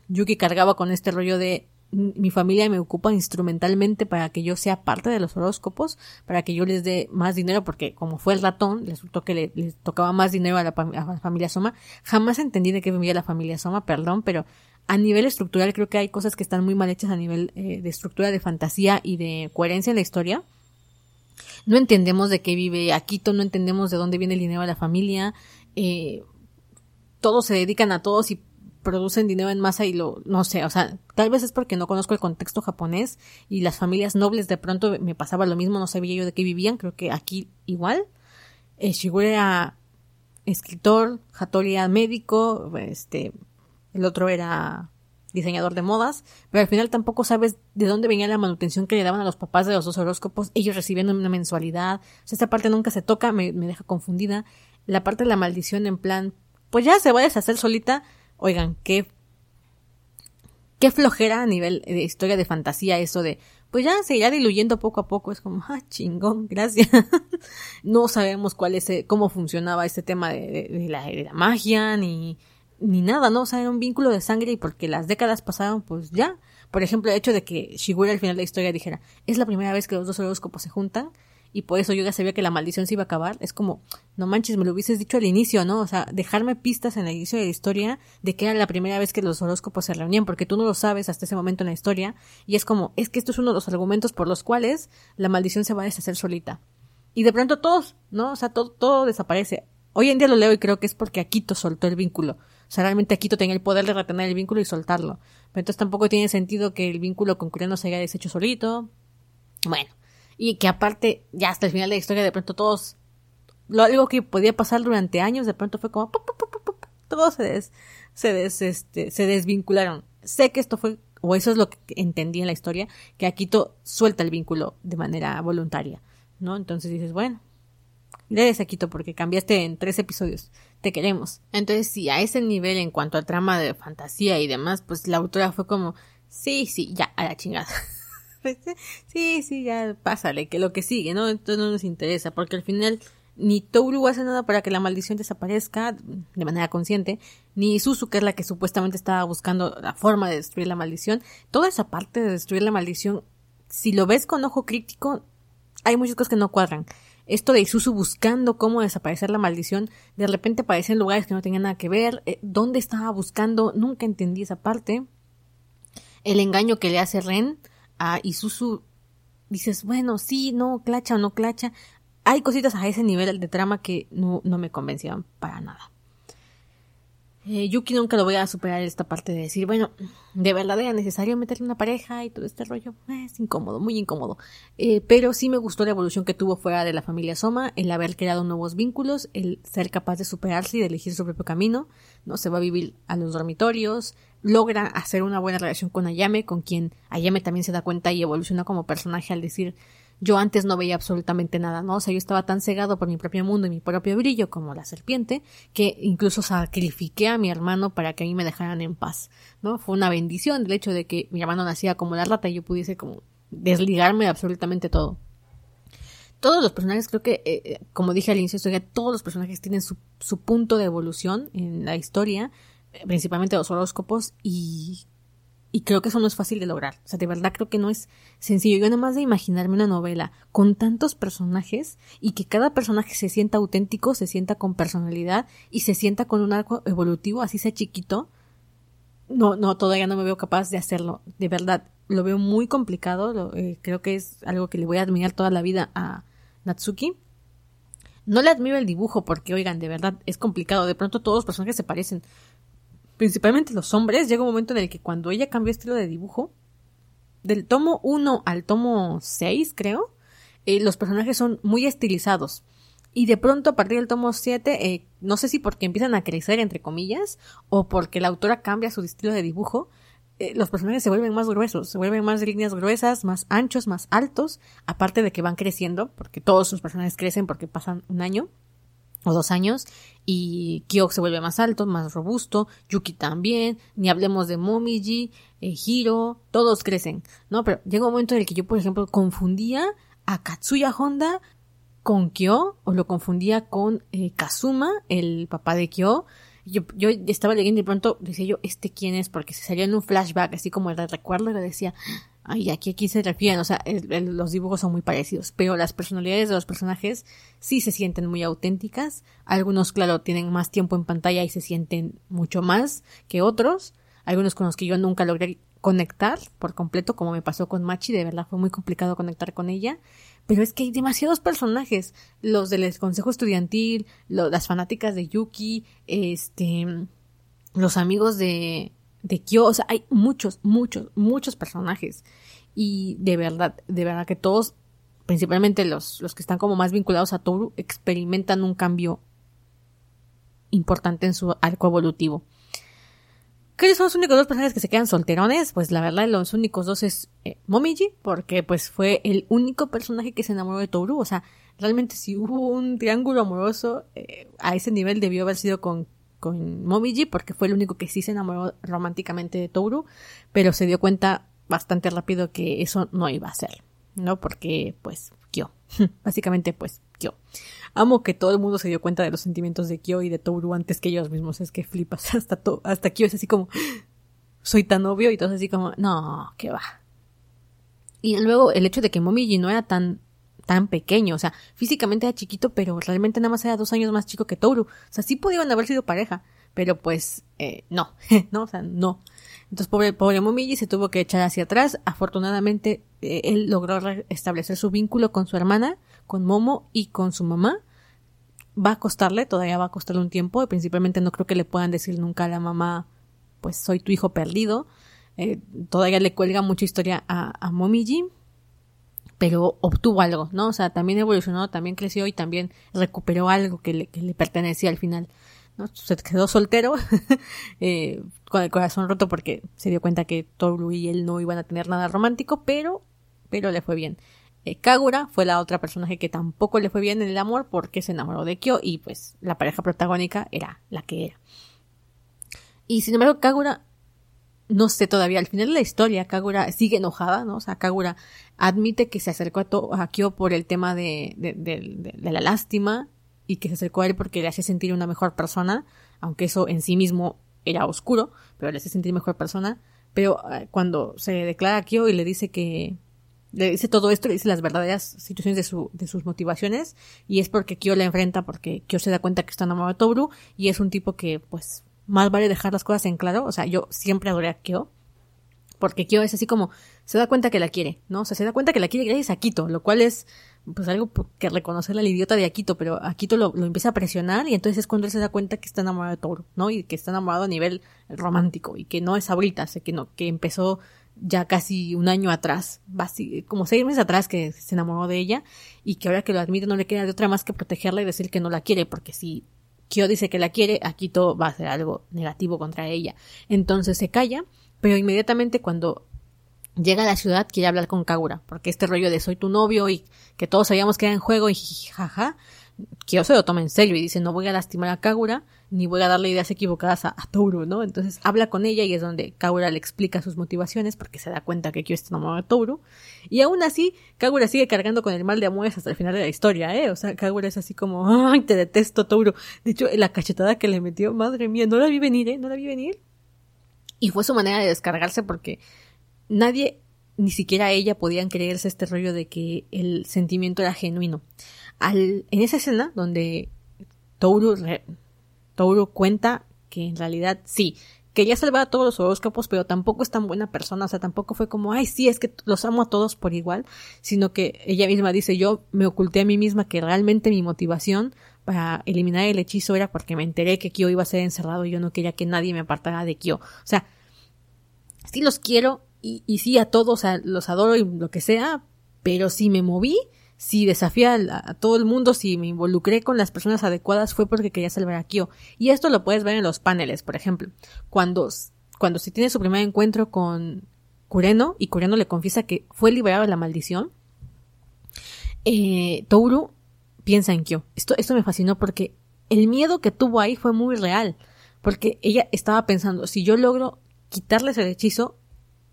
Speaker 2: Yuki cargaba con este rollo de mi familia me ocupa instrumentalmente para que yo sea parte de los horóscopos, para que yo les dé más dinero, porque como fue el ratón, resultó que le, tocaba más dinero a la, familia Soma. Jamás entendí de qué vivía la familia Soma, perdón, pero a nivel estructural creo que hay cosas que están muy mal hechas a nivel eh, de estructura de fantasía y de coherencia en la historia. No entendemos de qué vive Akito, no entendemos de dónde viene el dinero de la familia. Eh, todos se dedican a todos y producen dinero en masa y lo, no sé, o sea, tal vez es porque no conozco el contexto japonés y las familias nobles de pronto me pasaba lo mismo, no sabía yo de qué vivían, creo que aquí igual. Eh, Shigure era escritor, Hattori era médico, este, el otro era diseñador de modas, pero al final tampoco sabes de dónde venía la manutención que le daban a los papás de los dos horóscopos, ellos recibiendo una mensualidad. O sea, esta parte nunca se toca, me, me deja confundida. La parte de la maldición en plan, pues ya se va a deshacer solita. Oigan, qué qué flojera a nivel de historia de fantasía eso de, pues ya se irá diluyendo poco a poco, es como, ah, chingón, gracias. no sabemos cuál es, cómo funcionaba este tema de, la, de la magia, ni, ni nada, ¿no? O sea, era un vínculo de sangre y porque las décadas pasaron, pues ya. Por ejemplo, el hecho de que Shigure al final de la historia dijera, es la primera vez que los dos horóscopos se juntan y por eso yo ya sabía que la maldición se iba a acabar, es como, no manches, me lo hubieses dicho al inicio, ¿no? O sea, dejarme pistas en el inicio de la historia de que era la primera vez que los horóscopos se reunían, porque tú no lo sabes hasta ese momento en la historia, y es como, es que esto es uno de los argumentos por los cuales la maldición se va a deshacer solita. Y de pronto todos, ¿no? O sea, todo, todo desaparece. Hoy en día lo leo y creo que es porque Akito soltó el vínculo. O sea, realmente Akito tenía el poder de retener el vínculo y soltarlo. Pero entonces tampoco tiene sentido que el vínculo con Kuriano se haya deshecho solito. Bueno. Y que aparte, ya hasta el final de la historia, de pronto todos, lo algo que podía pasar durante años, de pronto fue como, todos se des, se des, este, se desvincularon. Sé que esto fue, o eso es lo que entendí en la historia, que Akito suelta el vínculo de manera voluntaria, ¿no? Entonces dices, bueno, Gracias, Akito, porque cambiaste en tres episodios. Te queremos. Entonces, sí, a ese nivel, en cuanto al trama de fantasía y demás, pues la autora fue como, sí, sí, ya, a la chingada. sí, sí, ya, pásale, que lo que sigue, ¿no? Entonces no nos interesa, porque al final ni Touru hace nada para que la maldición desaparezca de manera consciente, ni Suzu, que es la que supuestamente estaba buscando la forma de destruir la maldición. Toda esa parte de destruir la maldición, si lo ves con ojo crítico, hay muchas cosas que no cuadran esto de Isuzu buscando cómo desaparecer la maldición, de repente aparece en lugares que no tenían nada que ver, eh, dónde estaba buscando, nunca entendí esa parte. El engaño que le hace Ren a Isuzu, dices, bueno, sí, no, clacha o no clacha. Hay cositas a ese nivel de trama que no, no me convencían para nada. Eh, Yuki nunca lo voy a superar esta parte de decir, bueno, de verdad era necesario meterle una pareja y todo este rollo. Eh, es incómodo, muy incómodo. Eh, pero sí me gustó la evolución que tuvo fuera de la familia Soma, el haber creado nuevos vínculos, el ser capaz de superarse y de elegir su propio camino. No se va a vivir a los dormitorios, logra hacer una buena relación con Ayame, con quien Ayame también se da cuenta y evoluciona como personaje al decir, yo antes no veía absolutamente nada, ¿no? O sea, yo estaba tan cegado por mi propio mundo y mi propio brillo como la serpiente, que incluso sacrifiqué a mi hermano para que a mí me dejaran en paz, ¿no? Fue una bendición el hecho de que mi hermano nacía como la rata y yo pudiese como desligarme de absolutamente todo. Todos los personajes, creo que, eh, eh, como dije al inicio, todos los personajes tienen su, punto de evolución en la historia, principalmente los horóscopos, y y creo que eso no es fácil de lograr. O sea, de verdad creo que no es sencillo. Yo nada más de imaginarme una novela con tantos personajes y que cada personaje se sienta auténtico, se sienta con personalidad y se sienta con un arco evolutivo, así sea chiquito. No, no, todavía no me veo capaz de hacerlo. De verdad, lo veo muy complicado. Eh, creo que es algo que le voy a admirar toda la vida a Natsuki. No le admiro el dibujo porque, oigan, de verdad es complicado. De pronto todos los personajes se parecen principalmente los hombres, llega un momento en el que cuando ella cambió estilo de dibujo, del tomo 1 al tomo 6, creo, eh, los personajes son muy estilizados. Y de pronto, a partir del tomo 7, eh, no sé si porque empiezan a crecer, entre comillas, o porque la autora cambia su estilo de dibujo, eh, los personajes se vuelven más gruesos, se vuelven más líneas gruesas, más anchos, más altos, aparte de que van creciendo, porque todos sus personajes crecen porque pasan un año o dos años y Kyok se vuelve más alto, más robusto, Yuki también, ni hablemos de Momiji, eh, Hiro, todos crecen, ¿no? Pero llega un momento en el que yo, por ejemplo, confundía a Katsuya Honda con Kyo o lo confundía con eh, Kazuma, el papá de Kyo. Yo, yo estaba leyendo y de pronto decía yo, ¿este quién es? Porque se salió en un flashback, así como el recuerdo, y le decía, Ay, aquí, aquí se refieren, o sea, los dibujos son muy parecidos, pero las personalidades de los personajes sí se sienten muy auténticas. Algunos, claro, tienen más tiempo en pantalla y se sienten mucho más que otros. Algunos con los que yo nunca logré conectar por completo, como me pasó con Machi, de verdad fue muy complicado conectar con ella. Pero es que hay demasiados personajes, los del consejo estudiantil, las fanáticas de Yuki, este, los amigos de, de Kyo, o sea, hay muchos, muchos, muchos personajes. Y de verdad, de verdad que todos, principalmente los, los que están como más vinculados a Toru, experimentan un cambio importante en su arco evolutivo. ¿Qué son los únicos dos personajes que se quedan solterones? Pues la verdad, los únicos dos es eh, Momiji, porque pues fue el único personaje que se enamoró de Toru. O sea, realmente si hubo un triángulo amoroso, eh, a ese nivel debió haber sido con con Momiji porque fue el único que sí se enamoró románticamente de Toru, pero se dio cuenta bastante rápido que eso no iba a ser, ¿no? Porque, pues, Kyo. Básicamente, pues, Kyo. Amo que todo el mundo se dio cuenta de los sentimientos de Kyo y de Toru antes que ellos mismos. Es que flipas. Hasta, hasta Kyo es así como, soy tan obvio y todo así como, no, que va. Y luego el hecho de que Momiji no era tan tan pequeño, o sea, físicamente era chiquito, pero realmente nada más era dos años más chico que Toru. O sea, sí pudieron haber sido pareja, pero pues eh, no, no, o sea, no. Entonces, pobre, pobre Momiji se tuvo que echar hacia atrás. Afortunadamente, eh, él logró establecer su vínculo con su hermana, con Momo y con su mamá. Va a costarle, todavía va a costarle un tiempo, y principalmente no creo que le puedan decir nunca a la mamá, pues soy tu hijo perdido. Eh, todavía le cuelga mucha historia a, a Momiji, pero obtuvo algo, ¿no? O sea, también evolucionó, también creció y también recuperó algo que le, pertenecía al final. ¿no? Se quedó soltero, eh, con el corazón roto porque se dio cuenta que Toru y él no iban a tener nada romántico, pero, pero le fue bien. Eh, Kagura fue la otra personaje que tampoco le fue bien en el amor porque se enamoró de Kyo y pues la pareja protagónica era la que era. Y sin embargo, Kagura no sé todavía, al final de la historia, Kagura sigue enojada, ¿no? O sea, Kagura admite que se acercó a, a Kyo por el tema de, de, de, la lástima y que se acercó a él porque le hace sentir una mejor persona, aunque eso en sí mismo era oscuro, pero le hace sentir mejor persona. Pero eh, cuando se declara a Kyo y le dice que le dice todo esto, le dice las verdaderas situaciones de, su, de sus motivaciones y es porque Kyo la enfrenta porque Kyo se da cuenta que está enamorado de Toru y es un tipo que pues más vale dejar las cosas en claro. O sea, yo siempre adoré a Kyo. Porque Kyo es así como, se da cuenta que la quiere, ¿no? O sea, se da cuenta que la quiere gracias a Akito, lo cual es, pues algo que reconocerle al idiota de Akito, pero Akito lo, lo empieza a presionar y entonces es cuando él se da cuenta que está enamorado de Toru, ¿no? Y que está enamorado a nivel romántico y que no es ahorita, sé que no, que empezó ya casi un año atrás, como seis meses atrás que se enamoró de ella y que ahora que lo admite no le queda de otra más que protegerla y decir que no la quiere, porque si Kyo dice que la quiere, Akito va a hacer algo negativo contra ella. Entonces se calla, pero inmediatamente cuando llega a la ciudad, quiere hablar con Kagura, porque este rollo de soy tu novio y que todos sabíamos que era en juego y jaja, Kyo se lo toma en serio y dice no voy a lastimar a Kagura ni voy a darle ideas equivocadas a, Toru, ¿no? Entonces habla con ella y es donde Kagura le explica sus motivaciones porque se da cuenta que Kyo está enamorado de Toru y aún así Kagura sigue cargando con el mal de amores hasta el final de la historia, ¿eh? O sea, Kagura es así como ay, te detesto Toru. De hecho, la cachetada que le metió, madre mía, no la vi venir, ¿eh? No la vi venir. Y fue su manera de descargarse porque nadie, ni siquiera ella, podían creerse este rollo de que el sentimiento era genuino. Al, en esa escena donde Touro, Touro cuenta que en realidad sí, quería salvar a todos los horóscopos, pero tampoco es tan buena persona, o sea, tampoco fue como, ay, sí, es que los amo a todos por igual, sino que ella misma dice, yo me oculté a mí misma que realmente mi motivación para eliminar el hechizo era porque me enteré que Kyo iba a ser encerrado y yo no quería que nadie me apartara de Kyo. O sea, sí los quiero, y, sí a todos los adoro y lo que sea, pero si me moví, si desafié a, todo el mundo, si me involucré con las personas adecuadas fue porque quería salvar a Kyo. Y esto lo puedes ver en los paneles, por ejemplo. Cuando, cuando se tiene su primer encuentro con Kureno y Kureno le confiesa que fue liberado de la maldición, eh, Touru piensa en Kyo. Esto, esto me fascinó porque el miedo que tuvo ahí fue muy real. Porque ella estaba pensando, si yo logro quitarles el hechizo,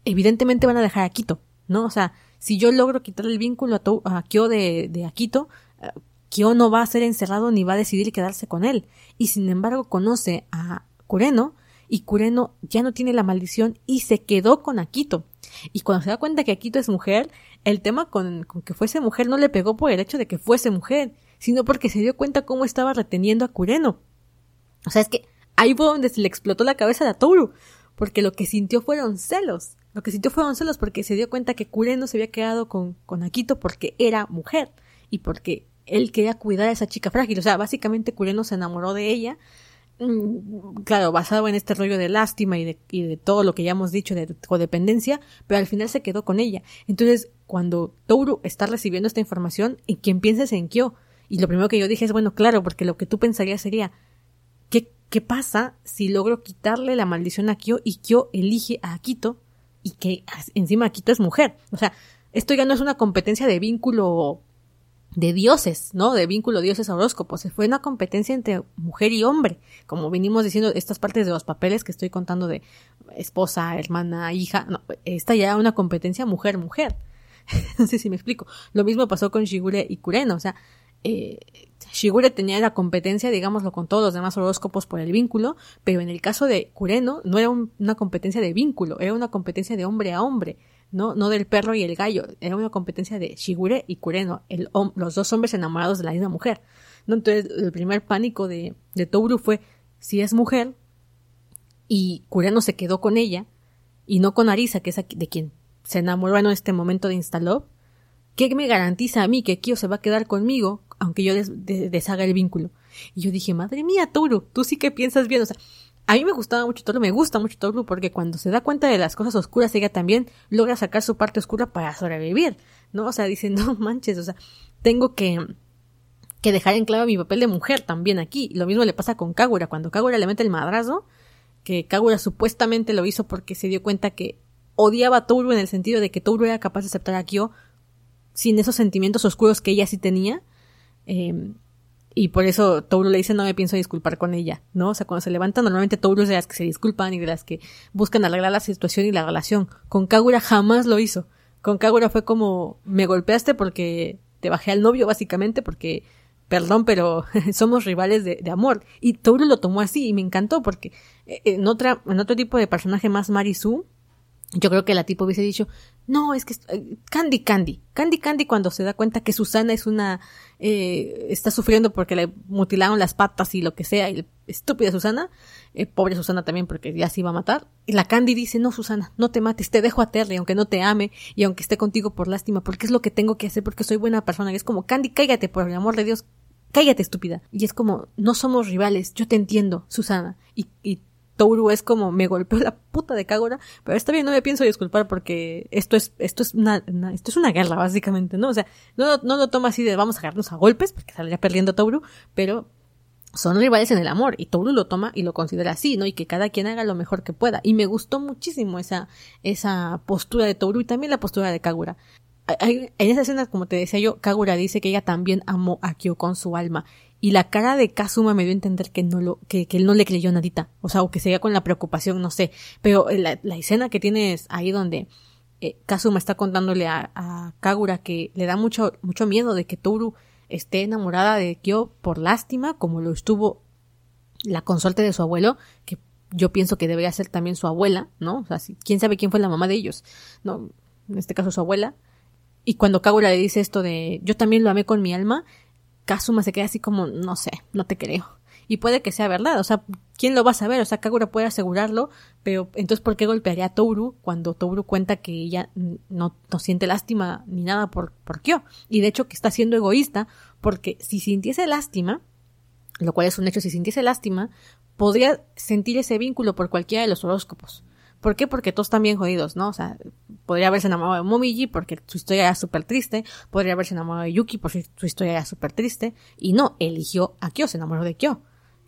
Speaker 2: evidentemente van a dejar a Akito, ¿no? O sea, si yo logro quitarle el vínculo a, Kyo de, de Akito, eh, Kyo no va a ser encerrado ni va a decidir quedarse con él. Y sin embargo conoce a Kureno y Kureno ya no tiene la maldición y se quedó con Akito. Y cuando se da cuenta que Akito es mujer, el tema con, que fuese mujer no le pegó por el hecho de que fuese mujer, sino porque se dio cuenta cómo estaba reteniendo a Kureno. O sea, es que ahí fue donde se le explotó la cabeza a Toru, porque lo que sintió fueron celos. Lo que sintió fueron celos porque se dio cuenta que Kureno se había quedado con, con Akito porque era mujer y porque él quería cuidar a esa chica frágil. O sea, básicamente Kureno se enamoró de ella, mm, claro, basado en este rollo de lástima y de, y de todo lo que ya hemos dicho de codependencia, pero al final se quedó con ella. Entonces, cuando Touru está recibiendo esta información, en quien pienses en Kyo. Y lo primero que yo dije es, bueno, claro, porque lo que tú pensarías sería, ¿qué, qué pasa si logro quitarle la maldición a Kyo y Kyo elige a Akito y que encima Akito es mujer. O sea, esto ya no es una competencia de vínculo de dioses, ¿no? De vínculo dioses a horóscopos. Fue una competencia entre mujer y hombre. Como venimos diciendo, estas partes de los papeles que estoy contando de esposa, hermana, hija, no, esta ya era una competencia mujer-mujer. no sé si me explico. Lo mismo pasó con Shigure y Kureno. O sea, eh, Shigure tenía la competencia, digámoslo, con todos los demás horóscopos por el vínculo, pero en el caso de Kureno no era una competencia de vínculo, era una competencia de hombre a hombre, no, no del perro y el gallo, era una competencia de Shigure y Kureno, el, los dos hombres enamorados de la misma mujer. ¿no? Entonces, el primer pánico de, de Touru fue, si es mujer, y Kureno se quedó con ella, y no con Arisa, que es de quien se enamoró en este momento de Instalov, ¿qué me garantiza a mí que Kyo se va a quedar conmigo aunque yo deshaga el vínculo. Y yo dije, madre mía, Toru, tú sí que piensas bien. O sea, a mí me gustaba mucho Toru, me gusta mucho Toru porque cuando se da cuenta de las cosas oscuras, ella también logra sacar su parte oscura para sobrevivir, ¿no? O sea, dice, no manches, o sea, tengo que, que dejar en claro mi papel de mujer también aquí. Lo mismo le pasa con Kagura. Cuando Kagura le mete el madrazo, que Kagura supuestamente lo hizo porque se dio cuenta que odiaba a Toru en el sentido de que Toru era capaz de aceptar a Kyo sin esos sentimientos oscuros que ella sí tenía, Em, y por eso Touro le dice no me pienso disculpar con ella, ¿no? O sea, cuando se levanta normalmente Touro es de las que se disculpan y de las que buscan arreglar la situación y la relación. Con Kagura jamás lo hizo. Con Kagura fue como me golpeaste porque te bajé al novio básicamente porque perdón, pero somos rivales de, de, amor. Y Touro lo tomó así y me encantó porque eh, en otra, en otro tipo de personaje más Marisu, yo creo que la tipo hubiese dicho, no, es que eh, Candy Candy. Candy Candy cuando se da cuenta que Susana es una, eh, está sufriendo porque le mutilaron las patas y lo que sea, y estúpida Susana, eh, pobre Susana también porque ya se iba a matar. Y la Candy dice, no Susana, no te mates, te dejo a Terry, aunque no te ame y aunque esté contigo por lástima, porque es lo que tengo que hacer, porque soy buena persona. Y es como, Candy, cállate, por el amor de Dios, cállate, estúpida. Y es como, no somos rivales, yo te entiendo, Susana. Y, y Touru es como me golpeó la puta de Kagura, pero está bien, no me pienso disculpar porque esto es, esto es una, esto es una guerra, básicamente, ¿no? O sea, no, no lo toma así de vamos a agarrarnos a golpes, porque saldría perdiendo Touru, pero son rivales en el amor y Toru lo toma y lo considera así, ¿no? Y que cada quien haga lo mejor que pueda. Y me gustó muchísimo esa, esa postura de Toru y también la postura de Kagura. En esa escena, como te decía yo, Kagura dice que ella también amó a Kyo con su alma. Y la cara de Kazuma me dio a entender que no lo, que, que él no le creyó nadita. O sea, o que seguía con la preocupación, no sé. Pero la, la escena que tienes ahí donde eh, Kazuma está contándole a, Kagura que le da mucho, mucho miedo de que Toru esté enamorada de Kyo por lástima, como lo estuvo la consorte de su abuelo, que yo pienso que debería ser también su abuela, ¿no? O sea, quién sabe quién fue la mamá de ellos, ¿no? En este caso su abuela. Y cuando Kagura le dice esto de yo también lo amé con mi alma, Kazuma se queda así como, no sé, no te creo. Y puede que sea verdad, o sea, ¿quién lo va a saber? O sea, Kagura puede asegurarlo, pero entonces ¿por qué golpearía a Touru cuando Touru cuenta que ella no, no siente lástima ni nada por, por Kyo? Y de hecho que está siendo egoísta, porque si sintiese lástima, lo cual es un hecho, si sintiese lástima, podría sentir ese vínculo por cualquiera de los horóscopos. ¿Por qué? Porque todos están bien jodidos, ¿no? O sea, podría haberse enamorado de Momiji porque su historia era súper triste, podría haberse enamorado de Yuki porque su historia era súper triste, y no, eligió a Kyo, se enamoró de Kyo,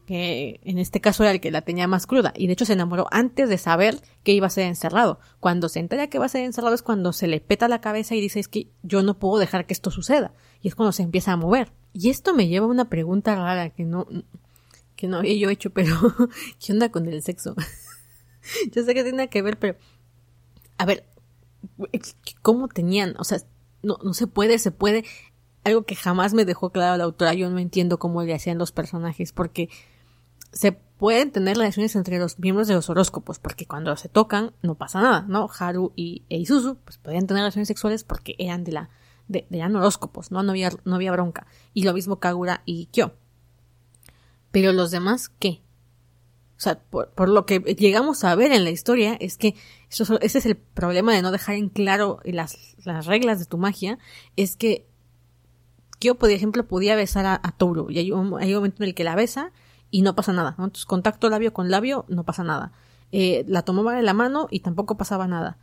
Speaker 2: que en este caso era el que la tenía más cruda, y de hecho se enamoró antes de saber que iba a ser encerrado. Cuando se entera que va a ser encerrado es cuando se le peta la cabeza y dice es que yo no puedo dejar que esto suceda, y es cuando se empieza a mover. Y esto me lleva a una pregunta rara que no, que no había yo hecho, pero ¿qué onda con el sexo? Yo sé que tiene que ver, pero. A ver, ¿cómo tenían? O sea, no, no se puede, se puede. Algo que jamás me dejó claro la autora, yo no entiendo cómo le hacían los personajes, porque se pueden tener relaciones entre los miembros de los horóscopos, porque cuando se tocan no pasa nada, ¿no? Haru y e Isuzu, pues podían tener relaciones sexuales porque eran de la, de, eran horóscopos, ¿no? No había, no había bronca. Y lo mismo Kagura y Kyo. Pero los demás, ¿qué? O sea, por, lo que llegamos a ver en la historia, es que eso, ese es el problema de no dejar en claro las, las reglas de tu magia, es que yo, por ejemplo, podía besar a, a y hay un, hay un, momento en el que la besa y no pasa nada, ¿no? Entonces, contacto labio con labio, no pasa nada. Eh, la tomaba de la mano y tampoco pasaba nada.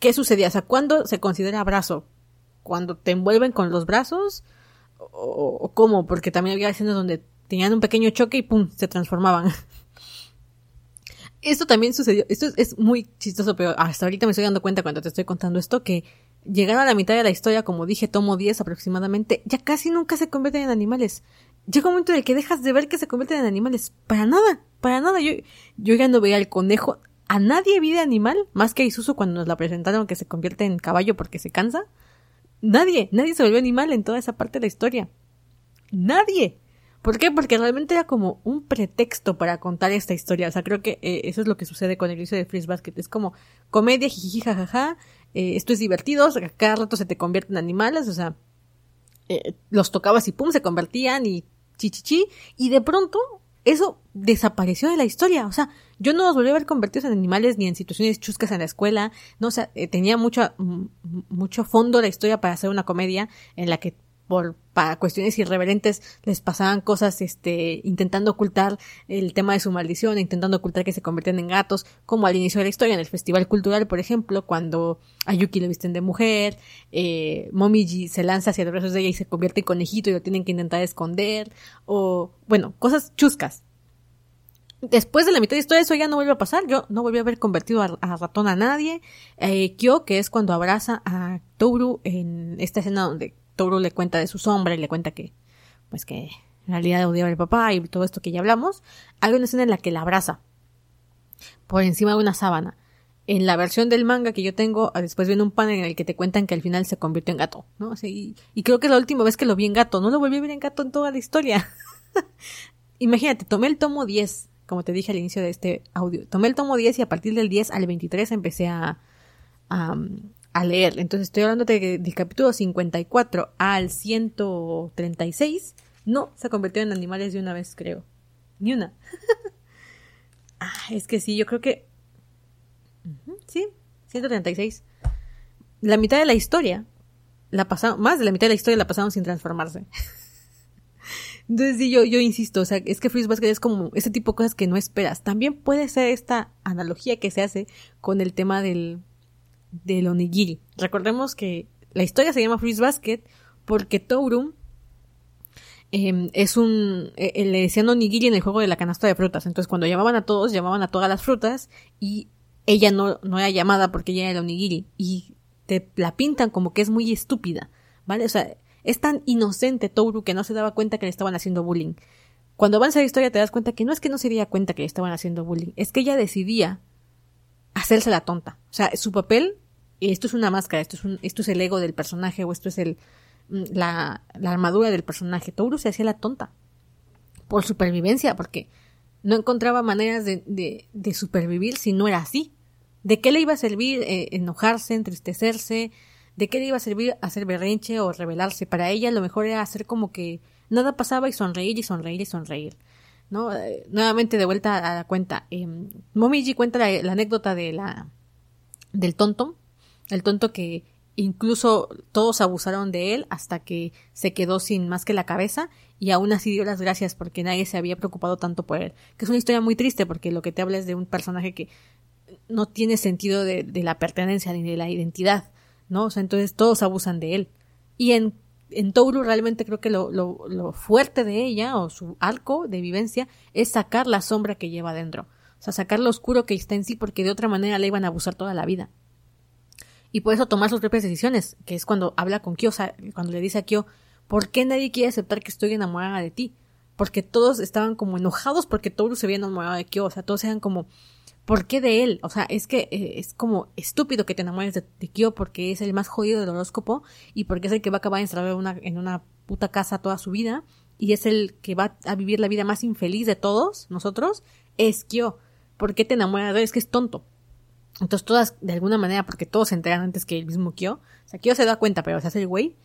Speaker 2: ¿Qué sucedía? O sea, ¿cuándo se considera abrazo? ¿Cuando te envuelven con los brazos? ¿O, o cómo? Porque también había escenas donde tenían un pequeño choque y ¡pum! se transformaban. esto también sucedió, esto es muy chistoso, pero hasta ahorita me estoy dando cuenta cuando te estoy contando esto que llegaron a la mitad de la historia, como dije, tomo 10 aproximadamente, ya casi nunca se convierten en animales. Llega un momento en el que dejas de ver que se convierten en animales. Para nada, para nada. Yo, yo ya no veía al conejo. A nadie vi de animal, más que a Isuzu cuando nos la presentaron que se convierte en caballo porque se cansa. Nadie, nadie se volvió animal en toda esa parte de la historia. Nadie. ¿Por qué? Porque realmente era como un pretexto para contar esta historia. O sea, creo que eh, eso es lo que sucede con el inicio de Freeze Basket. Es como comedia, jiji, jajaja. Eh, esto es divertido. Cada rato se te convierten en animales. O sea, eh, los tocabas y pum, se convertían y chichichi. Y de pronto eso desapareció de la historia. O sea, yo no los volví a ver convertidos en animales ni en situaciones chuscas en la escuela. No, o sea, tenía mucho, mucho fondo la historia para hacer una comedia en la que por para cuestiones irreverentes les pasaban cosas este intentando ocultar el tema de su maldición, intentando ocultar que se convierten en gatos, como al inicio de la historia en el festival cultural, por ejemplo, cuando a Yuki le visten de mujer, eh, Momiji se lanza hacia los brazos de ella y se convierte en conejito y lo tienen que intentar esconder, o bueno, cosas chuscas. Después de la mitad de historia eso ya no vuelve a pasar, yo no volví a haber convertido a, ratón a nadie. Eh, Kyo, que es cuando abraza a Toru en esta escena donde Toru le cuenta de su sombra y le cuenta que, pues que en realidad odiaba al papá y todo esto que ya hablamos. Hay una escena en la que la abraza por encima de una sábana. En la versión del manga que yo tengo, después viene un panel en el que te cuentan que al final se convirtió en gato, ¿no? y, creo que es la última vez que lo vi en gato, no lo volví a ver en gato en toda la historia. Imagínate, tomé el tomo 10, como te dije al inicio de este audio, tomé el tomo 10 y a partir del 10 al 23 empecé a, a leer. Entonces estoy hablando de, del capítulo 54 al 136. No, se convirtió en animales de una vez, creo. Ni una. ah, es que sí, yo creo que... sí, 136. La mitad de la historia la pasaron, más de la mitad de la historia la pasaron sin transformarse. Entonces sí, yo, yo insisto, o sea, es que Freeze Basket es como ese tipo de cosas que no esperas. También puede ser esta analogía que se hace con el tema del, del onigiri. Recordemos que la historia se llama Freeze Basket porque Toru em, es un, eh, eh, le decían onigiri en el juego de la canasta de frutas. Entonces cuando llamaban a todos, llamaban a todas las frutas y ella no, no era llamada porque ella era onigiri y te la pintan como que es muy estúpida, ¿vale? O sea, es tan inocente Toru que no se daba cuenta que le estaban haciendo bullying. Cuando avanza la historia te das cuenta que no es que no se diera cuenta que le estaban haciendo bullying, es que ella decidía hacerse la tonta. O sea, su papel, esto es una máscara, esto es, un, esto es el ego del personaje o esto es el, mm, la, la armadura del personaje. Toru se hacía la tonta por supervivencia, porque no encontraba maneras de, de, de supervivir si no era así. ¿De qué le iba a servir eh, enojarse, entristecerse, ¿De qué le iba a servir hacer berrinche o rebelarse? Para ella lo mejor era hacer como que nada pasaba y sonreír y sonreír y sonreír. ¿No? Eh, nuevamente de vuelta a la cuenta. Eh, Momiji cuenta la, anécdota de la del tonto, el tonto que incluso todos abusaron de él hasta que se quedó sin más que la cabeza y aún así dio las gracias porque nadie se había preocupado tanto por él. Que es una historia muy triste porque lo que te habla es de un personaje que no tiene sentido de, de la pertenencia ni de la identidad. ¿no? O sea, entonces todos abusan de él. Y en, en Touru realmente creo que lo, lo, lo fuerte de ella, o su arco de vivencia, es sacar la sombra que lleva adentro. O sea, sacar lo oscuro que está en sí, porque de otra manera le iban a abusar toda la vida. Y por eso tomar sus propias decisiones, que es cuando habla con Kyo, o sea, cuando le dice a Kyo, ¿por qué nadie quiere aceptar que estoy enamorada de ti? Porque todos estaban como enojados porque Touru se había enamorado de Kyo, o sea, todos eran como, ¿Por qué de él? O sea, es que eh, es como estúpido que te enamores de, Kyo porque es el más jodido del horóscopo y porque es el que va a acabar encerrado en una, en una puta casa toda su vida y es el que va a vivir la vida más infeliz de todos nosotros, es Kyo. ¿Por qué te enamoras de? Es que es tonto. Entonces todas, de alguna manera, porque todos se enteran antes que el mismo Kyo, o sea, Kyo se da cuenta, pero se hace el güey,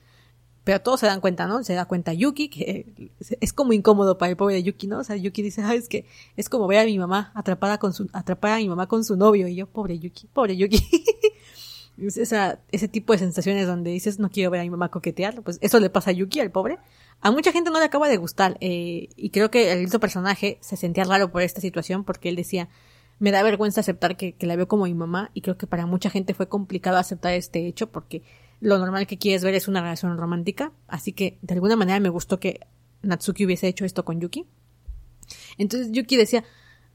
Speaker 2: pero todos se dan cuenta, ¿no? Se da cuenta Yuki, que es como incómodo para el pobre Yuki, ¿no? O sea, Yuki dice, ah, es que es como ver a mi mamá atrapada con su, atrapada a mi mamá con su novio, y yo, pobre Yuki, pobre Yuki. Esa, ese tipo de sensaciones donde dices, no quiero ver a mi mamá coquetear, pues eso le pasa a Yuki, al pobre. A mucha gente no le acaba de gustar, eh, y creo que el otro personaje se sentía raro por esta situación, porque él decía, me da vergüenza aceptar que la veo como mi mamá, y creo que para mucha gente fue complicado aceptar este hecho, porque lo normal que quieres ver es una relación romántica, así que de alguna manera me gustó que Natsuki hubiese hecho esto con Yuki. Entonces Yuki decía,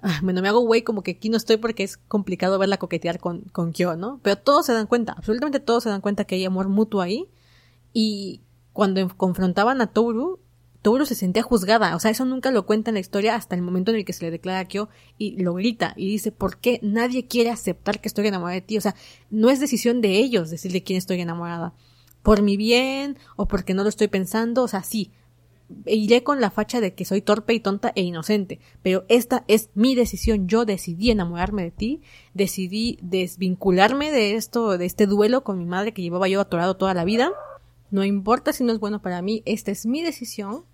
Speaker 2: ah, bueno, me hago güey como que aquí no estoy porque es complicado verla coquetear con, con Kyo, ¿no? Pero todos se dan cuenta, absolutamente todos se dan cuenta que hay amor mutuo ahí. Y cuando confrontaban a Toru, Toru se sentía juzgada, o sea, eso nunca lo cuenta en la historia hasta el momento en el que se le declara a y lo grita y dice, ¿por qué nadie quiere aceptar que estoy enamorada de ti? O sea, no es decisión de ellos decirle quién estoy enamorada. Por mi bien o porque no lo estoy pensando, o sea, sí, iré con la facha de que soy torpe y tonta e inocente, pero esta es mi decisión. Yo decidí enamorarme de ti, decidí desvincularme de esto, de este duelo con mi madre que llevaba yo atorado toda la vida. No importa si no es bueno para mí, esta es mi decisión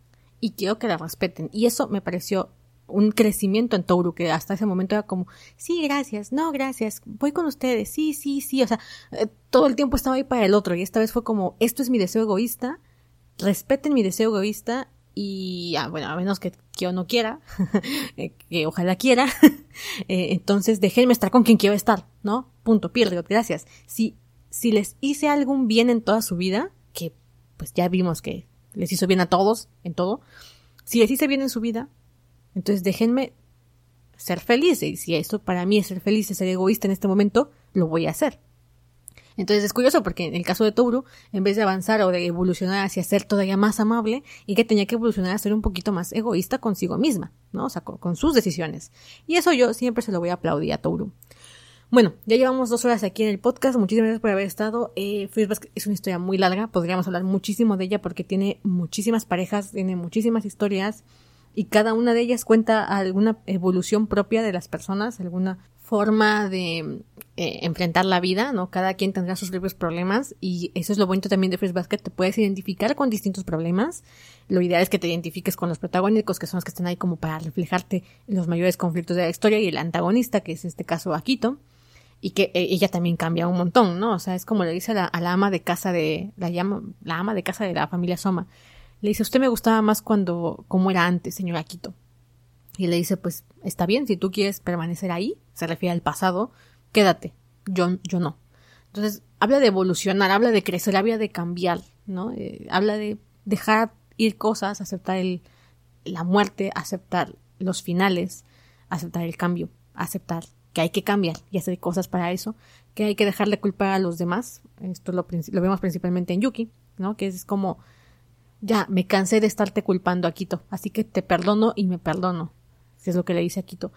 Speaker 2: y quiero que la respeten. Y eso me pareció un crecimiento en Touru, que hasta ese momento era como, sí, gracias, no, gracias, voy con ustedes, sí, sí, sí, o sea, eh, todo el tiempo estaba ahí para el otro y esta vez fue como, esto es mi deseo egoísta, respeten mi deseo egoísta y, ah, bueno, a menos que, yo no quiera, eh, que ojalá quiera, eh, entonces déjenme estar con quien quiero estar, ¿no? Punto, pierdo, gracias. Si, si les hice algún bien en toda su vida, que pues ya vimos que les hizo bien a todos, en todo, si les hice bien en su vida, entonces déjenme ser feliz. Y si esto para mí es ser feliz, es ser egoísta en este momento, lo voy a hacer. Entonces es curioso porque en el caso de Touro, en vez de avanzar o de evolucionar hacia ser todavía más amable, y que tenía que evolucionar a ser un poquito más egoísta consigo misma, ¿no? O sea, con, sus decisiones. Y eso yo siempre se lo voy a aplaudir a Touro. Bueno, ya llevamos dos horas aquí en el podcast. Muchísimas gracias por haber estado. Eh, es una historia muy larga. Podríamos hablar muchísimo de ella porque tiene muchísimas parejas, tiene muchísimas historias y cada una de ellas cuenta alguna evolución propia de las personas, alguna forma de eh, enfrentar la vida, ¿no? Cada quien tendrá sus propios problemas y eso es lo bonito también de First Basket, te puedes identificar con distintos problemas. Lo ideal es que te identifiques con los protagónicos, que son los que están ahí como para reflejarte los mayores conflictos de la historia y el antagonista, que es en este caso Akito y que eh, ella también cambia un montón, ¿no? O sea, es como le dice a la, ama de casa de, la llama, la ama de casa de la familia Soma. Le dice, usted me gustaba más cuando, como era antes, señor Akito. Y le dice, pues, está bien, si tú quieres permanecer ahí, se refiere al pasado, quédate. Yo, yo no. Entonces, habla de evolucionar, habla de crecer, habla de cambiar, ¿no? Eh, habla de dejar ir cosas, aceptar el, la muerte, aceptar los finales, aceptar el cambio, aceptar que hay que cambiar y hacer cosas para eso, que hay que dejarle culpar a los demás. Esto lo, vemos principalmente en Yuki, ¿no? Que es como, ya, me cansé de estarte culpando a Quito, así que te perdono y me perdono. es lo que le dice a Quito.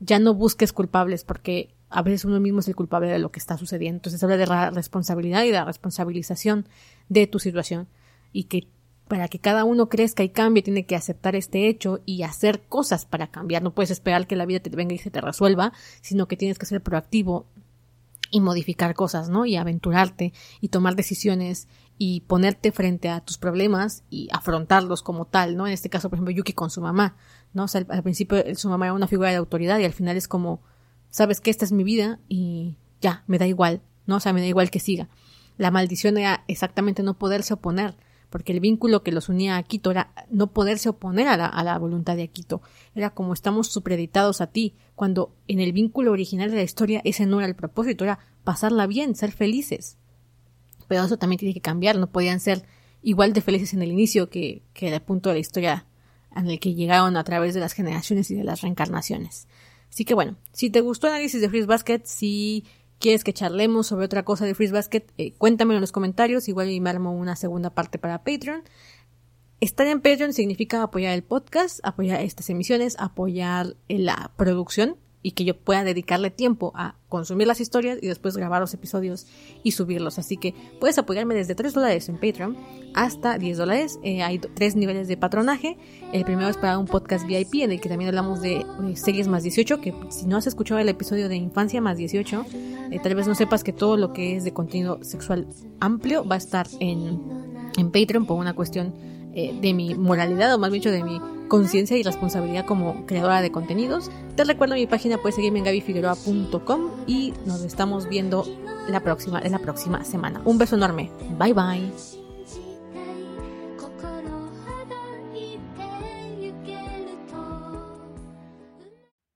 Speaker 2: Ya no busques culpables porque a veces uno mismo es el culpable de lo que está sucediendo. Entonces habla de la responsabilidad y de la responsabilización de tu situación y que para que cada uno crezca y cambie, tiene que aceptar este hecho y hacer cosas para cambiar. No puedes esperar que la vida te venga y se te resuelva, sino que tienes que ser proactivo y modificar cosas, ¿no? Y aventurarte y tomar decisiones y ponerte frente a tus problemas y afrontarlos como tal, ¿no? En este caso, por ejemplo, Yuki con su mamá, ¿no? O sea, al, principio su mamá era una figura de autoridad y al final es como, sabes que esta es mi vida y ya, me da igual, ¿no? O sea, me da igual que siga. La maldición era exactamente no poderse oponer, porque el vínculo que los unía a Quito era no poderse oponer a la, voluntad de Quito. Era como estamos supreditados a ti, cuando en el vínculo original de la historia ese no era el propósito, era pasarla bien, ser felices. Pero eso también tiene que cambiar, no podían ser igual de felices en el inicio que, que el punto de la historia en el que llegaron a través de las generaciones y de las reencarnaciones. Así que bueno, si te gustó el análisis de Freeze Basket, si quieres que charlemos sobre otra cosa de Freeze Basket, eh, cuéntamelo en los comentarios, igual me armo una segunda parte para Patreon. Estar en Patreon significa apoyar el podcast, apoyar estas emisiones, apoyar la producción y que yo pueda dedicarle tiempo a consumir las historias y después grabar los episodios y subirlos. Así que puedes apoyarme desde 3 dólares en Patreon hasta 10 dólares. Eh, hay tres niveles de patronaje. El primero es para un podcast VIP en el que también hablamos de eh, series más 18, que si no has escuchado el episodio de Infancia más 18, eh, tal vez no sepas que todo lo que es de contenido sexual amplio va a estar en, en Patreon por una cuestión de mi moralidad o más bien dicho de mi conciencia y responsabilidad como creadora de contenidos. Te recuerdo mi página, puedes seguirme en gabifigueroa.com y nos estamos viendo la próxima, en la próxima semana. Un beso enorme. Bye bye.